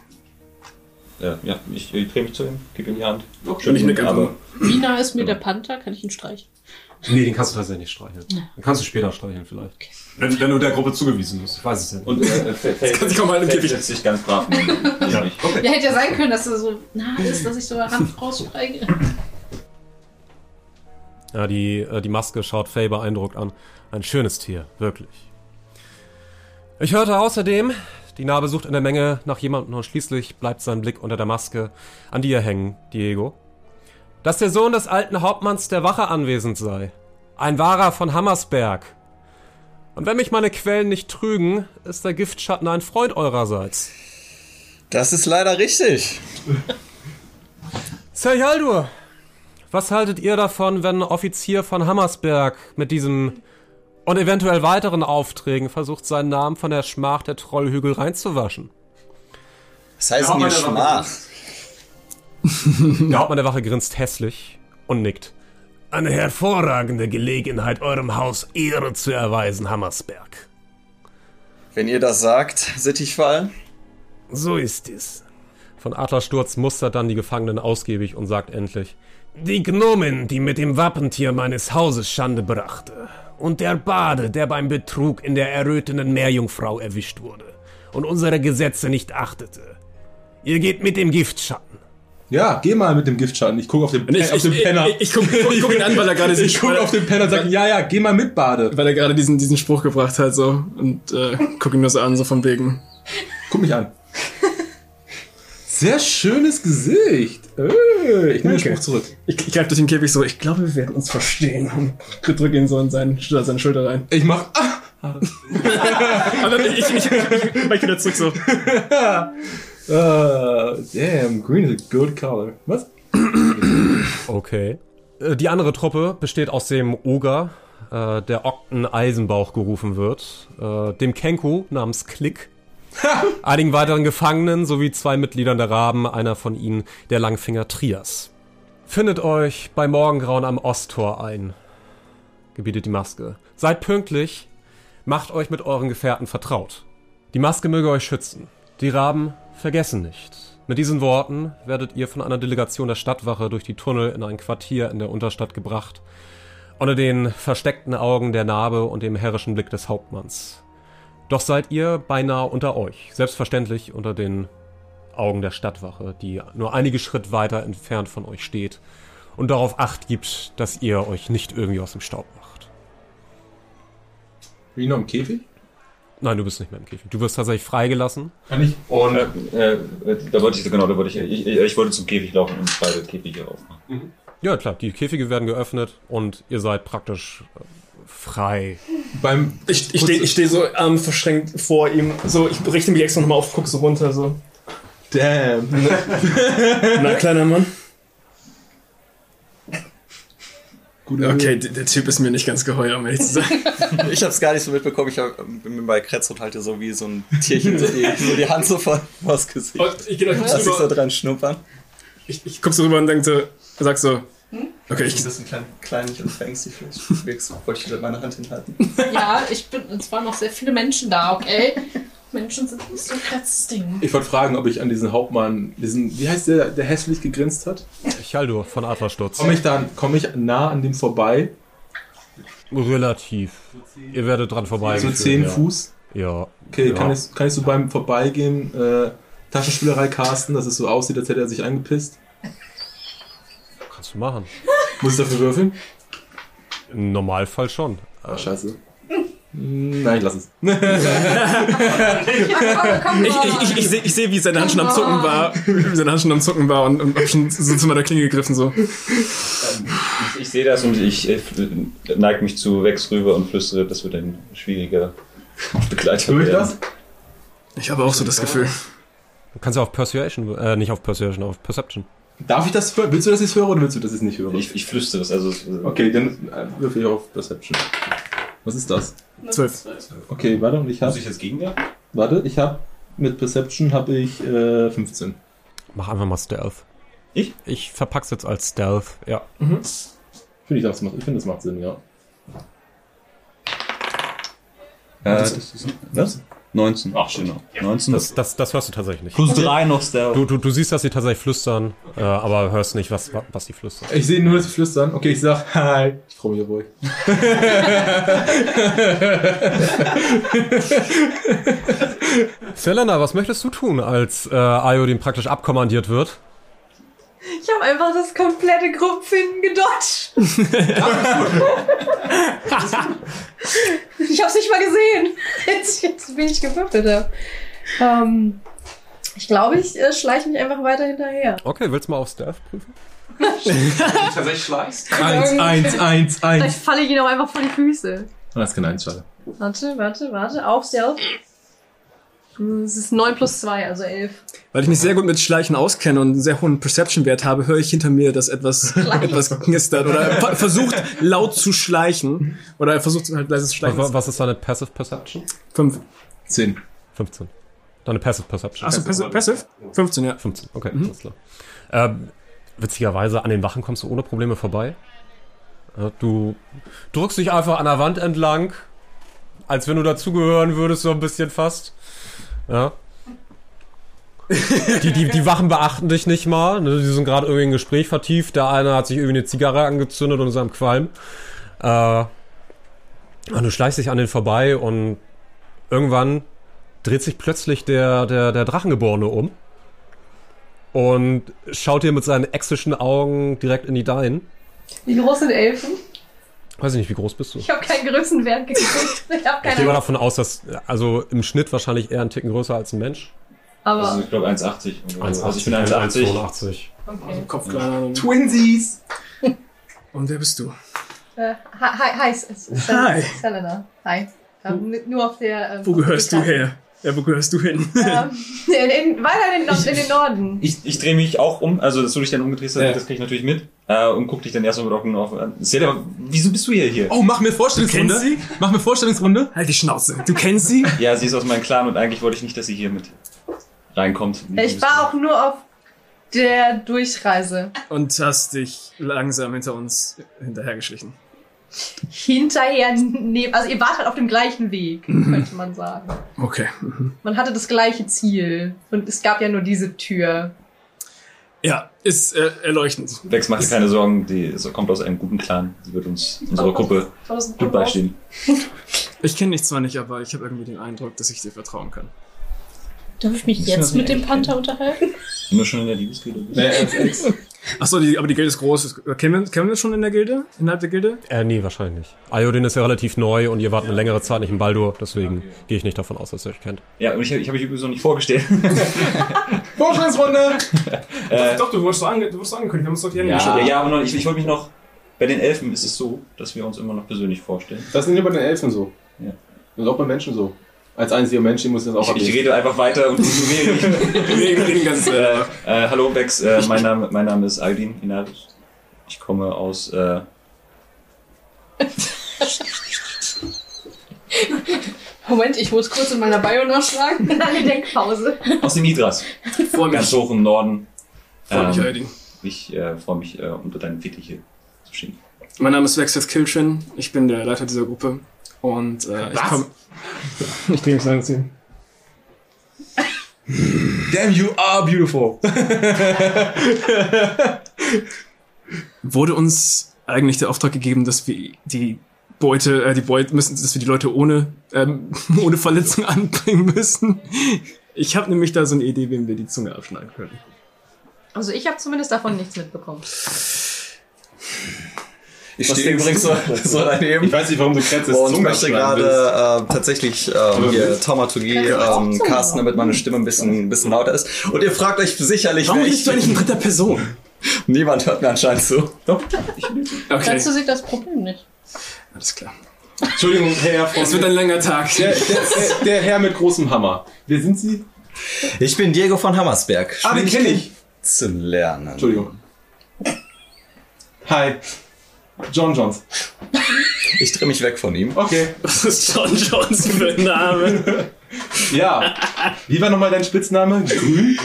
Äh, ja, ich, ich drehe mich zu ihm, gebe ihm die Hand. Und ich nicke einfach nah ist mir der Panther? Kann ich ihn streichen? Nee, den kannst du tatsächlich nicht streicheln. Den kannst du später streicheln vielleicht. Wenn, wenn du der Gruppe zugewiesen bist. Ich weiß es ja nicht. Und äh, Faye, kann sich auch mal im Faye Käfig- setzt sich ganz brav Ja. mich. Ja, hätte ja sein können, dass er so nah ist, dass ich so eine Hand rausstreike. Ja, die, äh, die Maske schaut Faye beeindruckt an. Ein schönes Tier, wirklich. Ich hörte außerdem, die Narbe sucht in der Menge nach jemandem und schließlich bleibt sein Blick unter der Maske an dir hängen, Diego. Dass der Sohn des alten Hauptmanns der Wache anwesend sei. Ein wahrer von Hammersberg. Und wenn mich meine Quellen nicht trügen, ist der Giftschatten ein Freund eurerseits. Das ist leider richtig. Sir Jaldur, was haltet ihr davon, wenn ein Offizier von Hammersberg mit diesem und eventuell weiteren Aufträgen versucht, seinen Namen von der Schmach der Trollhügel reinzuwaschen? Das heißt Ja, mir Schmach. Der Hauptmann der Wache grinst hässlich und nickt. Eine hervorragende Gelegenheit, eurem Haus Ehre zu erweisen, Hammersberg. Wenn ihr das sagt, Sittichfall. So ist es. Von Adlersturz mustert dann die Gefangenen ausgiebig und sagt endlich: Die Gnomen, die mit dem Wappentier meines Hauses Schande brachte. Und der Bade, der beim Betrug in der errötenden Meerjungfrau erwischt wurde und unsere Gesetze nicht achtete. Ihr geht mit dem Giftschatten. Ja, geh mal mit dem Giftschatten. Ich guck auf den, Ich, äh, auf den Penner. ich, ich, guck, guck, guck ihn an, weil er gerade Ich guck auf den Penner und sag, ja, ja, geh mal mit, Bade. weil er gerade diesen, diesen Spruch gebracht hat so und äh, guck ihn nur so an, so von wegen. Guck mich an. Sehr schönes Gesicht. Äh, ich nehme den. Spruch zurück. Ich, ich greife durch den Käfig so, ich glaube, wir werden uns verstehen. Und drücke ihn so in seinen, seine Schulter rein. Ich mach. Ah, dann ich, ich, ich, ich, ich wieder zurück so. Uh, damn, green is a good color. Was? Okay. Äh, Die andere Truppe besteht aus dem Oger, äh, der Okten Eisenbauch gerufen wird, äh, dem Kenku namens Klick, einigen weiteren Gefangenen sowie zwei Mitgliedern der Raben, einer von ihnen der Langfinger Trias. Findet euch bei Morgengrauen am Osttor ein, gebietet die Maske. Seid pünktlich, macht euch mit euren Gefährten vertraut. Die Maske möge euch schützen. Die Raben vergessen nicht. Mit diesen Worten werdet ihr von einer Delegation der Stadtwache durch die Tunnel in ein Quartier in der Unterstadt gebracht, unter den versteckten Augen der Narbe und dem herrischen Blick des Hauptmanns. Doch seid ihr beinahe unter euch, selbstverständlich unter den Augen der Stadtwache, die nur einige Schritt weiter entfernt von euch steht und darauf acht gibt, dass ihr euch nicht irgendwie aus dem Staub macht. Ich noch im Käfig? Nein, du bist nicht mehr im Käfig. Du wirst tatsächlich freigelassen. Kann ich? Und äh, äh, da wollte ich, genau, da wollte ich, ich, ich, ich wollte zum Käfig laufen und beide Käfige aufmachen. Ja, klar, die Käfige werden geöffnet und ihr seid praktisch äh, frei. Beim Ich, ich stehe ich steh so ähm, verschränkt vor ihm. So, ich richte mich extra nochmal auf, guck so runter. So. Damn. Na, kleiner Mann. Gute Okay, der, der Typ ist mir nicht ganz geheuer, um ehrlich zu sein. Ich hab's gar nicht so mitbekommen. Ich hab, bin bei Kretz und halte so wie so ein Tierchen so die, so die Hand so vor vors Gesicht. Und ich kurz Lass ich so rüber. dran schnuppern. Ich, ich guck so rüber und denk so, sag so, okay, ich, Du bist ein klein, kleinlich und. Wirkst, wollte ich wieder meine Hand hinhalten. Ja, ich bin. Es waren noch sehr viele Menschen da, okay? Menschen sind nicht so das Ding. Ich wollte fragen, ob ich an diesen Hauptmann, diesen, wie heißt der, der hässlich gegrinst hat? Chaldur von Adlersturz. Komme ich da, komme ich nah an dem vorbei? Relativ. Ihr werdet dran vorbei. So 10 Fuß? Ja. Okay, ja. kann, ich, kann ich so beim Vorbeigehen äh, Taschenspielerei casten, dass es so aussieht, als hätte er sich eingepisst? Kannst du machen. Muss ich dafür würfeln? Im Normalfall schon. Ach, scheiße. Hm, Nein, lass es. ich, ich, ich, ich sehe, ich seh, wie seine Hand schon am Zucken war, wie seine Hand schon am Zucken war und, und hab schon so zu meiner Klinge gegriffen, so. Ich, ich sehe das und ich äh, neige mich zu Wex rüber und flüstere, das wird ein schwieriger Begleiter Hör ich das? Ich habe auch so das Gefühl. Du kannst ja auf Persuasion, äh, nicht auf Persuasion, auf Perception. Darf ich das hören? Willst du, dass ich es höre oder willst du, dass ich es nicht höre? Ich, ich flüstere es, also. es- Okay, dann äh, würfel ich auf Perception. Was ist das? Zwölf. Okay, warte, und ich habe. Muss ich jetzt gegenwerfen? Warte, ich habe mit Perception habe ich äh, 15. Mach einfach mal Stealth. Ich? Ich verpack's jetzt als Stealth, ja. Finde ich, das macht, ich finde, das macht Sinn, ja. Äh, das ist, was? 19. Ach, genau. 19. Das, das, das hörst du tatsächlich nicht. Plus 3 noch Stealth. Du, du, du siehst, dass sie tatsächlich flüstern, äh, aber hörst nicht, was, was sie flüstern. Ich sehe nur, dass sie flüstern. Okay, ich sag Hi. Ich freue mich euch. Selena, was möchtest du tun, als äh, Iodin praktisch abkommandiert wird? Ich habe einfach das komplette Gruppenfinden gedodged. ich habe es nicht mal gesehen. Jetzt, jetzt bin ich gefürchtet. Ähm, ich glaube, ich äh, schleiche mich einfach weiter hinterher. Okay, willst du mal auf Stealth prüfen? Tatsächlich schleichst? Eins, eins, eins, Vielleicht eins. falle ich ihn auch einfach vor die Füße. Das kann eins, schade. Warte, warte, warte. Auf Stealth. Es ist 9 plus 2, also 11. Weil ich mich sehr gut mit Schleichen auskenne und einen sehr hohen Perception-Wert habe, höre ich hinter mir, dass etwas, etwas knistert oder ver versucht laut zu schleichen. Oder er versucht halt leises Schleichen. Was, was ist deine Passive Perception? Fünf. Zehn. 15. Deine Passive Perception. Achso, Passive? Passive? 15, ja. 15, okay, alles klar. Ähm, witzigerweise, an den Wachen kommst du ohne Probleme vorbei. Du drückst dich einfach an der Wand entlang, als wenn du dazugehören würdest, so ein bisschen fast. Ja. Die, die, die Wachen beachten dich nicht mal. Ne? Die sind gerade irgendwie in ein Gespräch vertieft. Der eine hat sich irgendwie eine Zigarre angezündet und ist am Qualm. Äh, und du schleichst dich an den vorbei und irgendwann dreht sich plötzlich der, der, der Drachengeborene um und schaut dir mit seinen exischen Augen direkt in die deinen. Wie groß sind Elfen? Weiß ich nicht, wie groß bist du? Ich habe keinen Größenwert geguckt. Ich habe Ich gehe mal davon aus, dass also im Schnitt wahrscheinlich eher ein Ticken größer als ein Mensch. Also, Aber ich glaube 1,80. Also, ich bin 1,80, 1,80. 1,82. okay. Kopf kleiner. Twinsies! Und wer bist du? Äh, hi, hi, hi, S- S- Hi. Selena. Hi. Ähm, n- nur auf der. Ähm, Wo gehörst du her? Ja, wo gehörst du hin? Ähm, in, in, weiter in den, Nord- in den Norden. Ich, ich drehe mich auch um, also dass du dich dann umgedreht hast, Ja. das krieg ich natürlich mit. Äh, und guck dich dann erstmal mit Augen auf an. Selena, wieso bist du hier? hier? Oh, mach mir Vorstellungsrunde. Du kennst Mach mir Vorstellungsrunde. Halt die Schnauze. Du kennst sie? Ja, sie ist aus meinem Clan und eigentlich wollte ich nicht, dass sie hier mit reinkommt. Ich war auch nur auf der Durchreise. Und hast dich langsam hinter uns hinterhergeschlichen. Hinterher neben. Also ihr wart halt auf dem gleichen Weg, könnte man sagen. Okay. Mhm. Man hatte das gleiche Ziel. Und es gab ja nur diese Tür. Ja, ist äh, erleuchtend. Vex, mach dir keine Sorgen, die so kommt aus einem guten Clan. Sie wird uns, unserer Gruppe gut beistehen. Ich kenne dich zwar nicht, aber ich habe irgendwie den Eindruck, dass ich dir vertrauen kann. Darf ich mich jetzt mit dem Panther unterhalten? Wenn du schon in der Liebesrede bist. Nee, als Ex. Achso, die, aber die Gilde ist groß. Kennen wir, kennen wir schon in der Gilde? Innerhalb der Gilde? Äh, nee, wahrscheinlich nicht. Iodin ist ja relativ neu und ihr wart eine längere Zeit nicht in Baldur, deswegen gehe ich nicht davon aus, dass ihr euch kennt. Ja, und ich, ich habe mich übrigens noch nicht vorgestellt. Vorstellungsrunde! Äh, Doch, du wurdest so, ange, du wurdest so angekündigt, wir haben uns doch Hände ja, geschüttelt. ja, aber noch, ich, ich wollte mich noch. Bei den Elfen ist es so, dass wir uns immer noch persönlich vorstellen. Das ist nicht nur bei den Elfen so. Ja. Das ist auch bei Menschen so. Als einziger Mensch muss das auch Ich, ich rede einfach weiter und. Wir reden ganz, äh, äh, hallo Bex, äh, mein, Name, mein Name ist Aldin Inadus. Ich komme aus. Äh, Moment, ich muss kurz in meiner Bio nachschlagen. Eine Denkpause. aus dem Nidras. Freu mich. Ganz hoch im Norden. Freu mich, Ähm, Aldin. Ich äh, freue mich, äh, unter deinen Fittiche zu stehen. Mein Name ist Vexus Kilchin, ich bin der Leiter dieser Gruppe. Und äh, ich komme. Ich drehe mich lang zu ihm. Damn, you are beautiful. Wurde uns eigentlich der Auftrag gegeben, dass wir die Beute, äh, die Beute müssen, dass wir die Leute ohne, ähm, ohne Verletzung anbringen müssen? Ich habe nämlich da so eine Idee, wem wir die Zunge abschneiden können. Also ich habe zumindest davon nichts mitbekommen. Ich stehe übrigens so, so daneben. Ich weiß nicht, warum du kennst, dass Und Zunge möchte gerade äh, tatsächlich ähm, hier Taumaturgie ähm, casten, damit meine Stimme ein bisschen, ein bisschen lauter ist. Und ihr fragt euch sicherlich, Warum bist ich du eigentlich in dritter Person? Niemand hört mir anscheinend zu. Doch. Okay, Dazu sieht das Problem nicht. alles klar. Entschuldigung, Herr von. Es wird ein langer Tag. der, der, der, der Herr mit großem Hammer. Wer sind Sie? Ich bin Diego von Hammersberg. Ah, den kenne ich. Zu lernen. Entschuldigung. Hi. John Johns. Ich drehe mich weg von ihm. Okay. Was ist John Johnson für ein Name? Ja. Wie war nochmal dein Spitzname? Grün?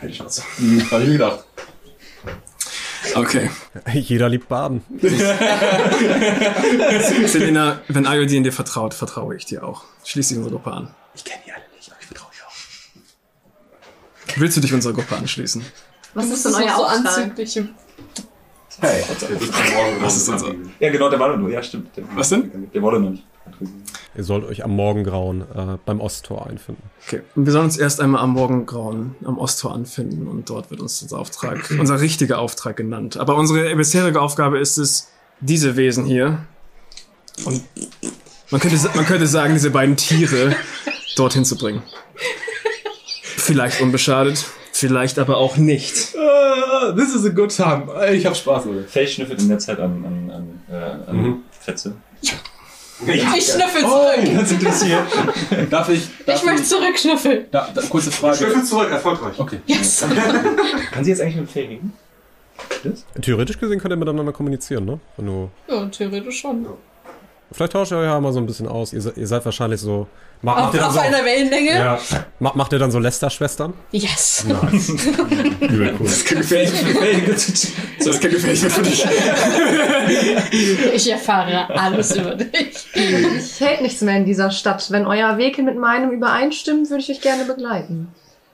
Halt die Schnauze. Hm, hab ich mir gedacht. Okay. Jeder liebt Baden. Selena, wenn Iodine dir vertraut, vertraue ich dir auch. Schließ dich unserer Gruppe an. Ich kenne die alle nicht, aber ich vertraue dir auch. Willst du dich unserer Gruppe anschließen? Was Du ist denn euer so Auftrag? anzüglich im Hey. Was ist unser? Ja, genau, der war noch nur. Ja, stimmt. Der, Was denn? Der wurde noch nicht. Ihr sollt euch am Morgengrauen äh, beim Osttor einfinden. Okay. Und wir sollen uns erst einmal am Morgengrauen am Osttor anfinden und dort wird uns unser Auftrag, unser richtiger Auftrag genannt. Aber unsere bisherige Aufgabe ist es, diese Wesen hier und man könnte, man könnte sagen, diese beiden Tiere dorthin zu bringen. Vielleicht unbeschadet, vielleicht aber auch nicht. Ah, this is a good time. Ich hab Spaß, Leute. Faye schnüffelt in der Zeit an, an, an, äh, an Mhm. Fetze. Ich schnüffel Oh, zurück. das interessiert. Darf ich? Darf Ich möchte zurückschnüffeln. Da, da, kurze Frage. Schnüffel zurück, erfolgreich. Okay. Yes. Kann sie jetzt eigentlich mit Faye reden? Theoretisch gesehen könnt ihr miteinander kommunizieren, ne? Wenn du, Ja, theoretisch schon. Vielleicht tauscht ihr euch ja mal so ein bisschen aus. Ihr, ihr seid wahrscheinlich so. Ma, Auf, macht ihr dann auf so einer Wellenlänge? ja, ma, macht ihr dann so Lester-Schwestern? Yes. Übel cool. Das kann gefährlich, das kann gefährlich werden für dich. Ich erfahre alles über dich. Ich hält nichts mehr in dieser Stadt. Wenn euer Weg mit meinem übereinstimmt, würde ich euch gerne begleiten.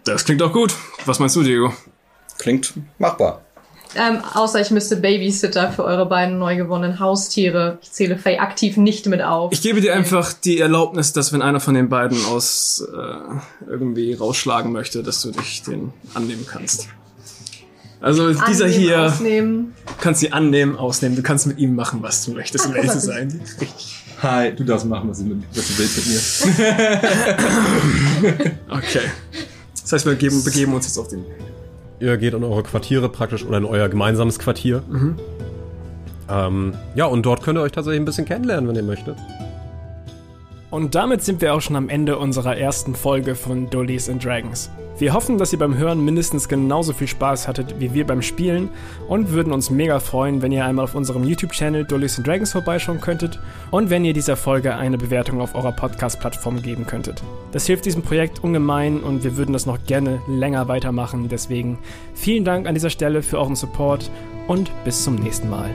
Das klingt auch gut. Was meinst du, Diego? Klingt machbar. Ähm, außer ich müsste Babysitter für eure beiden neu gewonnenen Haustiere. Ich zähle Faye aktiv nicht mit auf. Ich gebe dir einfach die Erlaubnis, dass wenn einer von den beiden aus äh, irgendwie rausschlagen möchte, dass du dich den annehmen kannst. Also dieser Annehmen, hier Ausnehmen. kannst sie annehmen, ausnehmen. Du kannst mit ihm machen, was du möchtest, um ehrlich zu sein. Hi, du darfst machen, was du, mit, was du willst mit mir. Okay. Das heißt, wir geben, begeben uns jetzt auf den. Ihr geht in eure Quartiere praktisch oder in euer gemeinsames Quartier. Mhm. Ähm, ja, und dort könnt ihr euch tatsächlich ein bisschen kennenlernen, wenn ihr möchtet. Und damit sind wir auch schon am Ende unserer ersten Folge von Dollies and Dragons. Wir hoffen, dass ihr beim Hören mindestens genauso viel Spaß hattet wie wir beim Spielen und würden uns mega freuen, wenn ihr einmal auf unserem YouTube-Channel Dollies and Dragons vorbeischauen könntet und wenn ihr dieser Folge eine Bewertung auf eurer Podcast-Plattform geben könntet. Das hilft diesem Projekt ungemein und wir würden das noch gerne länger weitermachen. Deswegen vielen Dank an dieser Stelle für euren Support und bis zum nächsten Mal.